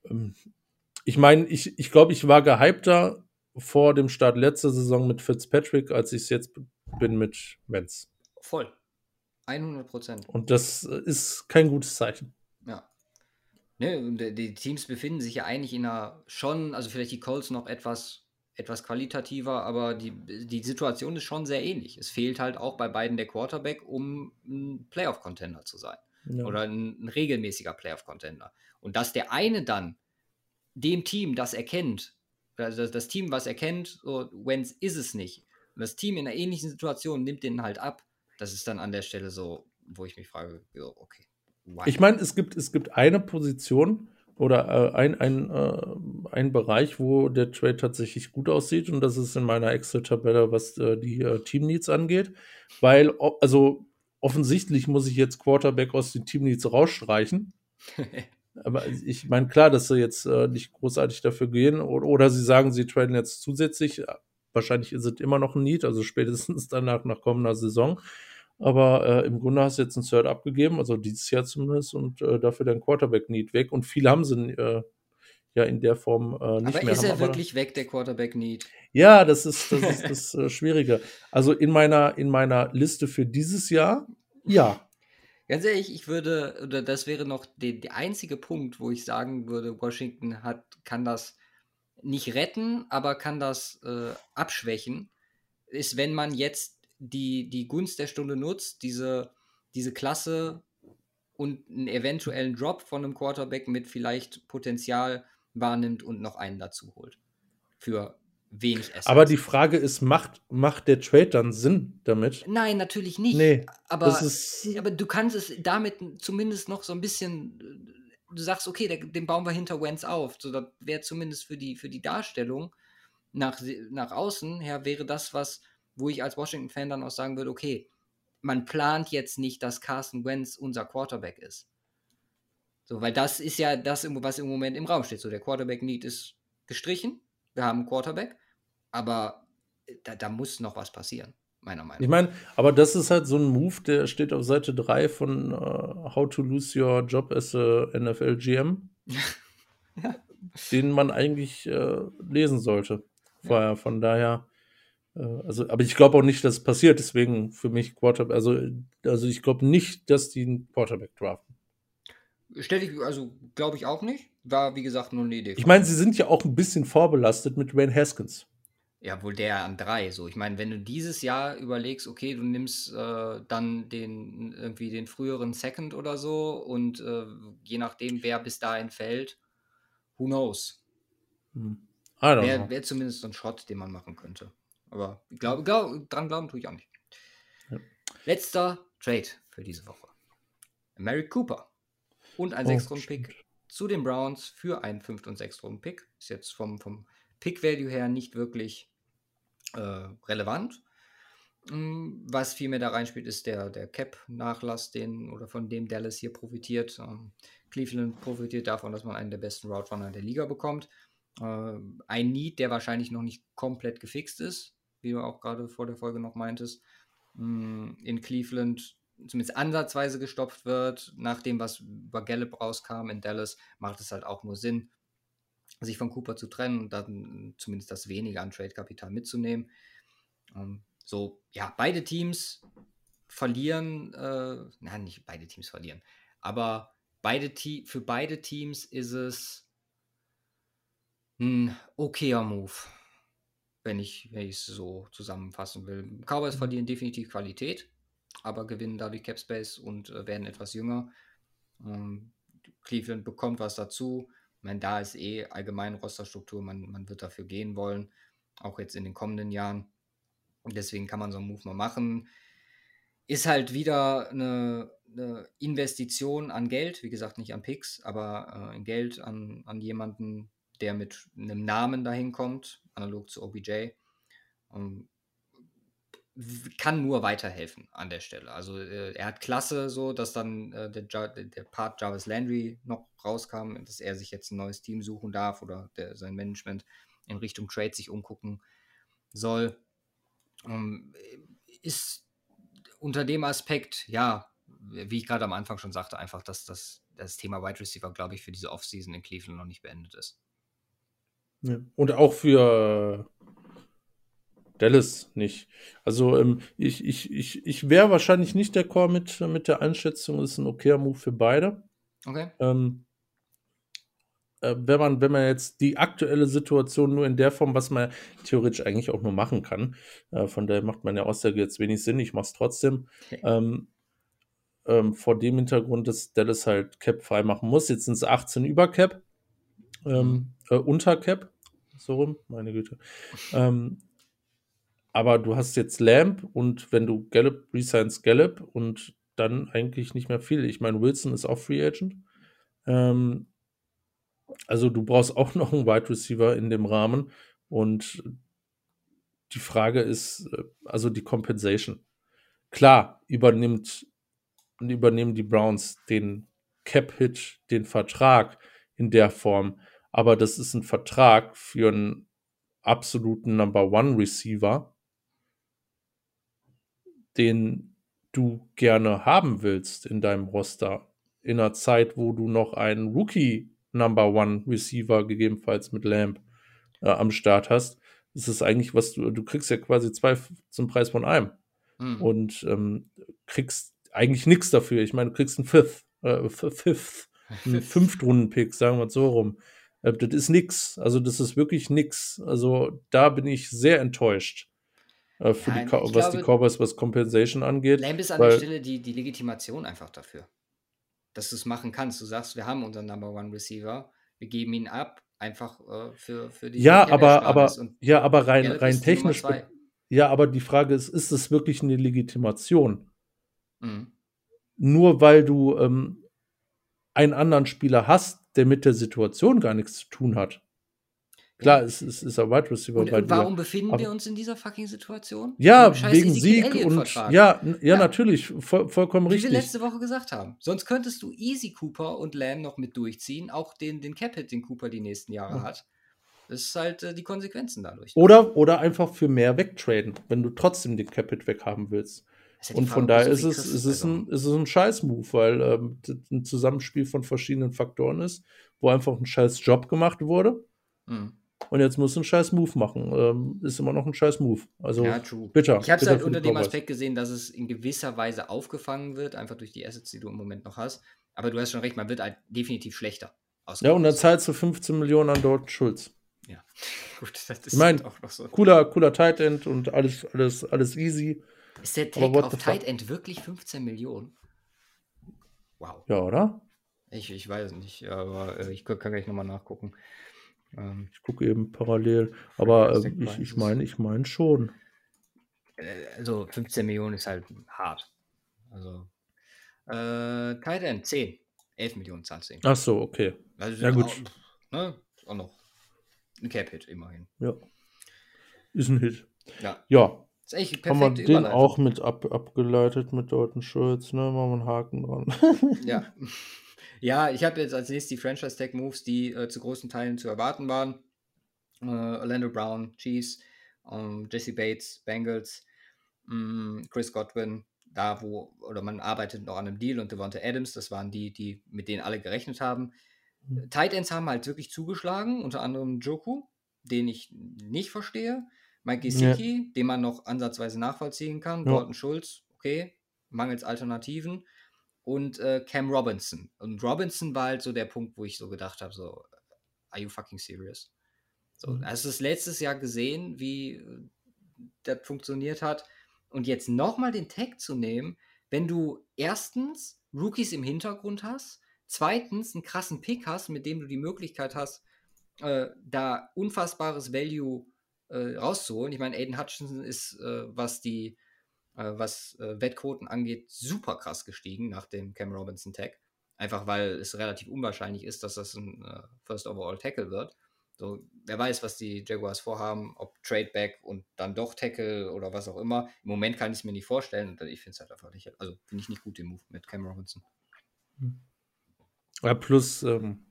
Ähm, ich meine, ich, ich glaube, ich war gehypter vor dem Start letzter Saison mit Fitzpatrick, als ich es jetzt bin mit Menz. Voll. 100 Prozent. Und das ist kein gutes Zeichen. Ja. Ne, die Teams befinden sich ja eigentlich in einer schon, also vielleicht die Colts noch etwas, etwas qualitativer, aber die, die Situation ist schon sehr ähnlich. Es fehlt halt auch bei beiden der Quarterback, um ein Playoff-Contender zu sein. Ja. Oder ein, ein regelmäßiger Playoff-Contender. Und dass der eine dann dem Team das erkennt, also das, das Team, was erkennt, so, Wentz ist es nicht. Und das Team in einer ähnlichen Situation nimmt den halt ab. Das ist dann an der Stelle so, wo ich mich frage, so, okay. Why? Ich meine, es gibt, es gibt eine Position oder äh, ein, ein, äh, ein Bereich, wo der Trade tatsächlich gut aussieht und das ist in meiner Excel-Tabelle, was äh, die äh, Team-Needs angeht. Weil, also offensichtlich muss ich jetzt Quarterback aus den Team-Needs rausstreichen. Aber ich meine, klar, dass sie jetzt äh, nicht großartig dafür gehen oder, oder, sie sagen, sie traden jetzt zusätzlich. Wahrscheinlich ist es immer noch ein Need, also spätestens danach nach kommender Saison. Aber äh, im Grunde hast du jetzt einen Third abgegeben, also dieses Jahr zumindest, und äh, dafür dein Quarterback-Need weg. Und viele haben sie äh, ja in der Form äh, nicht aber mehr. Ist er wirklich weg, der Quarterback-Need? Ja, das ist das, ist das äh, Schwierige. Also in meiner, in meiner Liste für dieses Jahr, ja. Ganz ehrlich, ich würde, oder das wäre noch der, der einzige Punkt, wo ich sagen würde, Washington hat, kann das nicht retten, aber kann das äh, abschwächen, ist, wenn man jetzt die, die Gunst der Stunde nutzt, diese, diese Klasse und einen eventuellen Drop von einem Quarterback mit vielleicht Potenzial wahrnimmt und noch einen dazu holt. Für wenig Assets. Aber die Frage ist, macht, macht der Trade dann Sinn damit? Nein, natürlich nicht. Nee, aber, aber du kannst es damit zumindest noch so ein bisschen, du sagst, okay, der, den bauen wir hinter Wentz auf. So, das wäre zumindest für die, für die Darstellung nach, nach außen her, wäre das, was, wo ich als Washington-Fan dann auch sagen würde, okay, man plant jetzt nicht, dass Carson Wentz unser Quarterback ist. So, weil das ist ja das, was im Moment im Raum steht. So, der Quarterback-Need ist gestrichen wir haben einen Quarterback, aber äh, da, da muss noch was passieren, meiner Meinung nach. Ich meine, aber das ist halt so ein Move, der steht auf Seite 3 von uh, How to Lose Your Job as a NFL GM, ja. den man eigentlich äh, lesen sollte. Vorher, ja. von daher. Äh, also, aber ich glaube auch nicht, dass es passiert. Deswegen für mich Quarterback. Also, also ich glaube nicht, dass die einen Quarterback draften. Stelle ich, also glaube ich auch nicht. War, wie gesagt, nur eine Idee. Ich meine, sie sind ja auch ein bisschen vorbelastet mit Wayne Haskins. Ja, wohl der an drei. So, ich meine, wenn du dieses Jahr überlegst, okay, du nimmst äh, dann den irgendwie den früheren Second oder so und äh, je nachdem, wer bis dahin fällt, who knows? Hm. Wäre wär zumindest so ein Shot, den man machen könnte. Aber ich glaube, glaub, dran glauben tue ich auch nicht. Ja. Letzter Trade für diese Woche. Mary Cooper und ein oh, Sechstrunden-Pick zu den Browns für einen 5. und 6. Runden-Pick. Ist jetzt vom, vom Pick-Value her nicht wirklich äh, relevant. Mm, was vielmehr da reinspielt, ist der, der Cap-Nachlass, den oder von dem Dallas hier profitiert. Ähm, Cleveland profitiert davon, dass man einen der besten Route Runner der Liga bekommt. Äh, ein Need, der wahrscheinlich noch nicht komplett gefixt ist, wie du auch gerade vor der Folge noch meintest. Mm, in Cleveland zumindest ansatzweise gestopft wird, nach dem, was über Gallup rauskam in Dallas, macht es halt auch nur Sinn, sich von Cooper zu trennen und dann zumindest das weniger an Trade-Kapital mitzunehmen. Ähm, so, ja, beide Teams verlieren, äh, nein, nicht beide Teams verlieren, aber beide für beide Teams ist es ein okayer Move, wenn ich es so zusammenfassen will. Cowboys mhm. verlieren definitiv Qualität, aber gewinnen dadurch Cap Space und äh, werden etwas jünger. Ähm, Cleveland bekommt was dazu. Ich meine, da ist eh allgemein Rosterstruktur, man, man wird dafür gehen wollen, auch jetzt in den kommenden Jahren. Und deswegen kann man so einen Move mal machen. Ist halt wieder eine, eine Investition an Geld, wie gesagt, nicht an Picks, aber äh, Geld an, an jemanden, der mit einem Namen dahin kommt, analog zu OBJ. Und kann nur weiterhelfen an der Stelle. Also äh, er hat klasse so, dass dann äh, der, der Part Jarvis Landry noch rauskam, dass er sich jetzt ein neues Team suchen darf oder der, sein Management in Richtung Trade sich umgucken soll. Ähm, ist unter dem Aspekt, ja, wie ich gerade am Anfang schon sagte, einfach, dass das, das Thema Wide Receiver, glaube ich, für diese Offseason in Cleveland noch nicht beendet ist. Ja. Und auch für Dallas nicht. Also ähm, ich, ich, ich, ich wäre wahrscheinlich nicht der Core mit, mit der Einschätzung, ist ein okayer Move für beide. Okay. Ähm, äh, wenn, man, wenn man jetzt die aktuelle Situation nur in der Form, was man theoretisch eigentlich auch nur machen kann, äh, von daher macht meine Aussage jetzt wenig Sinn, ich mache es trotzdem. Okay. Ähm, ähm, vor dem Hintergrund, dass Dallas halt Cap frei machen muss. Jetzt sind es 18 über Cap, ähm, mhm. äh, unter Cap so rum, meine Güte. Ähm, aber du hast jetzt Lamb und wenn du Gallup resigns Gallup und dann eigentlich nicht mehr viel. Ich meine, Wilson ist auch Free Agent. Ähm, also du brauchst auch noch einen Wide Receiver in dem Rahmen und die Frage ist, äh, also die Compensation. Klar, übernimmt, übernehmen die Browns den Cap-Hit, den Vertrag in der Form, aber das ist ein Vertrag für einen absoluten Number One Receiver, den du gerne haben willst in deinem Roster, in einer Zeit, wo du noch einen Rookie Number One Receiver gegebenenfalls mit Lamp äh, am Start hast, ist es eigentlich, was du, du kriegst ja quasi zwei zum Preis von einem mhm. und ähm, kriegst eigentlich nichts dafür. Ich meine, du kriegst einen Fifth, äh, Fifth, einen Fünftrunden-Pick, sagen wir es so rum. Äh, das ist nix. Also, das ist wirklich nix. Also, da bin ich sehr enttäuscht. Äh, für ja, die, was glaube, die Cowboys, was Compensation angeht. Lamb ist an weil, der Stelle die, die Legitimation einfach dafür. Dass du es machen kannst. Du sagst, wir haben unseren Number One Receiver, wir geben ihn ab, einfach äh, für, für die. Ja, aber, aber, ja, aber rein, rein technisch. Ja, aber die Frage ist, ist es wirklich eine Legitimation? Mhm. Nur weil du ähm, einen anderen Spieler hast, der mit der Situation gar nichts zu tun hat. Klar, es, es ist ein Wide Receiver und, bei dir. Warum befinden aber, wir uns in dieser fucking Situation? Ja, wegen Sieg und ja, ja, ja, natürlich, voll, vollkommen Wie richtig. Wie wir letzte Woche gesagt haben. Sonst könntest du easy Cooper und Lamb noch mit durchziehen, auch den, den Cap-Hit, den Cooper die nächsten Jahre ja. hat. Das ist halt äh, die Konsequenzen dadurch. Oder, oder einfach für mehr wegtraden, wenn du trotzdem den Cap-Hit weghaben willst. Ja und Frage, von daher ist, es, ist, es ein, ist es ein Scheiß-Move, weil ähm, ein Zusammenspiel von verschiedenen Faktoren ist, wo einfach ein scheiß Job gemacht wurde. Mhm. Und jetzt muss ein scheiß Move machen. Ähm, ist immer noch ein scheiß Move. Also ja, true. bitter. Ich habe es halt unter dem Aspekt gesehen, dass es in gewisser Weise aufgefangen wird, einfach durch die Assets, die du im Moment noch hast. Aber du hast schon recht, man wird halt definitiv schlechter. Ja, und dann zahlst du 15 Millionen an Dort Schulz. Ja, gut, das ist ich mein, auch noch so. Cooler, cooler Tight End und alles, alles, alles easy. Ist der Tag auf Tight End wirklich 15 Millionen? Wow. Ja, oder? Ich, ich weiß nicht, aber äh, ich kann gleich nochmal nachgucken. Ähm, ich gucke eben parallel, aber äh, ich, ich meine, ich meine schon. Äh, also 15 Millionen ist halt hart. Also äh, Tight End 10, 11 Millionen zahlst du. Ach so, okay. Also ja gut. Auch, ne, auch noch ein Cap-Hit immerhin. Ja. Ist ein Hit. Ja. Ja. Ist echt Haben wir den auch mit ab, abgeleitet mit Dalton Schulz, ne? Machen wir einen Haken dran. ja. Ja, ich habe jetzt als nächstes die Franchise Tag Moves, die äh, zu großen Teilen zu erwarten waren. Äh, Orlando Brown, Chiefs, ähm, Jesse Bates, Bengals, mh, mm, Chris Godwin, da wo, oder man arbeitet noch an einem Deal und Devonta Adams, das waren die, die mit denen alle gerechnet haben. Mhm. Tight Ends haben halt wirklich zugeschlagen, unter anderem Joku, den ich nicht verstehe. Mike Gesicki, ja. den man noch ansatzweise nachvollziehen kann. Ja. Dalton Schulz, okay, mangels Alternativen und äh, Cam Robinson. Und Robinson war halt so der Punkt, wo ich so gedacht habe, so, are you fucking serious? So, mhm. hast du es letztes Jahr gesehen, wie äh, das funktioniert hat? Und jetzt nochmal den Tag zu nehmen, wenn du erstens Rookies im Hintergrund hast, zweitens einen krassen Pick hast, mit dem du die Möglichkeit hast, äh, da unfassbares Value äh, rauszuholen. Ich meine, Aiden Hutchinson ist, äh, was die was äh, Wettquoten angeht, super krass gestiegen nach dem Cam Robinson Tag. Einfach weil es relativ unwahrscheinlich ist, dass das ein äh, First Overall Tackle wird. So, wer weiß, was die Jaguars vorhaben, ob Tradeback und dann doch Tackle oder was auch immer. Im Moment kann ich es mir nicht vorstellen und ich finde es halt einfach nicht, also finde ich nicht gut den Move mit Cam Robinson. Ja, plus, ähm,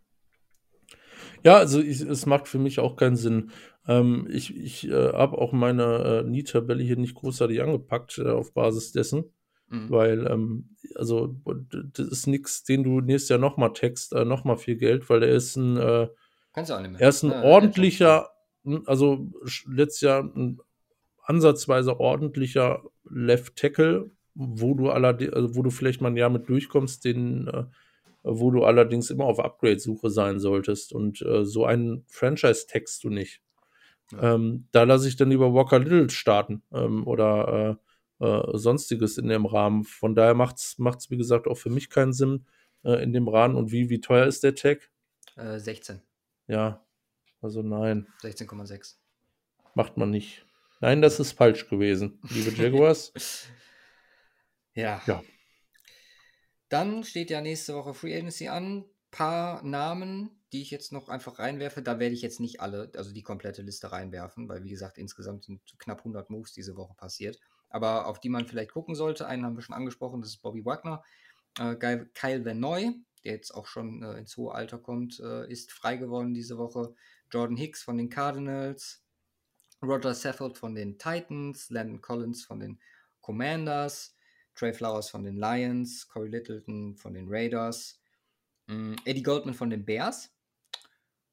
ja, also ich, es macht für mich auch keinen Sinn, ähm, ich ich äh, habe auch meine äh, Nie-Tabelle hier nicht großartig angepackt äh, auf Basis dessen, mhm. weil, ähm, also, das ist nichts, den du nächstes Jahr nochmal text, äh, nochmal viel Geld, weil er ist ein, äh, Kannst du auch nicht mehr. er ist ein ja, ordentlicher, also letztes Jahr ein ansatzweise ordentlicher Left Tackle, wo du allerdings, also wo du vielleicht mal ein Jahr mit durchkommst, den, äh, wo du allerdings immer auf Upgrade-Suche sein solltest. Und äh, so einen Franchise text du nicht. Ähm, da lasse ich dann lieber Walker Little starten ähm, oder äh, äh, sonstiges in dem Rahmen. Von daher macht es, wie gesagt, auch für mich keinen Sinn äh, in dem Rahmen. Und wie, wie teuer ist der Tag? Äh, 16. Ja. Also nein, 16,6. macht man nicht. Nein, das ist falsch gewesen, liebe Jaguars. Ja. Ja. Dann steht ja nächste Woche Free Agency an. Paar Namen, die ich jetzt noch einfach reinwerfe. Da werde ich jetzt nicht alle, also die komplette Liste reinwerfen, weil wie gesagt, insgesamt sind knapp 100 Moves diese Woche passiert. Aber auf die man vielleicht gucken sollte, einen haben wir schon angesprochen, das ist Bobby Wagner. Äh, Kyle Van Noy, der jetzt auch schon äh, ins hohe Alter kommt, äh, ist frei geworden diese Woche. Jordan Hicks von den Cardinals. Roger Saffold von den Titans. Landon Collins von den Commanders. Trey Flowers von den Lions. Corey Littleton von den Raiders. Mm, Eddie Goldman von den Bears.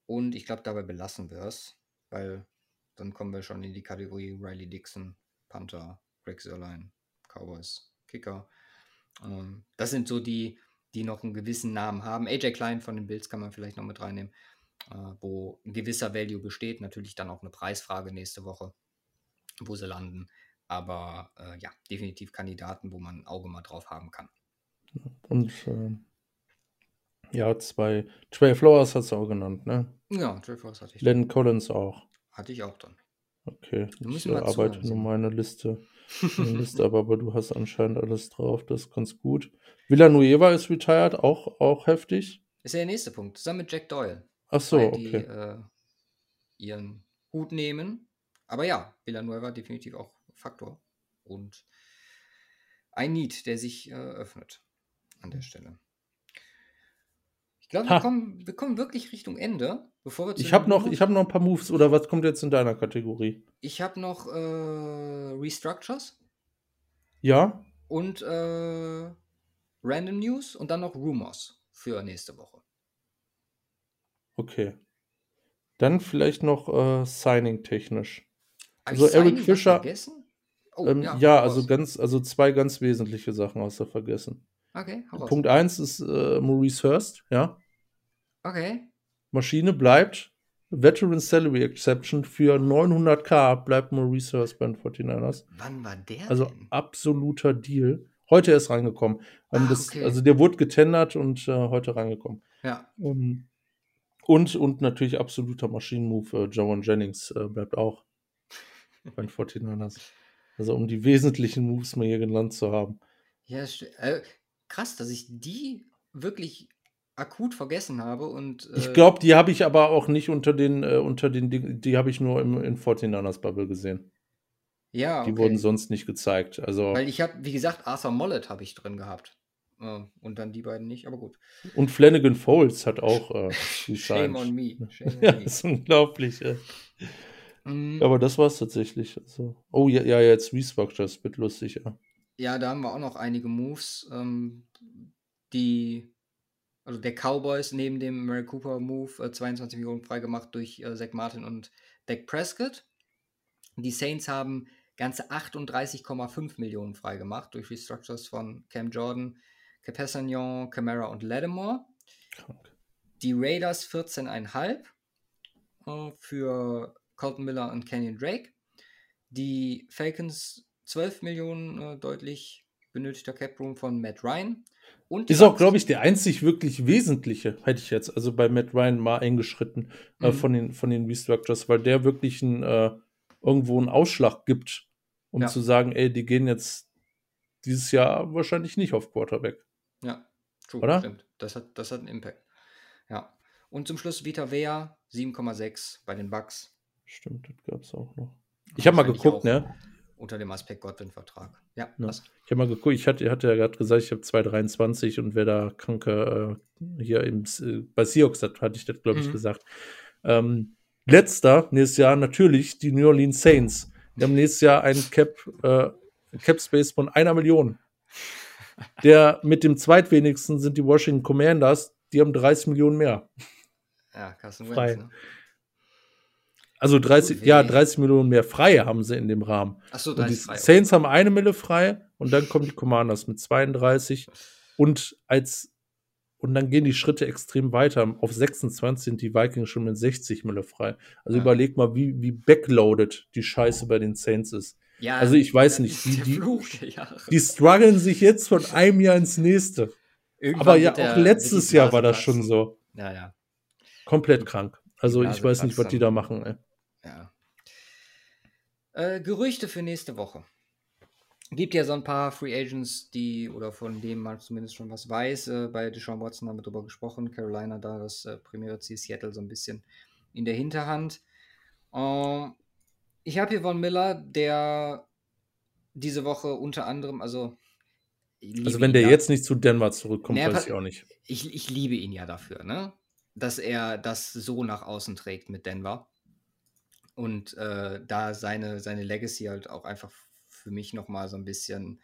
Und ich glaube, dabei belassen wir es, weil dann kommen wir schon in die Kategorie Riley Dixon, Panther, Greg Sörlein, Cowboys, Kicker. Ähm, das sind so die, die noch einen gewissen Namen haben. AJ Klein von den Bills kann man vielleicht noch mit reinnehmen, äh, wo ein gewisser Value besteht. Natürlich dann auch eine Preisfrage nächste Woche, wo sie landen. Aber äh, ja, definitiv Kandidaten, wo man ein Auge mal drauf haben kann. Und ähm, ja, zwei. Trey Flowers hast du auch genannt, ne? Ja, Trey Flowers hatte ich, Len Collins auch. hatte ich auch dann. Okay, Du ich äh, arbeite nur meine Liste, meine Liste aber, aber du hast anscheinend alles drauf, das ist ganz gut. Villanueva ist retired, auch, auch heftig. Ist ja der nächste Punkt, zusammen mit Jack Doyle. Ach so, weil die okay. äh, ihren Hut nehmen. Aber ja, Villanueva definitiv auch Faktor. Und ein Need, der sich äh, öffnet an der Stelle. Ich glaube, wir kommen, wir kommen wirklich Richtung Ende. Bevor wir zu Ich habe noch, ich hab noch ein paar Moves, oder was kommt jetzt in deiner Kategorie? ich hab noch äh, Restructures Ja? und äh, Random News und dann noch Rumors für nächste Woche. Okay. Dann vielleicht noch äh, Signing-technisch. Also Eric Signing was Fischer-? Oh, Ähm, ja, ja, also ganz, also zwei ganz wesentliche Sachen hast du vergessen. Okay, raus. Punkt 1 ist äh, Maurice Hurst, ja. Okay. Maschine bleibt. Veteran Salary Exception für 900k bleibt Maurice Hurst bei den 49ers. Wann war der Also denn? absoluter Deal. Heute ist reingekommen. Ähm, Ah, das, okay. Also der wurde getendert und äh, heute reingekommen. Ja, Ähm, und, und natürlich absoluter Maschinenmove. Äh, Joan Jennings äh, bleibt auch bei den 49ers. Also um die wesentlichen Moves mal hier genannt zu haben. ja äh, krass, dass ich die wirklich akut vergessen habe und Ich äh, glaube, die habe ich aber auch nicht unter den, äh, unter den, Ding- die habe ich nur im, in 49ers Bubble gesehen. ja, Die okay. wurden sonst nicht gezeigt. Also, Weil ich habe, wie gesagt, Arthur Mollet habe ich drin gehabt. Äh, und dann die beiden nicht, aber gut. und Flanagan Foles hat auch äh, Shame on me. Shame on Ja, me. ist unglaublich. Äh. Mm, Aber das war es tatsächlich. Also, oh ja, ja, jetzt Restructures, wird lustig, ja. Ja, da haben wir auch noch einige Moves, ähm, die, also der Cowboys neben dem Mary Cooper Move äh, 22 Millionen freigemacht durch äh, Zach Martin und Dak Prescott. Die Saints haben ganze 38,5 Millionen freigemacht durch Restructures von Cam Jordan, Capessagnon, Camara und Lattimore. Krank. Die Raiders 14,5 äh, für Colton Miller und Kenyon Drake. Die Falcons 12 Millionen äh, deutlich benötigter Cap Room von Matt Ryan. Und Ist auch, glaube ich, der einzig wirklich wesentliche, hätte ich jetzt, also bei Matt Ryan mal eingeschritten äh, Mhm. von, den, von den Restructures, weil der wirklich ein, äh, irgendwo einen Ausschlag gibt, um Ja. zu sagen, ey, die gehen jetzt dieses Jahr wahrscheinlich nicht auf Quarterback. Ja, true, Oder? stimmt. Das hat, das hat einen Impact. Ja. Und zum Schluss Vita Vea 7,6 bei den Bucks. Stimmt, das gab es auch noch. Ich habe mal geguckt, ne? Unter dem Aspekt Godwin-Vertrag. Ja, Ja. was? Ich habe mal geguckt, ich hatte, hatte ja gerade gesagt, ich habe 2,23 und wer da kranke äh, hier im, äh, bei Seahawks hat, hatte ich das, glaube ich, Mhm. gesagt. Ähm, letzter, nächstes Jahr natürlich die New Orleans Saints. Die haben nächstes Jahr einen Cap, äh, Cap Space von einer Million. Der mit dem zweitwenigsten sind die Washington Commanders, die haben 30 Millionen mehr. Ja, Frei. Wentz, ne? Also 30, Ui. ja, 30 Millionen mehr frei haben sie in dem Rahmen. Achso, Und da die ist frei. Saints haben eine Mille frei und dann kommen die Commanders mit 32 und als und dann gehen die Schritte extrem weiter. Auf 26 sind die Vikings schon mit 60 Mille frei. Also Ja. überleg mal, wie, wie backloaded die Scheiße bei den Saints ist. Ja, also ich weiß nicht, die- der die- der. Die strugglen sich jetzt von einem Jahr ins nächste. Irgendwann Aber ja, der- auch wird letztes Jahr war das schon so. Ja, ja. Komplett krank. Also ich weiß nicht, was die da machen. Ey. Ja. Äh, Gerüchte für nächste Woche. Gibt ja so ein paar Free Agents, die, oder von denen man zumindest schon was weiß. Äh, bei Deshaun Watson haben wir drüber gesprochen. Carolina da das äh, primäre Ziel, Seattle so ein bisschen in der Hinterhand. Ähm, ich habe hier Von Miller, der diese Woche unter anderem, also. Also, wenn der ja. jetzt nicht zu Denver zurückkommt, naja, weiß ich auch nicht. Ich, ich liebe ihn ja dafür, ne? Dass er das so nach außen trägt mit Denver. Und äh, da seine, seine Legacy halt auch einfach für mich nochmal so ein bisschen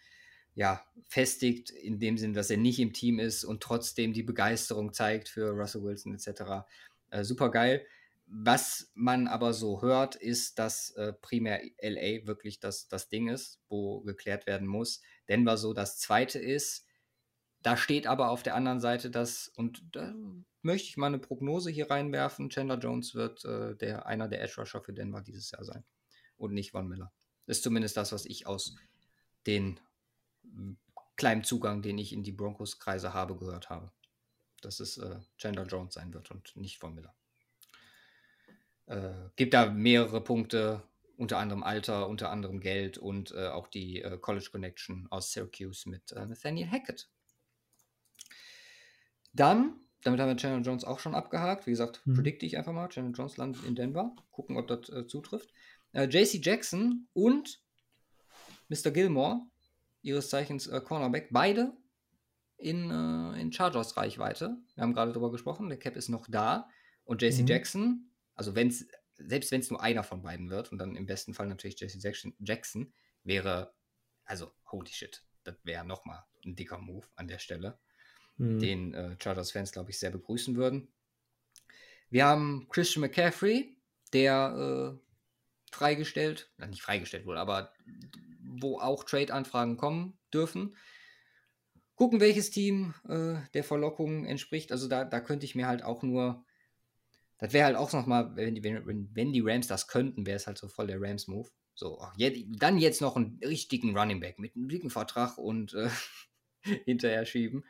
ja, festigt, in dem Sinn, dass er nicht im Team ist und trotzdem die Begeisterung zeigt für Russell Wilson etc. Äh, super geil. Was man aber so hört, ist, dass äh, primär LA wirklich das, das Ding ist, wo geklärt werden muss. Denver so das zweite ist. Da steht aber auf der anderen Seite das, und da möchte ich mal eine Prognose hier reinwerfen: Chandler Jones wird äh, der, einer der Edge Rusher für Denver dieses Jahr sein. Und nicht Von Miller. Das ist zumindest das, was ich aus den hm, kleinen Zugang, den ich in die Broncos-Kreise habe, gehört habe. Dass es äh, Chandler Jones sein wird und nicht Von Miller äh, gibt da mehrere Punkte, unter anderem Alter, unter anderem Geld und äh, auch die äh, College Connection aus Syracuse mit äh, Nathaniel Hackett. Dann, damit haben wir Chandler Jones auch schon abgehakt. Wie gesagt, hm. predikte ich einfach mal. Chandler Jones landet in Denver. Gucken, ob das äh, zutrifft. Äh, JC Jackson und Mr. Gilmore, ihres Zeichens Cornerback, beide in, in Chargers Reichweite. Wir haben gerade darüber gesprochen, der Cap ist noch da. Und JC mhm. Jackson also wenn's, selbst wenn es nur einer von beiden wird und dann im besten Fall natürlich Jesse Jackson, Jackson wäre, also holy shit, das wäre nochmal ein dicker Move an der Stelle, mhm. den äh, Chargers-Fans, glaube ich, sehr begrüßen würden. Wir haben Christian McCaffrey, der äh, freigestellt, nicht freigestellt wurde, aber wo auch Trade-Anfragen kommen dürfen. Gucken, welches Team äh, der Verlockung entspricht. Also da, da könnte ich mir halt auch nur das wäre halt auch nochmal, wenn die, wenn, wenn die Rams das könnten, wäre es halt so voll der Rams-Move. So, dann jetzt noch einen richtigen Running Back mit einem dicken Vertrag und äh, hinterher schieben.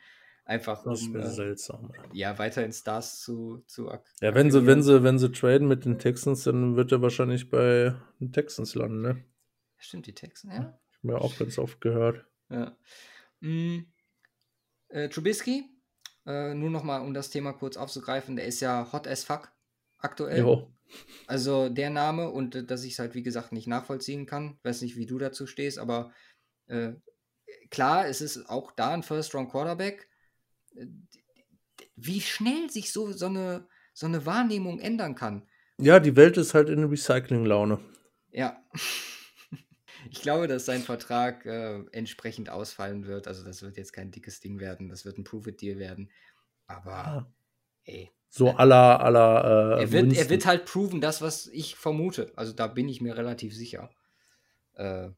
Einfach das um, äh, seltsam. Ja, weiterhin Stars zu, zu Ja, wenn sie, wenn sie, wenn sie traden mit den Texans, dann wird er wahrscheinlich bei den Texans landen, ne? Stimmt, die Texans, ja. Ich habe mir auch ganz oft gehört. Ja. Mhm. Äh, Trubisky, äh, nur nochmal, um das Thema kurz aufzugreifen, der ist ja hot as fuck aktuell. Jo. Also der Name und äh, dass ich es halt, wie gesagt, nicht nachvollziehen kann. Weiß nicht, wie du dazu stehst, aber äh, klar, es ist auch da ein First-Round-Quarterback. Wie schnell sich so, so, eine, so eine Wahrnehmung ändern kann. Ja, die Welt ist halt in Recycling-Laune. Ja. Ich glaube, dass sein Vertrag äh, entsprechend ausfallen wird. Also, das wird jetzt kein dickes Ding werden. Das wird ein Prove-It-Deal werden. Aber, ah. ey, so aller aller. Äh, er, wird, er wird halt proven, das, was ich vermute. Also da bin ich mir relativ sicher. Äh,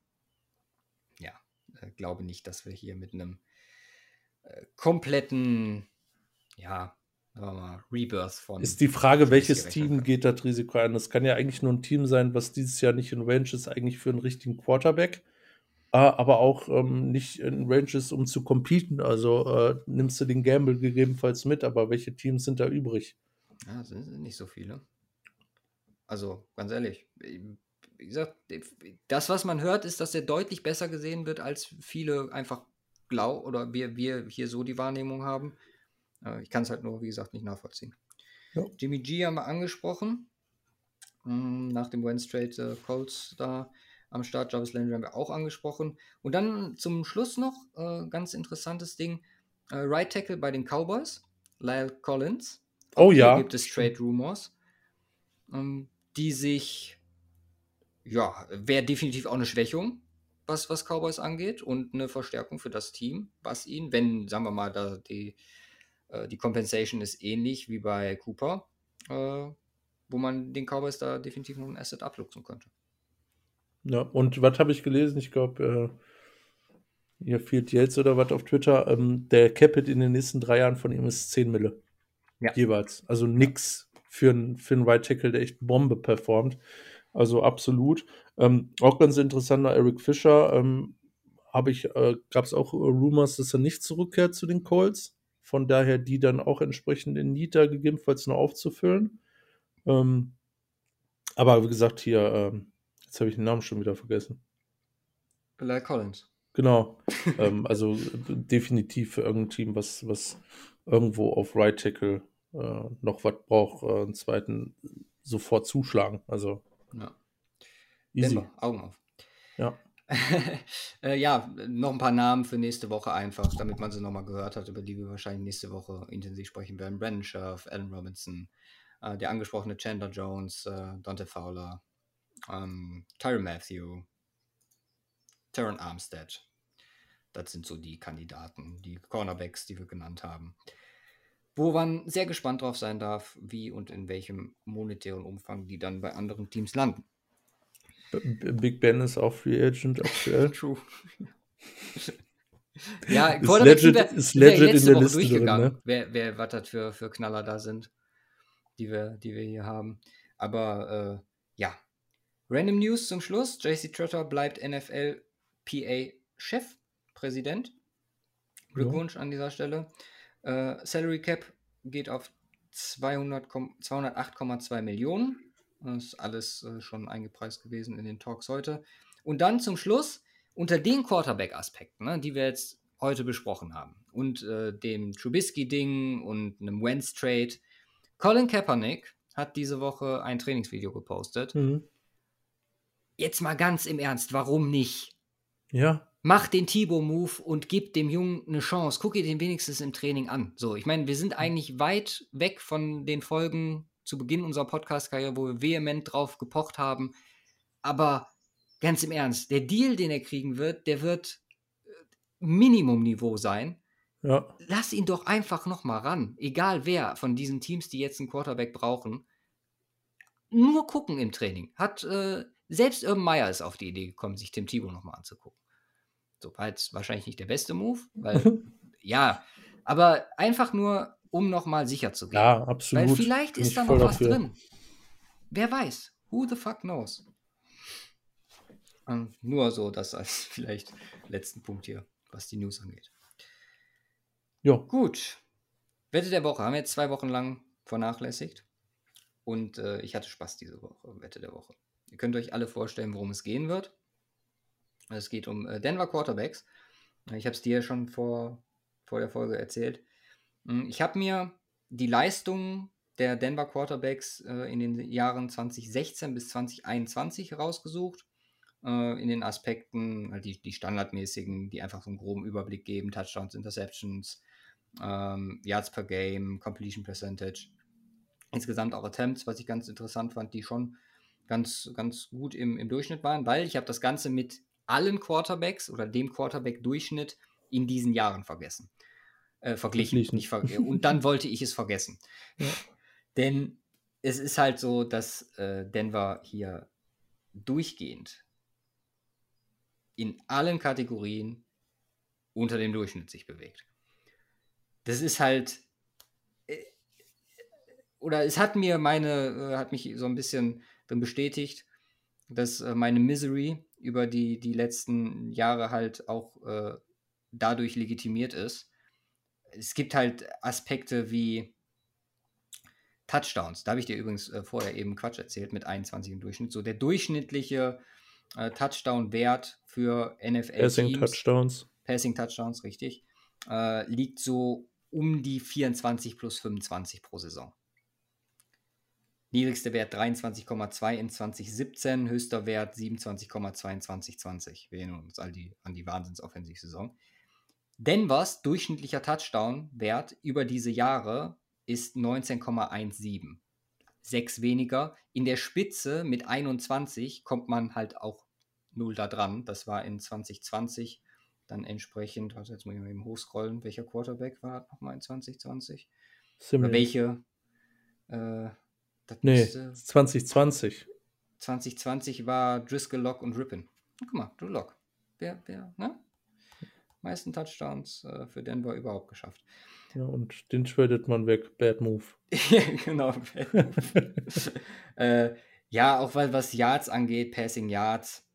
ja, äh, glaube nicht, dass wir hier mit einem kompletten, ja, mal, Rebirth von. Ist die Frage, welches Team geht das Risiko ein? Das kann ja eigentlich nur ein Team sein, was dieses Jahr nicht in Range ist, eigentlich für einen richtigen Quarterback. Äh, aber auch ähm, nicht in Ranges, um zu competen. Also äh, nimmst du den Gamble gegebenenfalls mit, aber welche Teams sind da übrig? Ja, sind nicht so viele. Also, ganz ehrlich, wie gesagt, das, was man hört, ist, dass er deutlich besser gesehen wird, als viele einfach glauben oder wir, wir hier so die Wahrnehmung haben. Äh, ich kann es halt nur, wie gesagt, nicht nachvollziehen. Ja. Jimmy G haben wir angesprochen. Hm, nach dem Wentz Trade äh, Colts da am Start. Jarvis Landry haben wir auch angesprochen. Und dann zum Schluss noch äh, ganz interessantes Ding: äh, Right Tackle bei den Cowboys, Lyle Collins. Auch oh ja. gibt es Trade Rumors, ähm, die sich, ja, wäre definitiv auch eine Schwächung, was, was Cowboys angeht und eine Verstärkung für das Team, was ihn, wenn, sagen wir mal, da die, äh, die Compensation ist ähnlich wie bei Cooper, äh, wo man den Cowboys da definitiv noch ein Asset abluchsen könnte. Ja, und was habe ich gelesen? Ich glaube, äh, hier fehlt jetzt oder was auf Twitter. Ähm, der Capit in den nächsten drei Jahren von ihm ist 10 Mille. Ja. Jeweils. Also nix für einen für Right Tackle, der echt Bombe performt. Also absolut. Ähm, auch ganz interessanter Eric Fischer. Ähm, habe ich, äh, gab es auch äh, Rumors, dass er nicht zurückkehrt zu den Colts. Von daher die dann auch entsprechend in Nita gegebenenfalls noch aufzufüllen. Ähm, aber wie gesagt, hier, ähm, jetzt habe ich den Namen schon wieder vergessen. Eli Collins. Genau. ähm, also definitiv für irgendein Team, was, was irgendwo auf Right Tackle äh, noch was braucht, äh, einen zweiten sofort zuschlagen. Also Ja. Easy. Denver, Augen auf. Ja. äh, ja, noch ein paar Namen für nächste Woche einfach, damit man sie nochmal gehört hat, über die wir wahrscheinlich nächste Woche intensiv sprechen werden. Brandon Scherf, Alan Robinson, äh, der angesprochene Chandler Jones, äh, Dante Fowler, ähm, Tyron Matthew, Taron Armstead. Das sind so die Kandidaten, die Cornerbacks, die wir genannt haben. Wo man sehr gespannt drauf sein darf, wie und in welchem monetären Umfang die dann bei anderen Teams landen. Big Ben ist auch Free Agent aktuell. True. ja, Ist legit- wir- ist legit in der Woche Liste drin, durchgegangen, ne? wer, wer, was das für, für Knaller da sind, die wir, die wir hier haben. Aber äh, ja, Random News zum Schluss. JC Trotter bleibt NFL PA Chef, Präsident. Glückwunsch an dieser Stelle. Äh, Salary Cap geht auf 200, komm- 208,2 Millionen. Das ist alles äh, schon eingepreist gewesen in den Talks heute. Und dann zum Schluss unter den Quarterback-Aspekten, ne, die wir jetzt heute besprochen haben und äh, dem Trubisky-Ding und einem Wentz-Trade. Colin Kaepernick hat diese Woche ein Trainingsvideo gepostet. Mhm. Jetzt mal ganz im Ernst, warum nicht? Ja, Mach den Thibaut-Move und gib dem Jungen eine Chance. Guck dir den wenigstens im Training an. So, ich meine, wir sind eigentlich weit weg von den Folgen zu Beginn unserer Podcast-Karriere, wo wir vehement drauf gepocht haben. Aber ganz im Ernst, der Deal, den er kriegen wird, der wird äh, Minimumniveau sein. ja, Lass ihn doch einfach noch mal ran. Egal wer von diesen Teams, die jetzt einen Quarterback brauchen. Nur gucken im Training. Hat äh, selbst Urban Meyer ist auf die Idee gekommen, sich Tim Thibault noch mal anzugucken. So war jetzt wahrscheinlich nicht der beste Move, weil ja, aber einfach nur, um noch mal sicher zu gehen. ja, absolut. Weil vielleicht Bin ist da noch was dafür. drin. Wer weiß? Who the fuck knows? Ähm, nur so, das als vielleicht letzten Punkt hier, was die News angeht. Ja, Gut. Wette der Woche haben wir jetzt zwei Wochen lang vernachlässigt. Und äh, ich hatte Spaß diese Woche, Wette der Woche. Ihr könnt euch alle vorstellen, worum es gehen wird. Es geht um äh, Denver Quarterbacks. Ich habe es dir schon vor, vor der Folge erzählt. Mm, Ich habe mir die Leistungen der Denver Quarterbacks äh, in den Jahren 2016 bis 2021 rausgesucht. Äh, in den Aspekten, die, die standardmäßigen, die einfach so einen groben Überblick geben: Touchdowns, Interceptions, ähm, Yards per Game, Completion Percentage. Insgesamt auch Attempts, was ich ganz interessant fand, die schon ganz, ganz gut im, im Durchschnitt waren, weil ich habe das Ganze mit allen Quarterbacks oder dem Quarterback-Durchschnitt in diesen Jahren vergessen. Äh, verglichen. Verglichen. Nicht ver und dann wollte ich es vergessen. Ja. Denn es ist halt so, dass äh, Denver hier durchgehend in allen Kategorien unter dem Durchschnitt sich bewegt. Das ist halt äh, oder es hat mir meine, äh, hat mich so ein bisschen drin bestätigt, dass äh, meine Misery über die, die letzten Jahre halt auch dadurch legitimiert ist. Es gibt halt Aspekte wie Touchdowns. Da habe ich dir übrigens äh, vorher eben Quatsch erzählt mit 21 im Durchschnitt. So der durchschnittliche äh, Touchdown-Wert für NFL Passing Teams, Touchdowns. Passing Touchdowns, richtig, äh, liegt so um die 24 plus 25 pro Saison. Niedrigster Wert 23,2 in 2017, höchster Wert 27,2 in 2020. Wir erinnern uns all die, an die Wahnsinnsoffensivsaison. Denvers durchschnittlicher Touchdown-Wert über diese Jahre ist 19,17. Sechs weniger. In der Spitze mit 21 kommt man halt auch null da dran. Das war in 2020 dann entsprechend, also jetzt muss ich mal eben hochscrollen, welcher Quarterback war nochmal in 2020? Oder Simmons. welche? Äh, Nee, müsste- 2020. 2020 war Driscoll, Lock und Rippin. Guck mal, Drew Lock. Wer, wer, ne? Meisten Touchdowns äh, für Denver überhaupt geschafft. Ja, und den tradet man weg. Bad Move. genau. äh, ja, auch weil was Yards angeht, Passing Yards,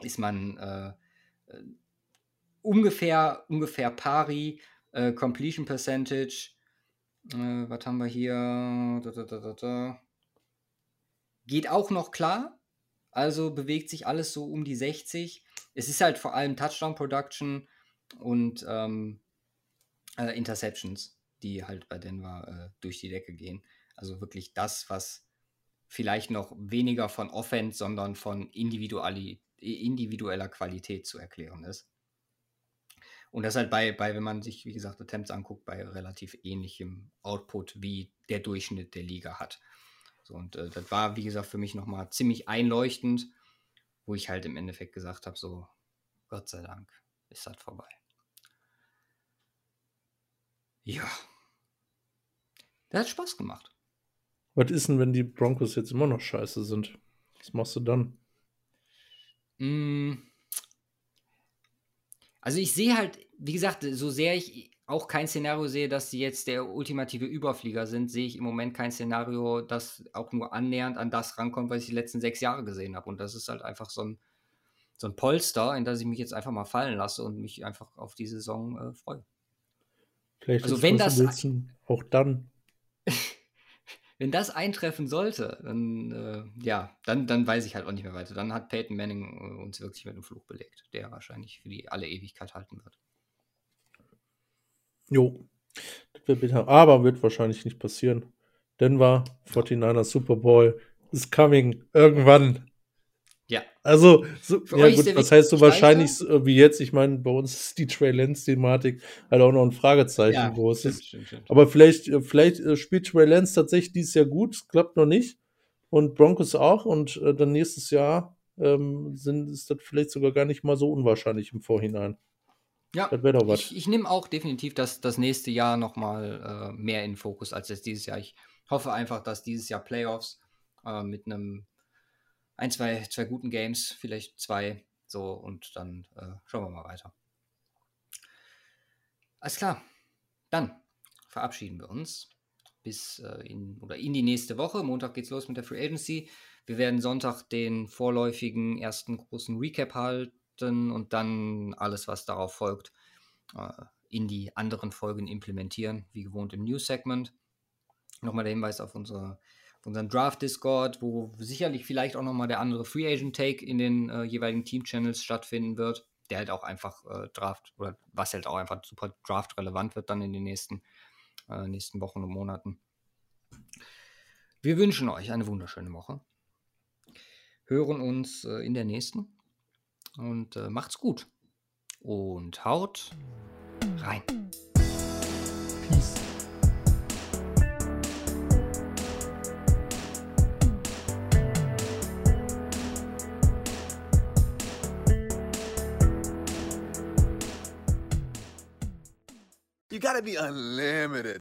ist man äh, äh, ungefähr, ungefähr pari. Äh, Completion Percentage, äh, was haben wir hier? Da, da, da, da, da. geht auch noch klar. Also bewegt sich alles so um die 60. Es ist halt vor allem Touchdown Production und ähm, äh, Interceptions, die halt bei Denver äh, durch die Decke gehen. Also wirklich das, was vielleicht noch weniger von Offense, sondern von individueller Qualität zu erklären ist. Und das halt bei, bei, wenn man sich, wie gesagt, Attempts anguckt, bei relativ ähnlichem Output, wie der Durchschnitt der Liga hat. So, und äh, das war, wie gesagt, für mich nochmal ziemlich einleuchtend, wo ich halt im Endeffekt gesagt habe, so, Gott sei Dank ist das vorbei. Ja. Das hat Spaß gemacht. Was ist denn, wenn die Broncos jetzt immer noch scheiße sind? Was machst du dann? Mm. Also ich sehe halt, wie gesagt, so sehr ich auch kein Szenario sehe, dass sie jetzt der ultimative Überflieger sind, sehe ich im Moment kein Szenario, das auch nur annähernd an das rankommt, was ich die letzten sechs Jahre gesehen habe. Und das ist halt einfach so ein, so ein Polster, in das ich mich jetzt einfach mal fallen lasse und mich einfach auf die Saison äh, freue. Vielleicht also wenn das auch dann. wenn das eintreffen sollte, dann äh, ja, dann, dann weiß ich halt auch nicht mehr weiter. Dann hat Peyton Manning äh, uns wirklich mit einem Fluch belegt, der wahrscheinlich für die alle Ewigkeit halten wird. Jo, das wird bitter. Aber wird wahrscheinlich nicht passieren. Denver, 49er Super Bowl is coming irgendwann. Ja. Also, so, ja gut, was heißt so wahrscheinlich so, wie jetzt? Ich meine, bei uns ist die Trey Lance-Thematik halt auch noch ein Fragezeichen ja, groß. Stimmt, stimmt, stimmt. Aber vielleicht, äh, vielleicht äh, spielt Trey Lance tatsächlich dieses Jahr gut, klappt noch nicht. Und Broncos auch. Und äh, dann nächstes Jahr ähm, sind, ist das vielleicht sogar gar nicht mal so unwahrscheinlich im Vorhinein. Ja, das wäre doch was. Ich, ich nehme auch definitiv das, das nächste Jahr nochmal äh, mehr in den Fokus als jetzt dieses Jahr. Ich hoffe einfach, dass dieses Jahr Playoffs äh, mit einem ein, zwei, zwei guten Games, vielleicht zwei, so und dann äh, schauen wir mal weiter. Alles klar, dann verabschieden wir uns bis äh, in oder in die nächste Woche. Montag geht's los mit der Free Agency. Wir werden Sonntag den vorläufigen ersten großen Recap halten und dann alles, was darauf folgt, äh, in die anderen Folgen implementieren, wie gewohnt im News-Segment. Nochmal der Hinweis auf, unsere, auf unseren Draft-Discord, wo sicherlich vielleicht auch nochmal der andere Free Agent-Take in den äh, jeweiligen Team-Channels stattfinden wird, der halt auch einfach äh, Draft, oder was halt auch einfach super Draft-relevant wird dann in den nächsten, äh, nächsten Wochen und Monaten. Wir wünschen euch eine wunderschöne Woche. Hören uns äh, in der nächsten und äh, macht's gut. Und haut rein. Peace. Gotta be unlimited.